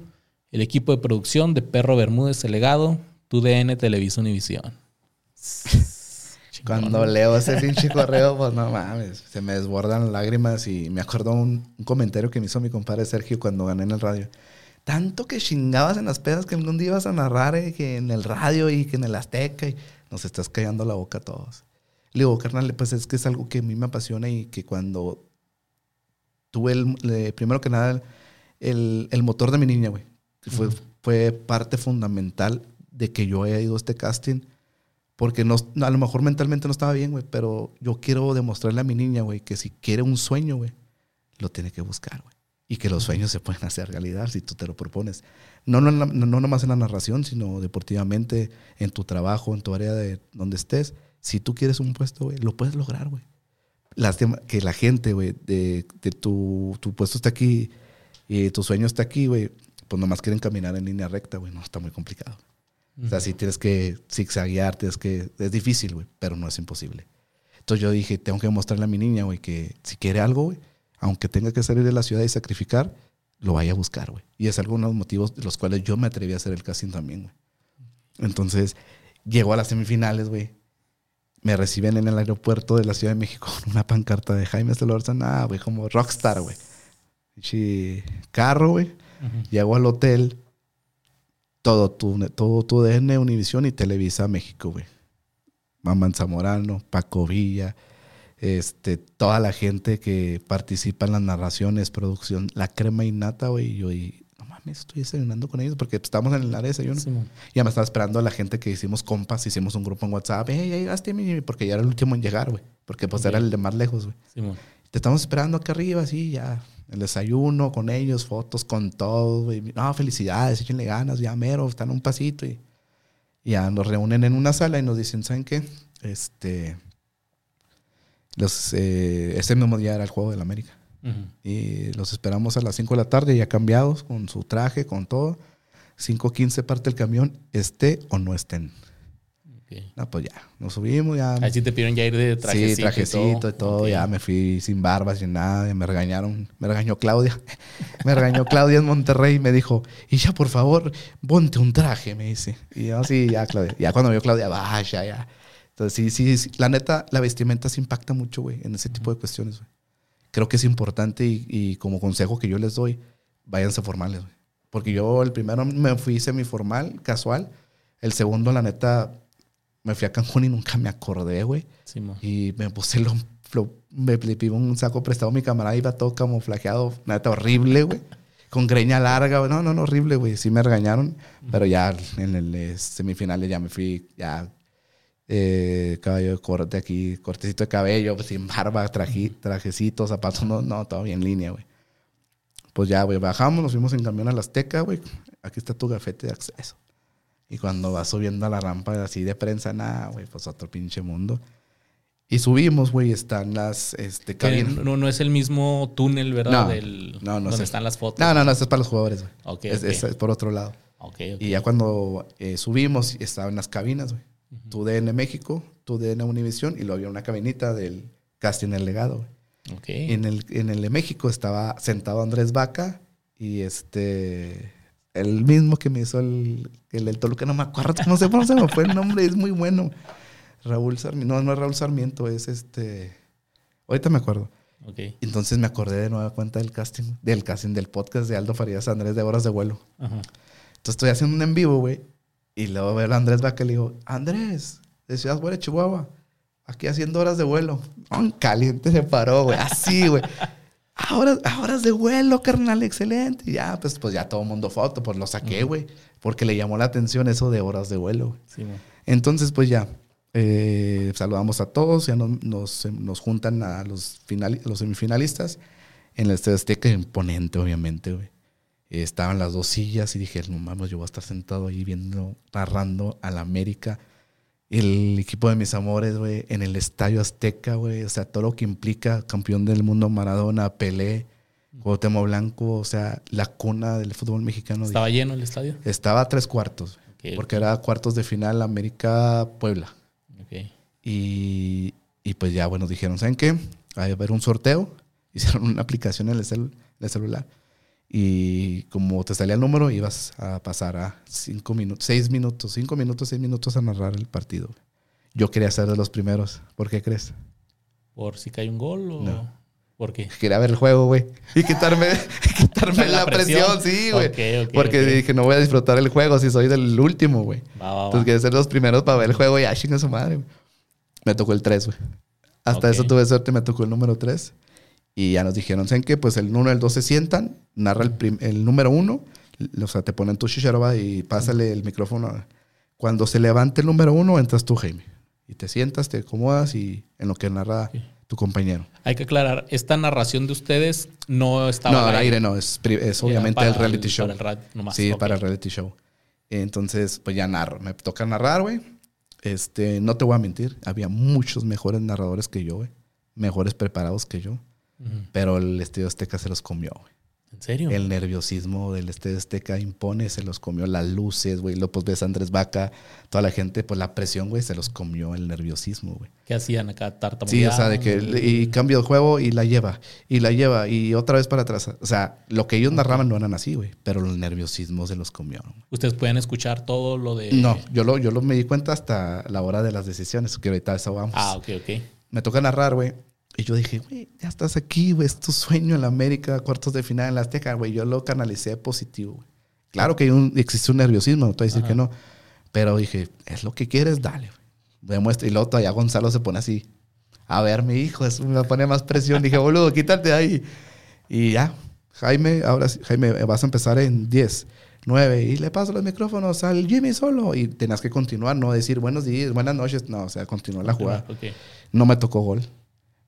el equipo de producción de Perro Bermúdez El Legado, tu DN Televisa Univisión. Cuando leo ese pinche correo, pues no mames, se me desbordan lágrimas y me acuerdo un, un comentario que me hizo mi compadre Sergio cuando gané en el radio. Tanto que chingabas en las pedas que algún día ibas a narrar eh, que en el radio y que en el Azteca y nos estás callando la boca a todos. Le digo, carnal, pues es que es algo que a mí me apasiona y que cuando tuve el, primero que nada, el, el, motor de mi niña, güey, fue, fue parte fundamental de que yo haya ido a este casting porque no, a lo mejor mentalmente no estaba bien, güey, pero yo quiero demostrarle a mi niña, güey, que si quiere un sueño, güey, lo tiene que buscar, güey. Y que los sueños se pueden hacer realidad si tú te lo propones. No, no, no, no nomás en la narración, sino deportivamente, en tu trabajo, en tu área de donde estés. Si tú quieres un puesto, güey, lo puedes lograr, güey. Que la gente, güey, de, de tu, tu puesto está aquí y tu sueño está aquí, güey, pues nomás quieren caminar en línea recta, güey. No, está muy complicado. O sea, si tienes que zigzaguear, tienes que... Es difícil, güey, pero no es imposible. Entonces yo dije, tengo que mostrarle a mi niña, güey, que si quiere algo, güey, aunque tenga que salir de la ciudad y sacrificar, lo vaya a buscar, güey. Y es alguno de los motivos de los cuales yo me atreví a hacer el casting también, güey. Entonces, llegó a las semifinales, güey. Me reciben en el aeropuerto de la Ciudad de México con una pancarta de Jaime Solórzano, ah, güey, como rockstar, güey. Carro, güey. Llego al hotel todo tu, todo tu DN, Univisión y Televisa México, güey. Mamá Zamorano, Paco Villa, este, toda la gente que participa en las narraciones, producción, la crema innata, güey. Y yo, y, no mames, estoy desayunando con ellos porque estamos en el área de desayuno. ya me estaba esperando a la gente que hicimos compas, hicimos un grupo en WhatsApp. Hey, ya llegaste, porque ya era el último en llegar, güey. Porque pues era el de más lejos, güey. Te estamos esperando acá arriba, así, ya el desayuno con ellos, fotos con todo. Y, no, felicidades, échenle ganas, ya mero, están un pasito. Y, ya nos reúnen en una sala y nos dicen, ¿saben qué? Este, los, eh, ese mismo día era el Juego del América. Y los esperamos a las 5 de la tarde, ya cambiados, con su traje, con todo. 5.15 parte el camión, esté o no estén. No, pues ya, nos subimos, ya. Ahí sí te pidieron ya ir de trajecito. Sí, trajecito y todo, ya me fui sin barba, sin nada, me regañaron, me regañó Claudia. me regañó Claudia en Monterrey y me dijo, y ya por favor, ponte un traje, me dice. Y yo, sí, ya, Claudia. Ya cuando vio Claudia, vaya, ya. Entonces, sí, sí, la neta, la vestimenta se impacta mucho, güey, en ese tipo de cuestiones, güey. Creo que es importante y, y, como consejo que yo les doy, váyanse formales, güey. Porque yo el primero me fui semiformal, casual. El segundo, la neta, me fui a Cancún y nunca me acordé, güey. y me puse lo, me le un saco prestado a mi camarada, iba todo camuflajeado, neta horrible, güey. Con greña larga, güey. No, no, no, horrible, güey. Sí me regañaron, pero ya en el eh, semifinales ya me fui, ya eh, cabello de corte aquí, cortecito de cabello, pues, sin barba, traje, trajecito, zapatos, no, no, todo bien en línea, güey. Pues ya, güey, bajamos, nos fuimos en camión a la Azteca, güey. Aquí está tu gafete de acceso. Y cuando vas subiendo a la rampa así de prensa, nada, güey, pues otro pinche mundo. Y subimos, güey, están las este, No, no es el mismo túnel, ¿verdad? No, Del, no, no. Donde están las fotos. No, no, no, esto es para los jugadores, güey. Okay, es, por otro lado. Okay, y ya cuando eh, subimos, estaban las cabinas, güey. Tu DN México, tu DN Univisión, y luego había una cabinita del casting El Legado, güey. Okay. En el, en el de México estaba sentado Andrés Vaca y este el mismo que me hizo el, el Toluca, no me acuerdo, no sé cómo se me fue el nombre, es muy bueno. Raúl Sarmiento, no, no es Raúl Sarmiento, es este. Ahorita me acuerdo. Okay. Entonces me acordé de nueva cuenta del casting, del casting del podcast de Aldo Farías Andrés de Horas de Vuelo. Entonces estoy haciendo un en vivo, güey. Y luego veo a Andrés Vaca y le digo, Andrés, de Ciudad Juárez, Chihuahua, aquí haciendo horas de vuelo. Un caliente se paró, güey. Así, güey. Ahora, horas de vuelo, carnal, excelente. Y ya, pues, pues ya todo el mundo foto, pues lo saqué, güey. Porque le llamó la atención eso de horas de vuelo. Sí, Entonces, pues ya, eh, saludamos a todos, ya nos, nos, juntan a los, final, los semifinalistas en el Estadio Azteca, imponente, obviamente, güey. estaban las dos sillas y dije, no mames, yo voy a estar sentado ahí viendo, narrando a la América el equipo de mis amores, güey, en el Estadio Azteca, güey, o sea, todo lo que implica campeón del mundo Maradona, Pelé, Cuauhtémoc Blanco, o sea, la cuna del fútbol mexicano. ¿Estaba lleno el estadio? Estaba a tres cuartos, porque era cuartos de final América-Puebla. Y, y, pues ya, bueno, dijeron, ¿saben qué? Hay a haber un sorteo, hicieron una aplicación en el, en el celular y como te salía el número, ibas a pasar a cinco minutos, seis minutos, cinco minutos, seis minutos a narrar el partido. Yo quería ser de los primeros. ¿Por qué crees? ¿Por si cae un gol o...? No. ¿Por qué? Quería ver el juego, güey. Y quitarme, quitarme la, presión? sí, güey. Porque dije, no voy a disfrutar el juego si soy del último, güey. Entonces quería ser los primeros para ver el juego y ah, chinga su madre. Me tocó el 3, güey. Hasta eso tuve suerte, me tocó el número 3. Y ya nos dijeron, ¿saben qué? Pues el 1 y el 2 se sientan, narra el, el número 1, o sea, te ponen tu chicharoba y pásale el micrófono. Cuando se levante el número 1, entras tú, Jaime. Y te sientas, te acomodas y en lo que narra tu compañero. Hay que aclarar, esta narración de ustedes no estaba No, al aire, no, es, es obviamente el reality show. Para el nomás. Sí, para el reality show. Entonces, pues ya narro. Me toca narrar, güey. Este, no te voy a mentir, había muchos mejores narradores que yo, güey. Mejores preparados que yo. Pero el Estadio Azteca se los comió, güey. ¿En serio? El nerviosismo del Estadio Azteca impone, se los comió las luces, güey. Luego pues ves a Andrés Vaca, toda la gente, pues la presión, güey, se los comió el nerviosismo, güey. ¿Qué hacían acá? Tartamudeando. Sí, o sea, de que y cambio de juego y la lleva, y la lleva, y otra vez para atrás. O sea, lo que ellos narraban no eran así, güey, pero el nerviosismo se los comió. ¿Ustedes pueden escuchar todo lo de...? No, yo lo, yo lo me di cuenta hasta la hora de las decisiones, que ahorita eso vamos. Ah, ok, ok. Me toca narrar, güey, y yo dije, güey, ya estás aquí, güey, es tu sueño en la América, cuartos de final en la Azteca, güey. Yo lo canalicé positivo, güey. Claro que un, existe un nerviosismo, no te voy a decir que no. Pero dije, es lo que quieres, dale, güey. Demuestra. Y luego todavía Gonzalo se pone así. A ver, mi hijo, eso me pone más presión. dije, boludo, quítate de ahí. Y ya, Jaime, ahora sí, Jaime, vas a empezar en 10, 9. Y le paso los micrófonos al Jimmy solo. Y tenías que continuar, no decir buenos días, buenas noches. No, o sea, continuar la jugada. No me tocó gol.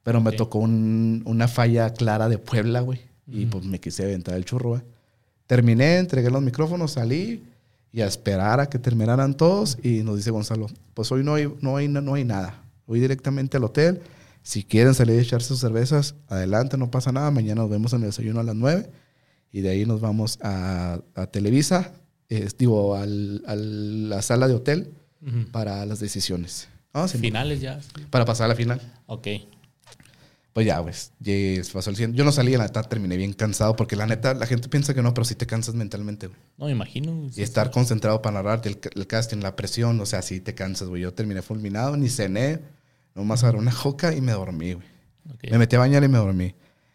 Pero me tocó una falla clara de Puebla, güey. Y pues me quise aventar el churro, güey. Terminé, entregué los micrófonos, salí y a esperar a que terminaran todos. Y nos dice Gonzalo, pues hoy no hay, no hay, no hay nada. Voy directamente al hotel. Si quieren salir a echarse sus cervezas, adelante, no pasa nada. Mañana nos vemos en el desayuno a las 9. Y de ahí nos vamos a, Televisa, digo, a la sala de hotel para las decisiones. Ah, Finales ya. Para pasar a la final. Ok pues ya, pues, pasó el 100. Yo no salí, la neta, terminé bien cansado, porque la neta, la gente piensa que no, pero sí te cansas mentalmente, güey. No, me imagino. Y estar concentrado para narrar el, el, casting, la presión, o sea, sí te cansas, güey. Yo terminé fulminado, ni cené, nomás agarré una joca y me dormí, güey. Me metí a bañar y me dormí.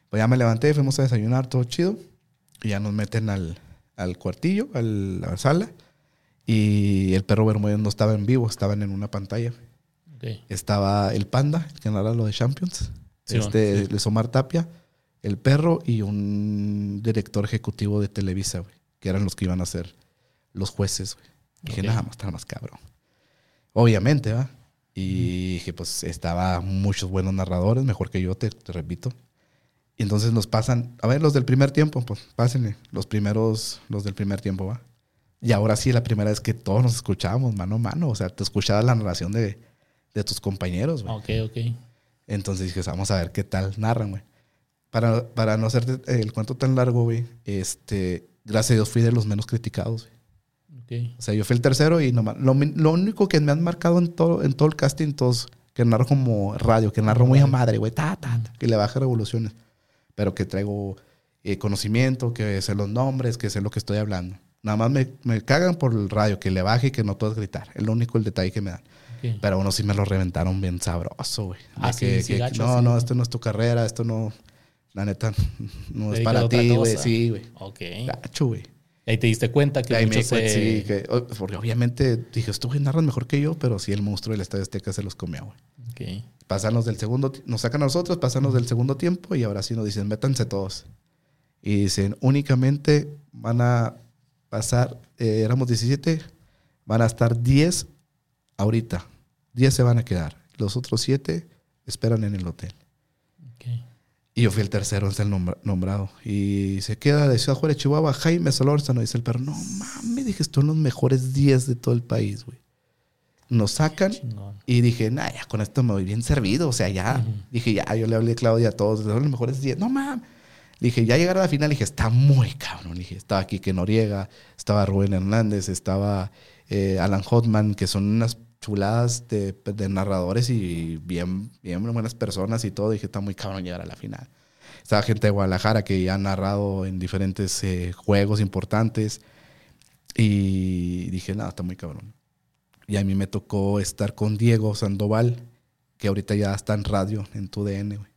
Pues ya me levanté, fuimos a desayunar, todo chido. Y ya nos meten al, al cuartillo, al, a la sala. Y el perro Bermúdez no estaba en vivo, estaban en una pantalla. Estaba el panda, que narra lo de Champions este, sí. Omar Tapia, el perro y un director ejecutivo de Televisa, güey, que eran los que iban a ser los jueces, güey. Dije, nada más, está más cabrón. Obviamente, ¿va? Y dije, pues estaba muchos buenos narradores, mejor que yo, te, repito. Y entonces nos pasan, a ver, los del primer tiempo, pues pásenle, los primeros, los del primer tiempo, ¿va? Y ahora sí, la primera vez que todos nos escuchábamos mano a mano, o sea, te escuchaba la narración de, de tus compañeros, güey. Ok, ok. Entonces dije, vamos a ver qué tal narran, güey. Para, para no hacer el cuento tan largo, güey, este, gracias a Dios fui de los menos criticados, güey. O sea, yo fui el tercero y nomás, lo, lo, único que me han marcado en todo, en todo el casting, todos, que narro como radio, que narro muy a madre, güey, ta, ta, que le baja revoluciones, pero que traigo eh, conocimiento, que sé los nombres, que sé lo que estoy hablando. Nada más me, me cagan por el radio, que le baje y que no puedo gritar. Es lo único el detalle que me dan. Pero uno sí me lo reventaron bien sabroso, güey. Ah, sí, sí, no, no, esto no es tu carrera, esto no, la neta, no es para ti, güey. Sí, güey. Ok. Gacho, güey. Ahí te diste cuenta que Ahí me se... Sí, que, porque obviamente dije, estos narran mejor que yo, pero sí el monstruo del Estadio Azteca se los comió, güey. Ok. Pasarnos del segundo, nos sacan a nosotros, pasarnos del segundo tiempo y ahora sí nos dicen, métanse todos. Y dicen, únicamente van a pasar, eh, éramos 17, van a estar 10 ahorita. 10 se van a quedar. Los otros 7 esperan en el hotel. Y yo fui el tercero, es el nombrado. Y se queda de Ciudad Juárez, Chihuahua, Jaime Solórzano. Dice el perro, no mames, dije, estos son los mejores 10 de todo el país, güey. Nos sacan y dije, nah, ya con esto me voy bien servido. O sea, ya, dije, ya, yo le hablé a Claudia a todos, son los mejores 10. No mames. Dije, ya llegar a la final, dije, está muy cabrón. Dije, estaba Quique Noriega, estaba Rubén Hernández, estaba eh, Alan Hotman, que son unas chuladas de, narradores y bien, bien buenas personas y todo. Dije, está muy cabrón llegar a la final. Estaba gente de Guadalajara que ya ha narrado en diferentes eh, juegos importantes. Y dije, nada, está muy cabrón. Y a mí me tocó estar con Diego Sandoval, que ahorita ya está en radio, en tu DN, güey.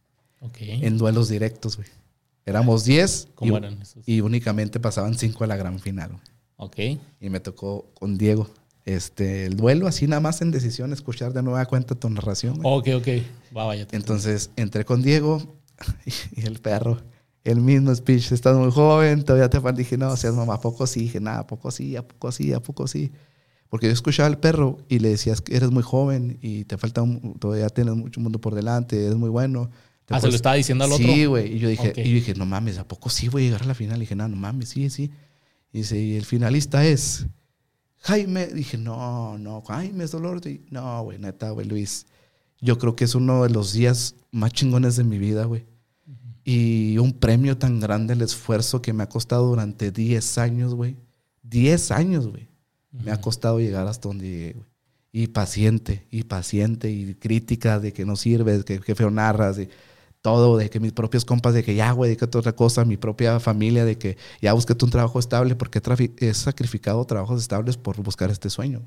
En duelos directos, güey. Éramos 10 y, y, únicamente pasaban 5 a la gran final. Güey. Ok. Y me tocó con Diego. Este, el duelo, así nada más en decisión, escuchar de nueva cuenta tu narración. Ok, ok. Va, vaya. Entonces entré con Diego y, el perro, el mismo speech, estás muy joven, todavía te falta. Dije, no, seas mamá, ¿a poco sí? Dije, nada, ¿a poco sí? ¿A poco sí? ¿A poco sí? Porque yo escuchaba al perro y le decías que eres muy joven y te falta, todavía tienes mucho mundo por delante, eres muy bueno. Ah, se lo estaba diciendo al otro. Sí, güey. Y yo dije, y yo dije, no mames, ¿a poco sí voy a llegar a la final? Y dije, no, no mames, sí, sí. Y dice, y el finalista es Jaime. Dije, no, no, Jaime es dolor. No, güey, neta, güey, Luis. Yo creo que es uno de los días más chingones de mi vida, güey. Y un premio tan grande, el esfuerzo que me ha costado durante 10 años, güey. 10 años, güey. Me ha costado llegar hasta donde llegué, güey. Y paciente, y paciente, y crítica de que no sirves, que, que feo narras, y todo, de que mis propios compas, de que ya, güey, dedícate otra cosa, mi propia familia, de que ya búsquete un trabajo estable, porque he, sacrificado trabajos estables por buscar este sueño.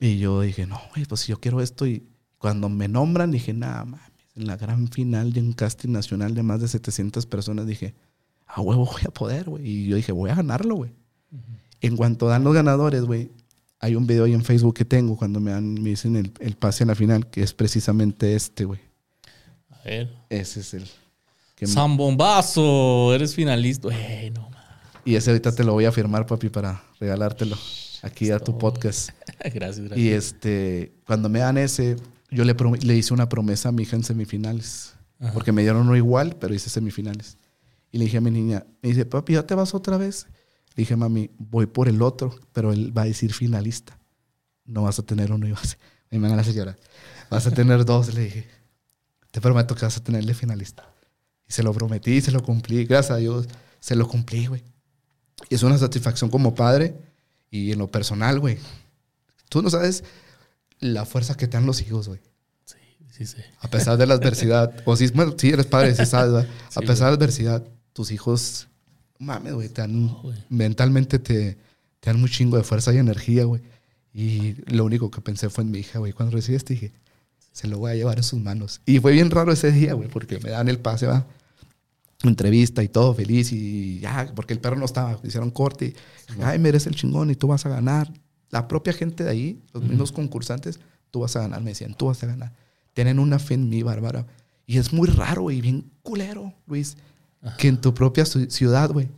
Y yo dije, no, güey, pues si yo quiero esto. Y cuando me nombran, dije, nada, mames, en la gran final de un casting nacional de más de 700 personas, dije, a huevo voy a poder, güey. Y yo dije, voy a ganarlo, güey. En cuanto dan los ganadores, güey, hay un video ahí en Facebook que tengo cuando me, dan, me dicen el, el pase a la final, que es precisamente este, güey ese es el. Que Zambombazo, eres finalista. y ese ahorita te lo voy a firmar, papi, para regalártelo aquí a tu podcast. gracias, gracias. Y este, cuando me dan ese, yo le, le hice una promesa a mi hija en semifinales. Porque me dieron uno igual, pero hice semifinales. Y le dije a mi niña, me dice, papi, ¿ya te vas otra vez? Le dije, mami, voy por el otro, pero él va a decir finalista. No vas a tener uno y vas a... Me van a la señora. Vas a tener dos, le dije te prometo que vas a tenerle finalista. Y se lo prometí, se lo cumplí, gracias a Dios, se lo cumplí, güey. Y es una satisfacción como padre y en lo personal, güey. Tú no sabes la fuerza que te dan los hijos, güey. Sí, sí, sí. A pesar de la adversidad, o si, bueno, si eres padre, sí sabes, A pesar de la adversidad, tus hijos, mames, güey, te dan, mentalmente te, te dan un chingo de fuerza y energía, güey. Y lo único que pensé fue en mi hija, güey. Cuando recibí este dije, se lo voy a llevar en sus manos. Y fue bien raro ese día, güey, porque me dan el pase, va. Entrevista y todo, feliz. Y ya, porque el perro no estaba. Hicieron corte. Y, Ay, eres el chingón y tú vas a ganar. La propia gente de ahí, los mismos concursantes, tú vas a ganar. Me decían, tú vas a ganar. Tienen una fe en mí, Bárbara. Y es muy raro y bien culero, Luis, que en tu propia ciudad, güey,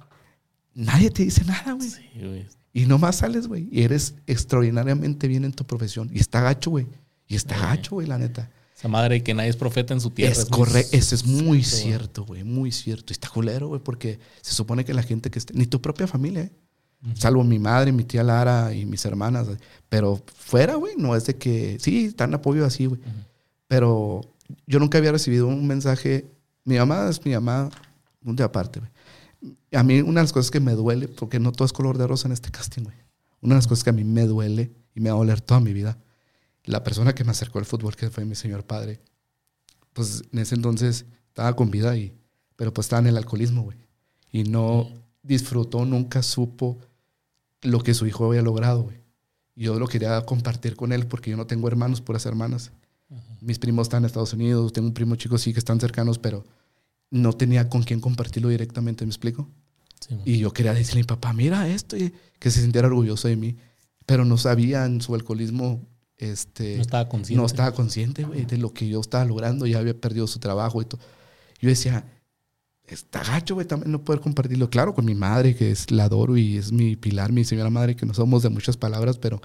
nadie te dice nada, güey. Sí, güey. Y nomás sales, güey, y eres extraordinariamente bien en tu profesión. Y está gacho, güey y está gacho, güey, la neta. Esa madre que nadie es profeta en su tierra. Es correcto, eso es muy cierto, güey, muy cierto. Y está culero, güey, porque se supone que la gente que esté, ni tu propia familia, ¿eh? salvo mi madre, mi tía Lara y mis hermanas, pero fuera, güey, no es de que, sí, están apoyo así, güey. Pero yo nunca había recibido un mensaje, mi mamá es mi mamá, un de aparte, güey. A mí una de las cosas que me duele, porque no todo es color de rosa en este casting, güey. Una de las cosas que a mí me duele y me va a doler toda mi vida la persona que me acercó al fútbol, que fue mi señor padre, pues en ese entonces estaba con vida, y, pero pues estaba en el alcoholismo, güey. Y no disfrutó, nunca supo lo que su hijo había logrado, güey. Yo lo quería compartir con él porque yo no tengo hermanos, puras hermanas. Mis primos están en Estados Unidos, tengo un primo chico sí que están cercanos, pero no tenía con quién compartirlo directamente, ¿me explico? y yo quería decirle a mi papá, mira esto, y que se sintiera orgulloso de mí, pero no sabía en su alcoholismo este, no estaba consciente. No estaba consciente, güey, de lo que yo estaba logrando. Ya había perdido su trabajo y todo. Yo decía, está gacho, güey, también no poder compartirlo. Claro, con mi madre, que es la adoro y es mi pilar, mi señora madre, que no somos de muchas palabras, pero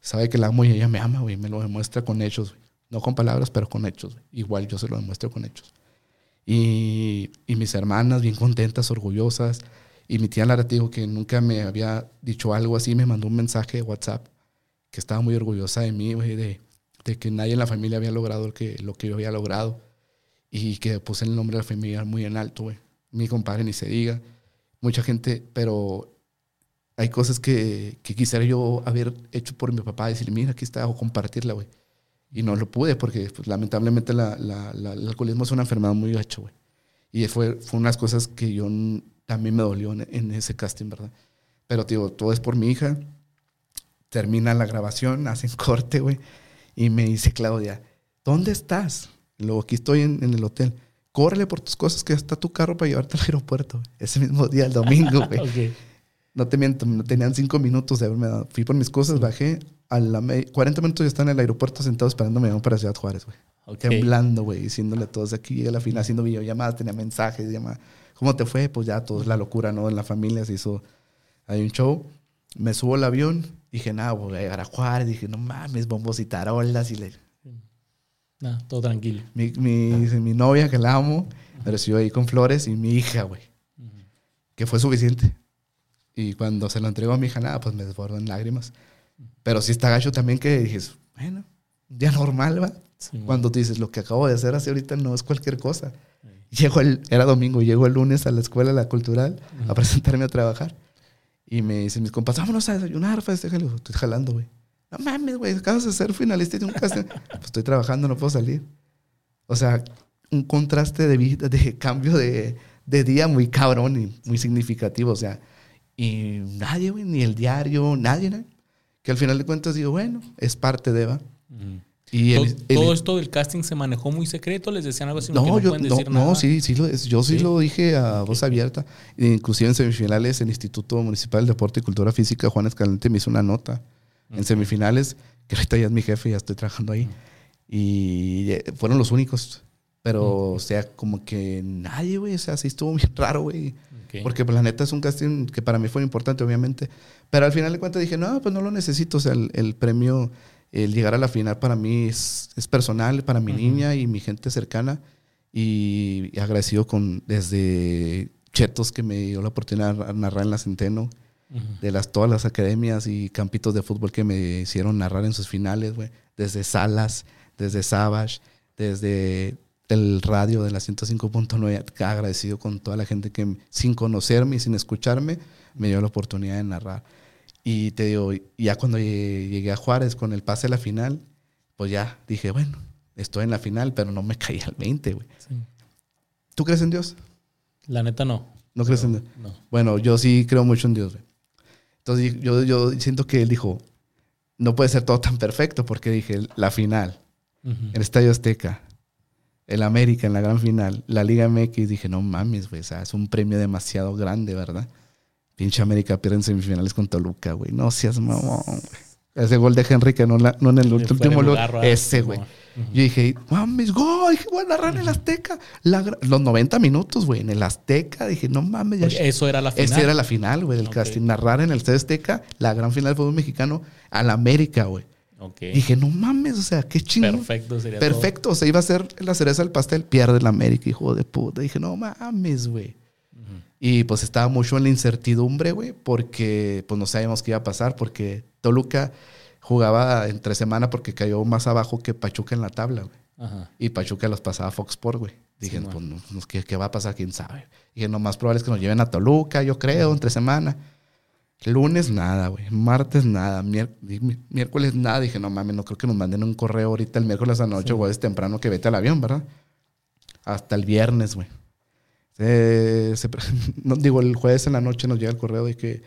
sabe que la amo y ella me ama, güey. Me lo demuestra con hechos, güey. No con palabras, pero con hechos. Igual yo se lo demuestro con hechos. Y, y mis hermanas bien contentas, orgullosas. Y mi tía Lara, dijo que nunca me había dicho algo así, me mandó un mensaje de WhatsApp que estaba muy orgullosa de mí, güey, de, que nadie en la familia había logrado lo que, yo había logrado y que puse el nombre de la familia muy en alto, güey. Mi compadre ni se diga. Mucha gente, pero hay cosas que, que quisiera yo haber hecho por mi papá, decirle, mira, aquí está, o compartirla, güey. Y no lo pude porque pues, lamentablemente la, el alcoholismo es una enfermedad muy gacho, güey. Y fue, fue unas cosas que yo también me dolió en, en ese casting, ¿verdad? Pero, tío, todo es por mi hija termina la grabación, hacen corte, güey. Y me dice Claudia, ¿dónde estás? Luego, aquí estoy en, el hotel. Córrele por tus cosas, que ya está tu carro para llevarte al aeropuerto. Ese mismo día, el domingo, güey. No te miento, tenían cinco minutos de haberme dado. Fui por mis cosas, bajé. A la 40 minutos ya estaba en el aeropuerto sentado esperándome para Ciudad Juárez, güey. Temblando, güey, diciéndole a todos aquí. A la final haciendo videollamadas, tenía mensajes, llamadas. ¿Cómo te fue? Pues ya todo es la locura, ¿no? En la familia se hizo. Hay un show. Me subo al avión. Dije, nada, voy a llegar a Juárez. Dije, no mames, bombos y tarolas. Y le. Nada, todo tranquilo. Mi, mi, mi, novia, que la amo, me recibió ahí con flores y mi hija, güey. Que fue suficiente. Y cuando se lo entregó a mi hija, nada, pues me desbordó en lágrimas. Pero sí está gacho también que dices, bueno, día normal, ¿va? cuando tú dices, lo que acabo de hacer hace ahorita no es cualquier cosa. Llego el, era domingo, llego el lunes a la escuela, la cultural, a presentarme a trabajar. Y me dicen mis compas, vámonos a desayunar, festejar. estoy jalando, güey. No mames, güey, acabas de ser finalista de un casting. pues estoy trabajando, no puedo salir. O sea, un contraste de vida, de cambio de, de día muy cabrón y muy significativo. O sea, y nadie, güey, ni el diario, nadie, ¿no? Que al final de cuentas digo, bueno, es parte de, ¿va? Y todo, esto del casting se manejó muy secreto, les decían algo así. No, no yo, no, no, sí, sí, lo, yo sí, lo dije a voz abierta. Inclusive en semifinales, el Instituto Municipal de Deporte y Cultura Física, Juan Escalante, me hizo una nota. En semifinales, que ahorita ya es mi jefe, ya estoy trabajando ahí. Y eh, fueron los únicos. Pero, o sea, como que nadie, güey, o sea, sí estuvo bien raro, güey. Porque pues, la neta es un casting que para mí fue importante, obviamente. Pero al final de cuentas dije, no, pues no lo necesito. O sea, el, premio, el llegar a la final para mí es, personal, para mi niña y mi gente cercana. Y, agradecido con desde Chetos que me dio la oportunidad de narrar en la Centeno. De las, todas las academias y campitos de fútbol que me hicieron narrar en sus finales, güey. Desde Salas, desde Savage, desde el radio de la 105.9, agradecido con toda la gente que sin conocerme y sin escucharme me dio la oportunidad de narrar. Y te digo, ya cuando llegué a Juárez con el pase a la final, pues ya dije, bueno, estoy en la final, pero no me caí al 20, güey. ¿Tú crees en Dios? La neta no. ¿No crees en Dios? No. Bueno, yo sí creo mucho en Dios, güey. Entonces yo, yo siento que él dijo, no puede ser todo tan perfecto, porque dije, la final, el Estadio Azteca, el América en la gran final, la Liga MX, dije, no mames, güey, o sea, es un premio demasiado grande, ¿verdad? Pinche América pierde en semifinales con Toluca, güey. No seas mamón, güey. Ese gol de Henrique, no, no en el último lugar. Ese, güey. Yo dije, mames, gol, dije, voy a narrar en el Azteca. los 90 minutos, güey, en el Azteca. Dije, no mames. Ya eso era la final. Esa era la final, güey, del casting. Narrar en el Azteca, la gran final del fútbol mexicano, al América, güey. Dije, no mames, o sea, qué chingón. Perfecto sería Perfecto, o sea, iba a ser la cereza del pastel, pierde el América, hijo de puta. Dije, no mames, güey. Y pues estaba mucho en la incertidumbre, güey, porque pues no sabíamos qué iba a pasar, porque Toluca jugaba entre semana porque cayó más abajo que Pachuca en la tabla, güey. Y Pachuca los pasaba a Fox Sport, güey. Dije, pues, ¿qué, ¿qué, va a pasar? ¿Quién sabe? Dije, lo más probable es que nos lleven a Toluca, yo creo, entre semana. Lunes nada, güey. Martes nada. miércoles nada. Dije, no mames, no creo que nos manden un correo ahorita el miércoles a la noche es temprano que vete al avión, ¿verdad? Hasta el viernes, güey. no, digo, el jueves en la noche nos llega el correo de que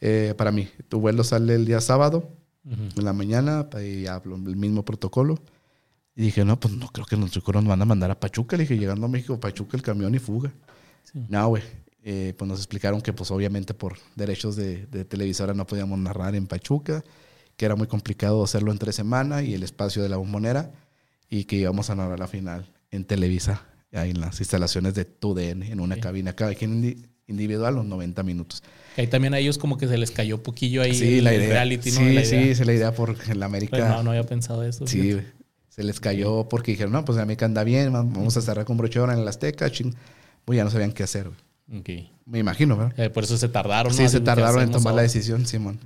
eh, para mí, tu vuelo sale el día sábado, en la mañana, y hablo el mismo protocolo. Y dije, no, pues no creo que nuestro nos van a mandar a Pachuca. Le dije, llegando a México, Pachuca, el camión y fuga. No, güey. Eh, pues nos explicaron que pues obviamente por derechos de, televisora no podíamos narrar en Pachuca, que era muy complicado hacerlo entre semana y el espacio de la bombonera y que íbamos a narrar la final en Televisa, ahí en las instalaciones de TUDN, en una cabina, cada quien individual, los 90 minutos. Ahí también a ellos como que se les cayó poquillo ahí sí, la idea. reality, ¿no? Sí, la sí, es la idea porque en la América... Pues no, no había pensado eso. Sí, se les cayó porque dijeron, no, pues la América anda bien, vamos a cerrar con broche en el Azteca, ching. Pues ya no sabían qué hacer, me imagino, ¿verdad? Eh, por eso se tardaron. Sí, se tardaron en tomar la decisión, Simón.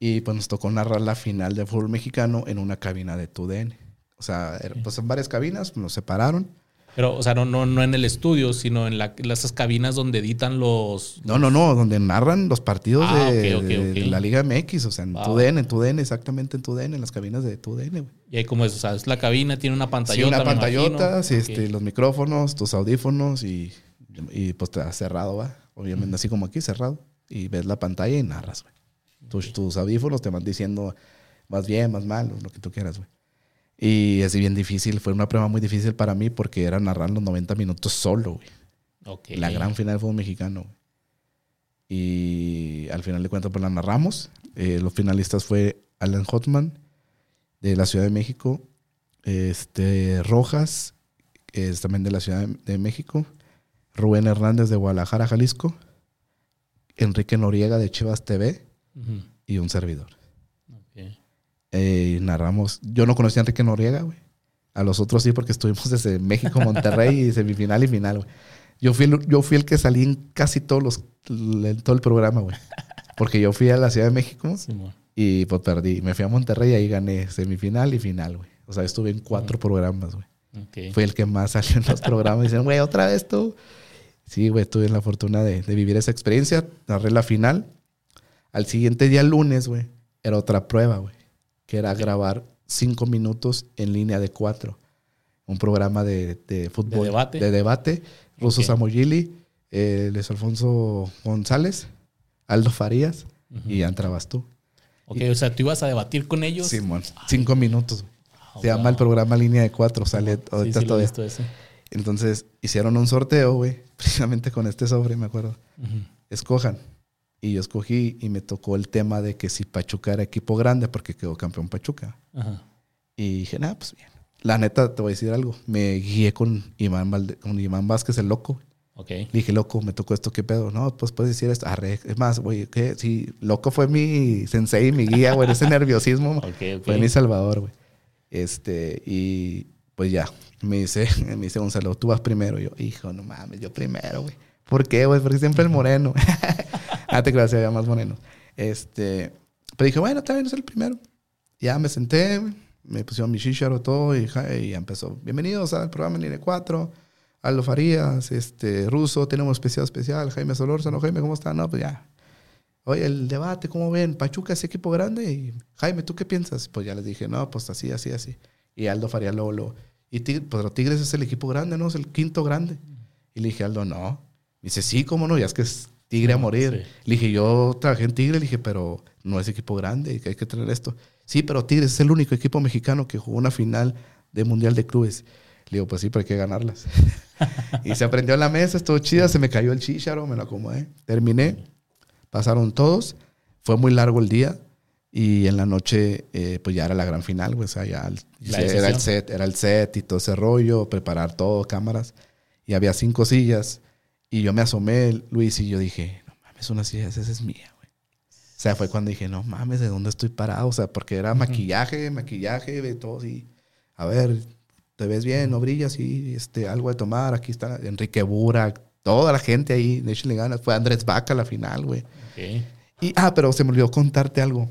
Y pues nos tocó narrar la final de fútbol mexicano en una cabina de TUDN. O sea, pues en varias cabinas, nos separaron. Pero, o sea, no, no, no en el estudio, sino en la, esas cabinas donde editan los... No, no, no, donde narran los partidos ah, de, la Liga MX, o sea, en TUDN, en TUDN, exactamente en TUDN, en las cabinas de TUDN, güey. Y ahí como es, o sea, es la cabina, tiene una pantallota, Sí, una pantallota, este, los micrófonos, tus audífonos y y pues te has cerrado, va. Obviamente, así como aquí, cerrado. Y ves la pantalla y narras, güey. Tus, tus audífonos te van diciendo más bien, más mal, lo que tú quieras, güey. Y es bien difícil, fue una prueba muy difícil para mí porque era narrar los 90 minutos solo, güey. La gran final del fútbol mexicano. Y al final de cuentas, pues la narramos. Eh, los finalistas fue Alan Hotman de la Ciudad de México, este, Rojas, que es también de la Ciudad de México, Rubén Hernández de Guadalajara, Jalisco, Enrique Noriega de Chivas TV y un servidor. Eh, narramos. Yo no conocía a Enrique Noriega, güey. A los otros sí, porque estuvimos desde México, Monterrey, y semifinal y final, güey. Yo fui, el, yo fui el que salí en casi todos los, en todo el programa, güey. Porque yo fui a la Ciudad de México y pues perdí. Me fui a Monterrey y ahí gané semifinal y final, güey. O sea, estuve en cuatro programas, güey. Fui el que más salió en los programas. Dicen, güey, otra vez tú. Sí, güey, tuve la fortuna de, de, vivir esa experiencia. Narré la final. Al siguiente día, lunes, güey, era otra prueba, güey que era grabar cinco minutos en línea de cuatro. Un programa de, fútbol. De debate. De debate. Russo Samoyili, eh, Luis Alfonso González, Aldo Farías y ya entrabas tú. Ok, o sea, tú ibas a debatir con ellos. Sí, cinco minutos. Ah, Se llama el programa Línea de Cuatro. Sale ahorita sí, todo esto. Entonces hicieron un sorteo, güey, precisamente con este sobre, me acuerdo. Escojan y yo escogí y me tocó el tema de que si Pachuca era equipo grande, porque quedó campeón Pachuca. Y dije, nada, pues bien. La neta, te voy a decir algo. Me guié con Iván, con Iván Vázquez, el loco. Okay. Le dije, loco, me tocó esto, ¿qué pedo? No, pues puedes decir esto. Arre. Es más, güey, ¿qué? Sí, loco fue mi sensei, mi guía, güey. Ese nerviosismo fue mi salvador, güey. Este, y pues ya, me dice, me dice Gonzalo, tú vas primero. yo, hijo, no mames, yo primero, güey. ¿Por qué, güey? Porque siempre el moreno. ah, te creas, había más morenos. Este, pero dije, bueno, está bien, es el primero. Ya me senté, me pusieron mi shisharo todo y, y empezó. Bienvenidos al programa Línea 4. Aldo Farías, este, Ruso, tenemos especial especial, Jaime Solórzano, Jaime, ¿cómo está? No, pues ya. Oye, el debate, ¿cómo ven? Pachuca es equipo grande y Jaime, ¿tú qué piensas? Pues ya les dije, no, pues así, así, así. Y Aldo Farías luego, y Tigres, pues Tigres es el equipo grande, ¿no? Es el quinto grande. Y le dije, Aldo, no, dice, sí, cómo no, ya es que es Tigre a morir. Le dije, yo trabajé en Tigre, le dije, pero no es equipo grande, que hay que tener esto. Sí, pero Tigres es el único equipo mexicano que jugó una final de Mundial de Clubes. Le digo, pues sí, pero hay que ganarlas. y se aprendió en la mesa, estuvo chida, se me cayó el chicharo, me lo acomodé. Terminé, pasaron todos, fue muy largo el día y en la noche eh, pues ya era la gran final, pues, o sea, ya era el set, era el set y todo ese rollo, preparar todo, cámaras. Y había cinco sillas y yo me asomé, Luis, y yo dije, no mames, una silla esa es mía, güey. O sea, fue cuando dije, no mames, ¿de dónde estoy parado? O sea, porque era maquillaje, maquillaje, de todo. Y, a ver, ¿te ves bien? ¿No brillas? Y este, algo de tomar. Aquí está Enrique Burak, toda la gente ahí, de le ganas. Fue Andrés Vaca la final, güey. Y, ah, pero se me olvidó contarte algo.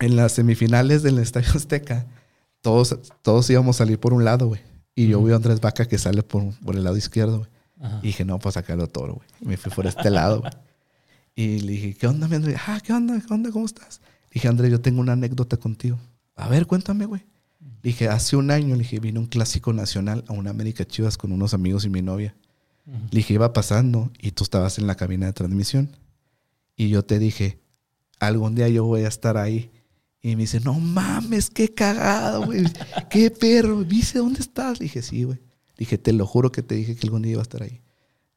En las semifinales del Estadio Azteca, todos, todos íbamos a salir por un lado, güey. Y yo vi a Andrés Vaca que sale por, por el lado izquierdo, güey. Y dije, no, pues sacarlo todo, güey. Me fui por este lado, güey. Y le dije, ¿qué onda, mi Andrés? Ah, ¿qué onda? ¿Qué onda? ¿Cómo estás? Le dije, Andrés, yo tengo una anécdota contigo. A ver, cuéntame, güey. Le dije, hace un año, le dije, vino un clásico nacional a una América Chivas con unos amigos y mi novia. Le dije, iba pasando y tú estabas en la cabina de transmisión. Y yo te dije, algún día yo voy a estar ahí. Y me dice, no mames, qué cagado, güey. qué perro. Dice, ¿dónde estás? Le dije, sí, güey. Dije, te lo juro que te dije que algún día iba a estar ahí.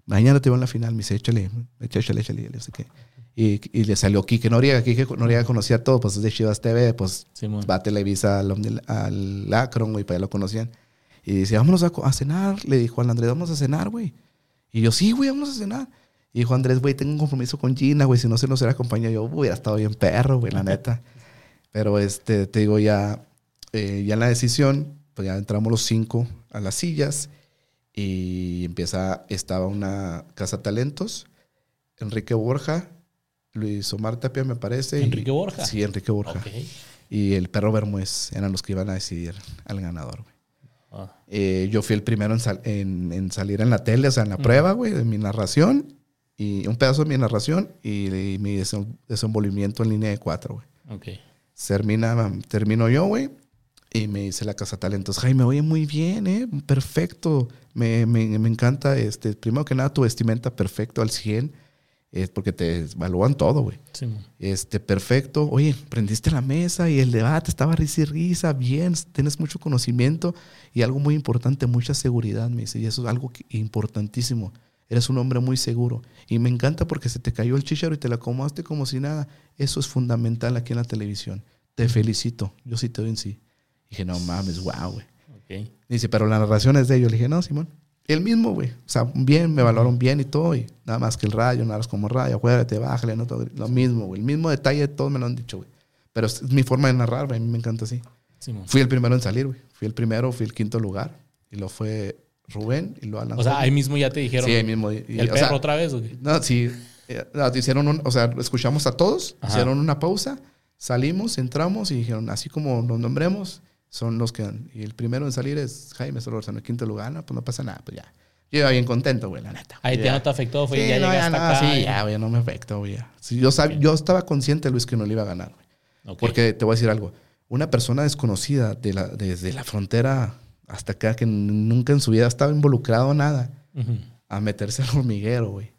Mañana te veo en la final. Me dice, échale, échale, échale. échale y, y, le salió Kike Noriega. Kike Noriega conocía todo, pues es de Chivas TV, pues va a Televisa al, al Akron, güey, para allá lo conocían. Y dice, vámonos a, cenar. Le dijo al Andrés, vamos a cenar, güey. Y yo, sí, güey, vamos a cenar. Y dijo Andrés, güey, tengo un compromiso con Gina, güey, si no se nos hubiera acompañado yo, hubiera estado bien perro, güey, la neta. Pero este, te digo, ya, eh, ya en la decisión, pues ya entramos los cinco a las sillas y empieza, estaba una casa talentos, Enrique Borja, Luis Omar Tapia me parece. ¿Enrique Borja? Sí, Enrique Borja. Y el perro Bermúdez eran los que iban a decidir al ganador. Ah. Eh, yo fui el primero en, salir en la tele, o sea, en la prueba, güey, de mi narración, y un pedazo de mi narración y, mi desenvolvimiento en línea de cuatro, güey. Ok. Termina, termino yo, güey, y me dice la casa talentos, Jaime, oye, muy bien, ¿eh? Perfecto. Me, me, me, encanta, este, primero que nada, tu vestimenta perfecto al 100. Es porque te evalúan todo, güey. este, perfecto. Oye, prendiste la mesa y el debate estaba risa y risa. Bien, tienes mucho conocimiento y algo muy importante, mucha seguridad, me dice. Y eso es algo importantísimo. Eres un hombre muy seguro. Y me encanta porque se te cayó el chicharo y te la acomodaste como si nada. Eso es fundamental aquí en la televisión. Te felicito. Yo sí te doy en sí. Dije, no mames, wow, güey. Dice, pero la narración es de ellos. Le dije, no, Simón. El mismo, güey. O sea, bien, me valoraron bien y todo. Y nada más que el rayo, nada más como rayo, acuérdate, bájale, no todo. Lo mismo, güey. El mismo detalle, todos me lo han dicho, güey. Pero es mi forma de narrar, güey. A mí me encanta así. fui el primero en salir, güey. Fui el primero, fui el quinto lugar. Y lo fue Rubén y lo Alan. O sea, ahí mismo ya te dijeron. Sí, ahí mismo. ¿El perro otra vez? No, sí. Eh, hicieron un, o sea, escuchamos a todos, hicieron una pausa, salimos, entramos y dijeron, así como nos nombremos, son los que... Y el primero en salir es Jaime Solórzano, el quinto lugar, no, pues no pasa nada, pues ya. Yo iba bien contento, güey, la neta. Ahí ya no te afectó, fue ya no, llegaste acá. Sí, ya, güey, no me afectó, güey. yo, yo estaba consciente, Luis, que no le iba a ganar, güey. Porque te voy a decir algo. Una persona desconocida de la, desde la frontera hasta acá, que nunca en su vida estaba involucrado en nada, a meterse al hormiguero, güey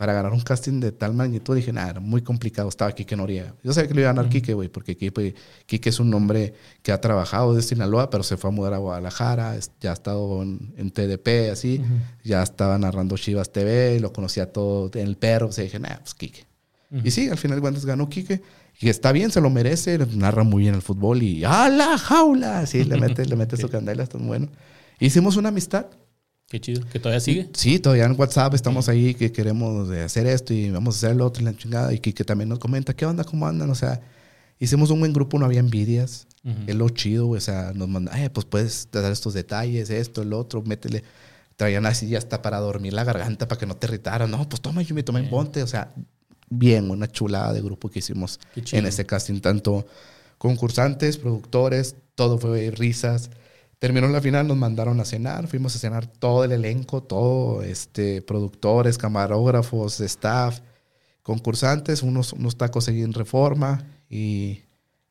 para ganar un casting de tal magnitud, dije, nada, era muy complicado. Estaba Kike Noriega. Yo sabía que le iba a ganar Kike, güey, porque Kike, es un hombre que ha trabajado desde Sinaloa, pero se fue a mudar a Guadalajara, ya ha estado en, TDP, así, ya estaba narrando Chivas TV, lo conocía todo en el perro, o sea, dije, nada, pues Kike. Y sí, al final de cuentas ganó Kike. Y está bien, se lo merece, narra muy bien el fútbol y ¡a la jaula! Sí, le mete, le mete su candela, está muy bueno. Hicimos una amistad Qué chido. ¿Que todavía sigue? Sí, todavía en WhatsApp estamos ahí que queremos hacer esto y vamos a hacer lo otro y la chingada. Y que, también nos comenta, ¿qué onda? ¿Cómo andan? O sea, hicimos un buen grupo, no había envidias. Es lo chido, o sea, nos mandan, pues puedes dar estos detalles, esto, el otro, métele. Traían así ya hasta para dormir la garganta, para que no te irritara. No, pues toma, yo me tomé en ponte. O sea, bien, una chulada de grupo que hicimos en este casting. Tanto concursantes, productores, todo fue risas Terminó la final, nos mandaron a cenar, fuimos a cenar todo el elenco, todo, este, productores, camarógrafos, staff, concursantes, unos, unos tacos en reforma y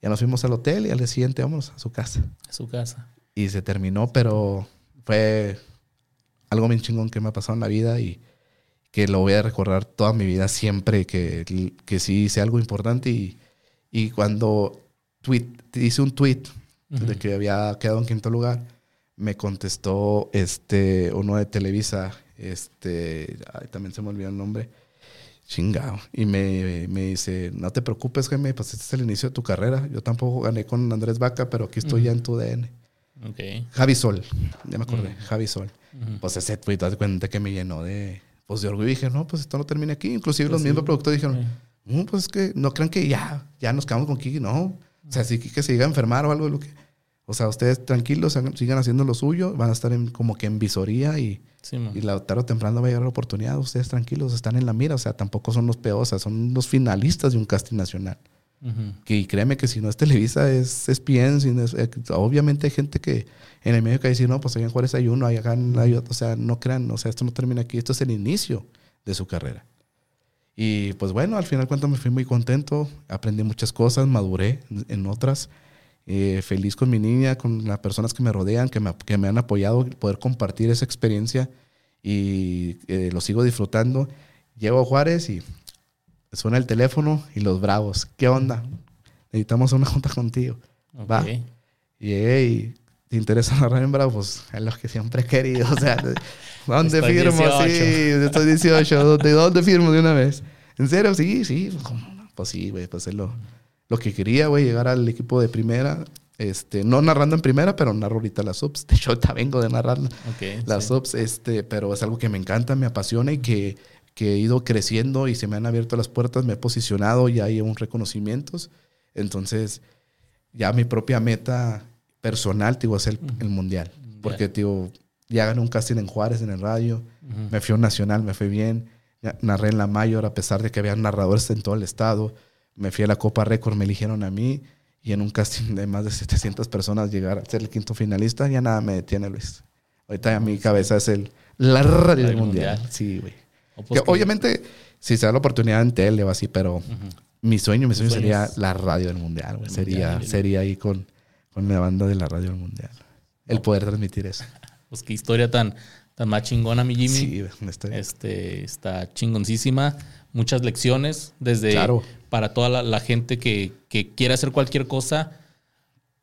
ya nos fuimos al hotel y al día siguiente vámonos a su casa. A su casa. Y se terminó, pero fue algo bien chingón que me ha pasado en la vida y que lo voy a recordar toda mi vida siempre que, que sí hice algo importante y, y cuando tweet, hice un tweet de que había quedado en quinto lugar, me contestó este, uno de Televisa, este, también se me olvidó el nombre, chingado, y me, me, dice, no te preocupes, Jaime, pues este es el inicio de tu carrera, yo tampoco gané con Andrés Vaca, pero aquí estoy ya en tu DN. Okay. Javi Sol, ya me acordé, Javi Sol. Pues ese tweet, te das cuenta que me llenó de, pues de orgullo. Y dije, no, pues esto no termina aquí. Inclusive pues los mismos productores dijeron, no, pues es que no crean que ya, ya nos quedamos con Kiki. No, o sea, si que se llega a enfermar o algo lo que... O sea, ustedes tranquilos, sigan haciendo lo suyo, van a estar en, como que en visoría y, y la tarde o temprano va a llegar la oportunidad. Ustedes tranquilos, están en la mira. O sea, tampoco son los peores, son los finalistas de un casting nacional. que, y créeme que si no es Televisa, es, es eh, obviamente hay gente que en el medio que dice, no, pues allá en Juárez hay uno, allá hay otro. O sea, no crean, o sea, esto no termina aquí, esto es el inicio de su carrera. Y pues bueno, al final cuento me fui muy contento, aprendí muchas cosas, maduré en otras. Eh, feliz con mi niña, con las personas que me rodean, que me, que me han apoyado, poder compartir esa experiencia y eh, lo sigo disfrutando. Llego a Juárez y suena el teléfono y los bravos, ¿qué onda? Necesitamos una junta contigo. Va. Llegué y te interesa narrar en Bravo, pues es lo que siempre he querido. O sea, ¿dónde firmo? 18. Sí, estoy 18. ¿De dónde firmo de una vez? ¿En serio? Sí, sí. Pues sí, güey, pues es lo, lo que quería, güey, llegar al equipo de primera. Este, no narrando en primera, pero narro ahorita las subs. De hecho, ahorita vengo de narrar las subs, este, pero es algo que me encanta, me apasiona y que, que, he ido creciendo y se me han abierto las puertas, me he posicionado y hay un reconocimientos. Entonces, ya mi propia meta personal, digo, es el, el mundial. Porque, digo, ya gané un casting en Juárez, en el radio. Me fui a un nacional, me fue bien. narré en la Mayor, a pesar de que había narradores en todo el estado. Me fui a la Copa Récord, me eligieron a mí. Y en un casting de más de 700 personas llegar a ser el quinto finalista, ya nada me detiene, Luis. Ahorita a mi cabeza es el, la radio del mundial. Sí, güey. Pues obviamente, si se da la oportunidad en tele o así, pero mi sueño, mi sueño sería la radio del mundial, Sería, sería ahí con con la banda de la radio mundial. El poder transmitir eso. Pues qué historia tan, tan más chingona, mi Jimmy. Sí, este está chingoncísima. muchas lecciones desde para toda la, gente que, que, quiere hacer cualquier cosa.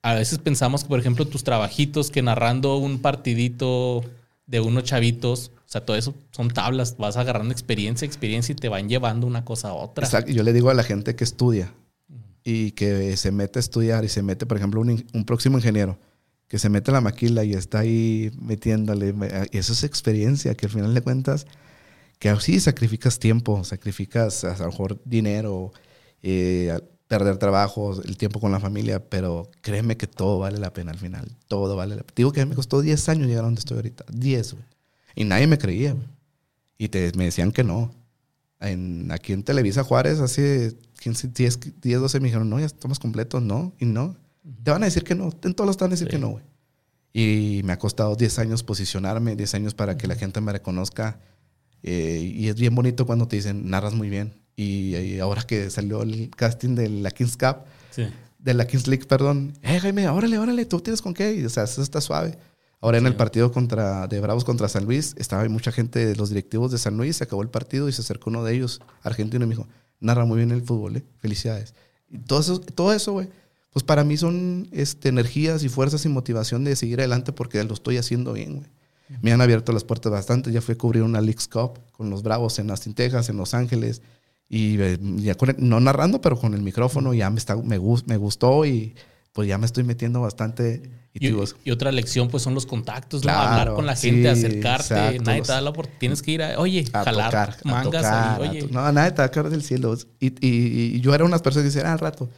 A veces pensamos que, por ejemplo, tus trabajitos, que narrando un partidito de unos chavitos, o sea, todo eso son tablas, vas agarrando experiencia, experiencia y te van llevando una cosa a otra. Exacto. Yo le digo a la gente que estudia y que se mete a estudiar y se mete, por ejemplo, un, un próximo ingeniero que se mete a la maquila y está ahí metiéndole, y eso es experiencia, que al final de cuentas, que sí sacrificas tiempo, sacrificas a lo mejor dinero, eh, perder trabajo, el tiempo con la familia, pero créeme que todo vale la pena al final, todo vale la pena. Digo que me costó 10 años llegar a donde estoy ahorita, 10, güey. Y nadie me creía, Y te, me decían que no. En, aquí en Televisa Juárez hace 15, 10, 10, 12 me dijeron, no, ya estamos completos, no, y no. Te van a decir que no, en todos los te van a decir que no, güey. Y me ha costado 10 años posicionarme, 10 años para que la gente me reconozca. Eh, y es bien bonito cuando te dicen, narras muy bien. Y, ahora que salió el casting de la Kings Cup, de la Kings League, perdón, eh, Jaime, órale, órale, tú tienes con qué. o sea, eso está suave. Ahora en el partido contra, de Bravos contra San Luis, estaba mucha gente de los directivos de San Luis, se acabó el partido y se acercó uno de ellos, argentino, y me dijo, narra muy bien el fútbol, ¿eh? felicidades. Y todo eso, todo eso, güey, pues para mí son este, energías y fuerzas y motivación de seguir adelante porque lo estoy haciendo bien, güey. Me han abierto las puertas bastante, ya fui a cubrir una Leagues Cup con los Bravos en Austin, Texas, en Los Ángeles, y eh, ya no narrando, pero con el micrófono ya me, está, me, me gustó y pues ya me estoy metiendo bastante. Y, y, otra lección, pues son los contactos, hablar con la gente, acercarte. nadie te da la oportunidad. Tienes que ir a, oye, a jalar tocar, mangas. A oye. No, nadie te va a caer del cielo. Y, y, yo era unas personas que decían, ah, al rato.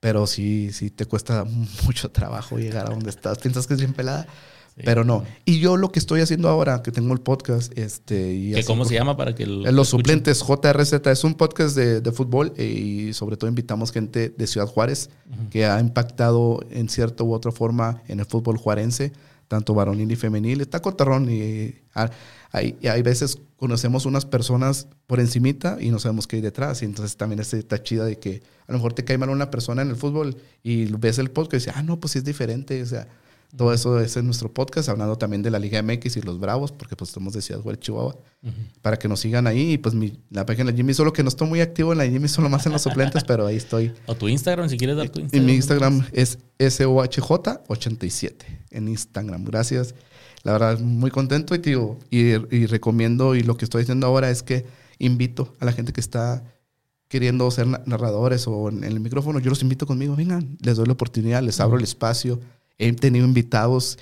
Pero sí, sí te cuesta mucho trabajo llegar a donde estás. Piensas que es bien pelada. Pero no. Y yo lo que estoy haciendo ahora, que tengo el podcast, este... Y ¿Cómo se llama para que Los suplentes, JRZ, es un podcast de, de, fútbol eh, y sobre todo invitamos gente de Ciudad Juárez que ha impactado en cierta u otra forma en el fútbol juarense, tanto varonil y femenil. Está cotarrón y ah, hay, hay veces conocemos unas personas por encimita y no sabemos qué hay detrás. Y entonces también está chida de que a lo mejor te cae mal una persona en el fútbol y ves el podcast y dices, ah, no, pues sí es diferente. O sea, todo eso es en nuestro podcast, hablando también de la Liga MX y los Bravos, porque pues estamos de Ciudad Juárez, Chihuahua, para que nos sigan ahí. Y pues mi, la página de Jimmy, solo que no estoy muy activo en la Jimmy, solo más en los suplentes, pero ahí estoy. O tu Instagram, si quieres dar tu Instagram. Y mi Instagram es SOHJ87 en Instagram. Gracias. La verdad, muy contento y, tío, y, y recomiendo, y lo que estoy haciendo ahora es que invito a la gente que está queriendo ser narradores o en el micrófono, yo los invito conmigo, vengan, les doy la oportunidad, les abro el espacio He tenido invitados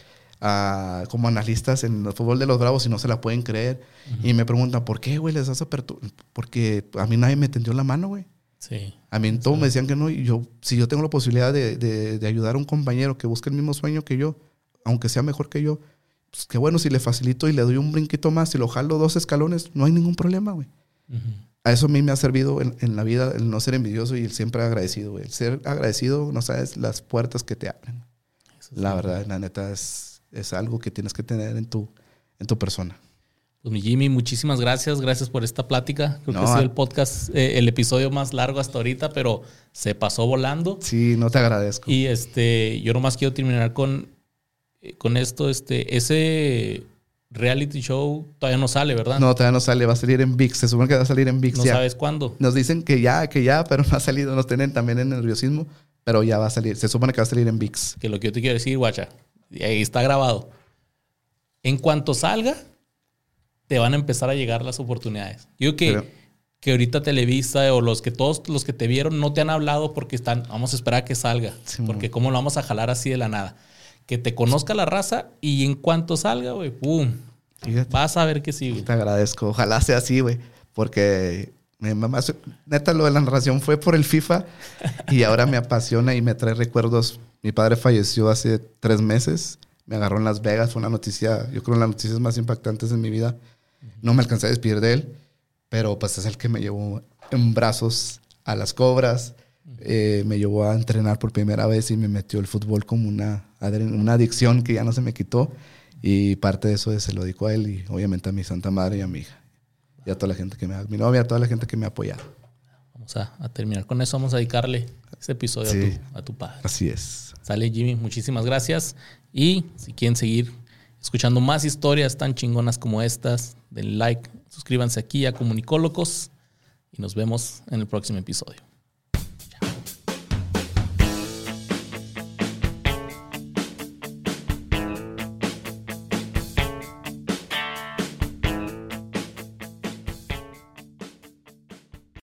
como analistas en el fútbol de los Bravos y no se la pueden creer. Y me preguntan, ¿por qué, güey, les das apertura? Porque a mí nadie me tendió la mano, güey. Sí. A mí todos me decían que no. Y yo, si yo tengo la posibilidad de, de, ayudar a un compañero que busque el mismo sueño que yo, aunque sea mejor que yo, pues qué bueno, si le facilito y le doy un brinquito más, y lo jalo dos escalones, no hay ningún problema, güey. A eso a mí me ha servido en, en, la vida el no ser envidioso y el siempre agradecido, güey. El ser agradecido, no sabes las puertas que te abren la verdad, la neta, es, es algo que tienes que tener en tu, en tu persona. Pues mi Jimmy, muchísimas gracias. Gracias por esta plática. Creo que ha sido el podcast, eh, el episodio más largo hasta ahorita, pero se pasó volando. Sí, no te agradezco. Y este, yo nomás quiero terminar con, eh, con esto. Este, ese reality show todavía no sale, ¿verdad? No, todavía no sale. Va a salir en VIX. Se supone que va a salir en VIX. ¿No sabes cuándo? Nos dicen que ya, que ya, pero no ha salido. Nos tienen también en nerviosismo pero ya va a salir. Se supone que va a salir en VIX. Que lo que yo te quiero decir, guacha, ahí está grabado. En cuanto salga, te van a empezar a llegar las oportunidades. Yo que, que ahorita Televisa o los que todos los que te vieron no te han hablado porque están, vamos a esperar a que salga. porque cómo lo vamos a jalar así de la nada. Que te conozca la raza y en cuanto salga, güey, pum. Vas a ver que sí, Te agradezco. Ojalá sea así, güey. Porque mi mamá, neta, lo de la narración fue por el FIFA y ahora me apasiona y me trae recuerdos. Mi padre falleció hace tres meses, me agarró en Las Vegas, fue una noticia, yo creo, las noticias más impactantes de mi vida. No me alcancé a despedir de él, pero pues es el que me llevó en brazos a las cobras, eh, me llevó a entrenar por primera vez y me metió el fútbol como una, una adicción que ya no se me quitó. Y parte de eso se lo dedico a él y obviamente a mi santa madre y a mi hija y a toda la gente que me ha, mi novia, a toda la gente que me ha apoyado. Vamos a, terminar con eso. Vamos a dedicarle este episodio a, tu, padre. Así es. Sale Jimmy, muchísimas gracias. Y si quieren seguir escuchando más historias tan chingonas como estas, den like, suscríbanse aquí a Comunicólogos. y nos vemos en el próximo episodio.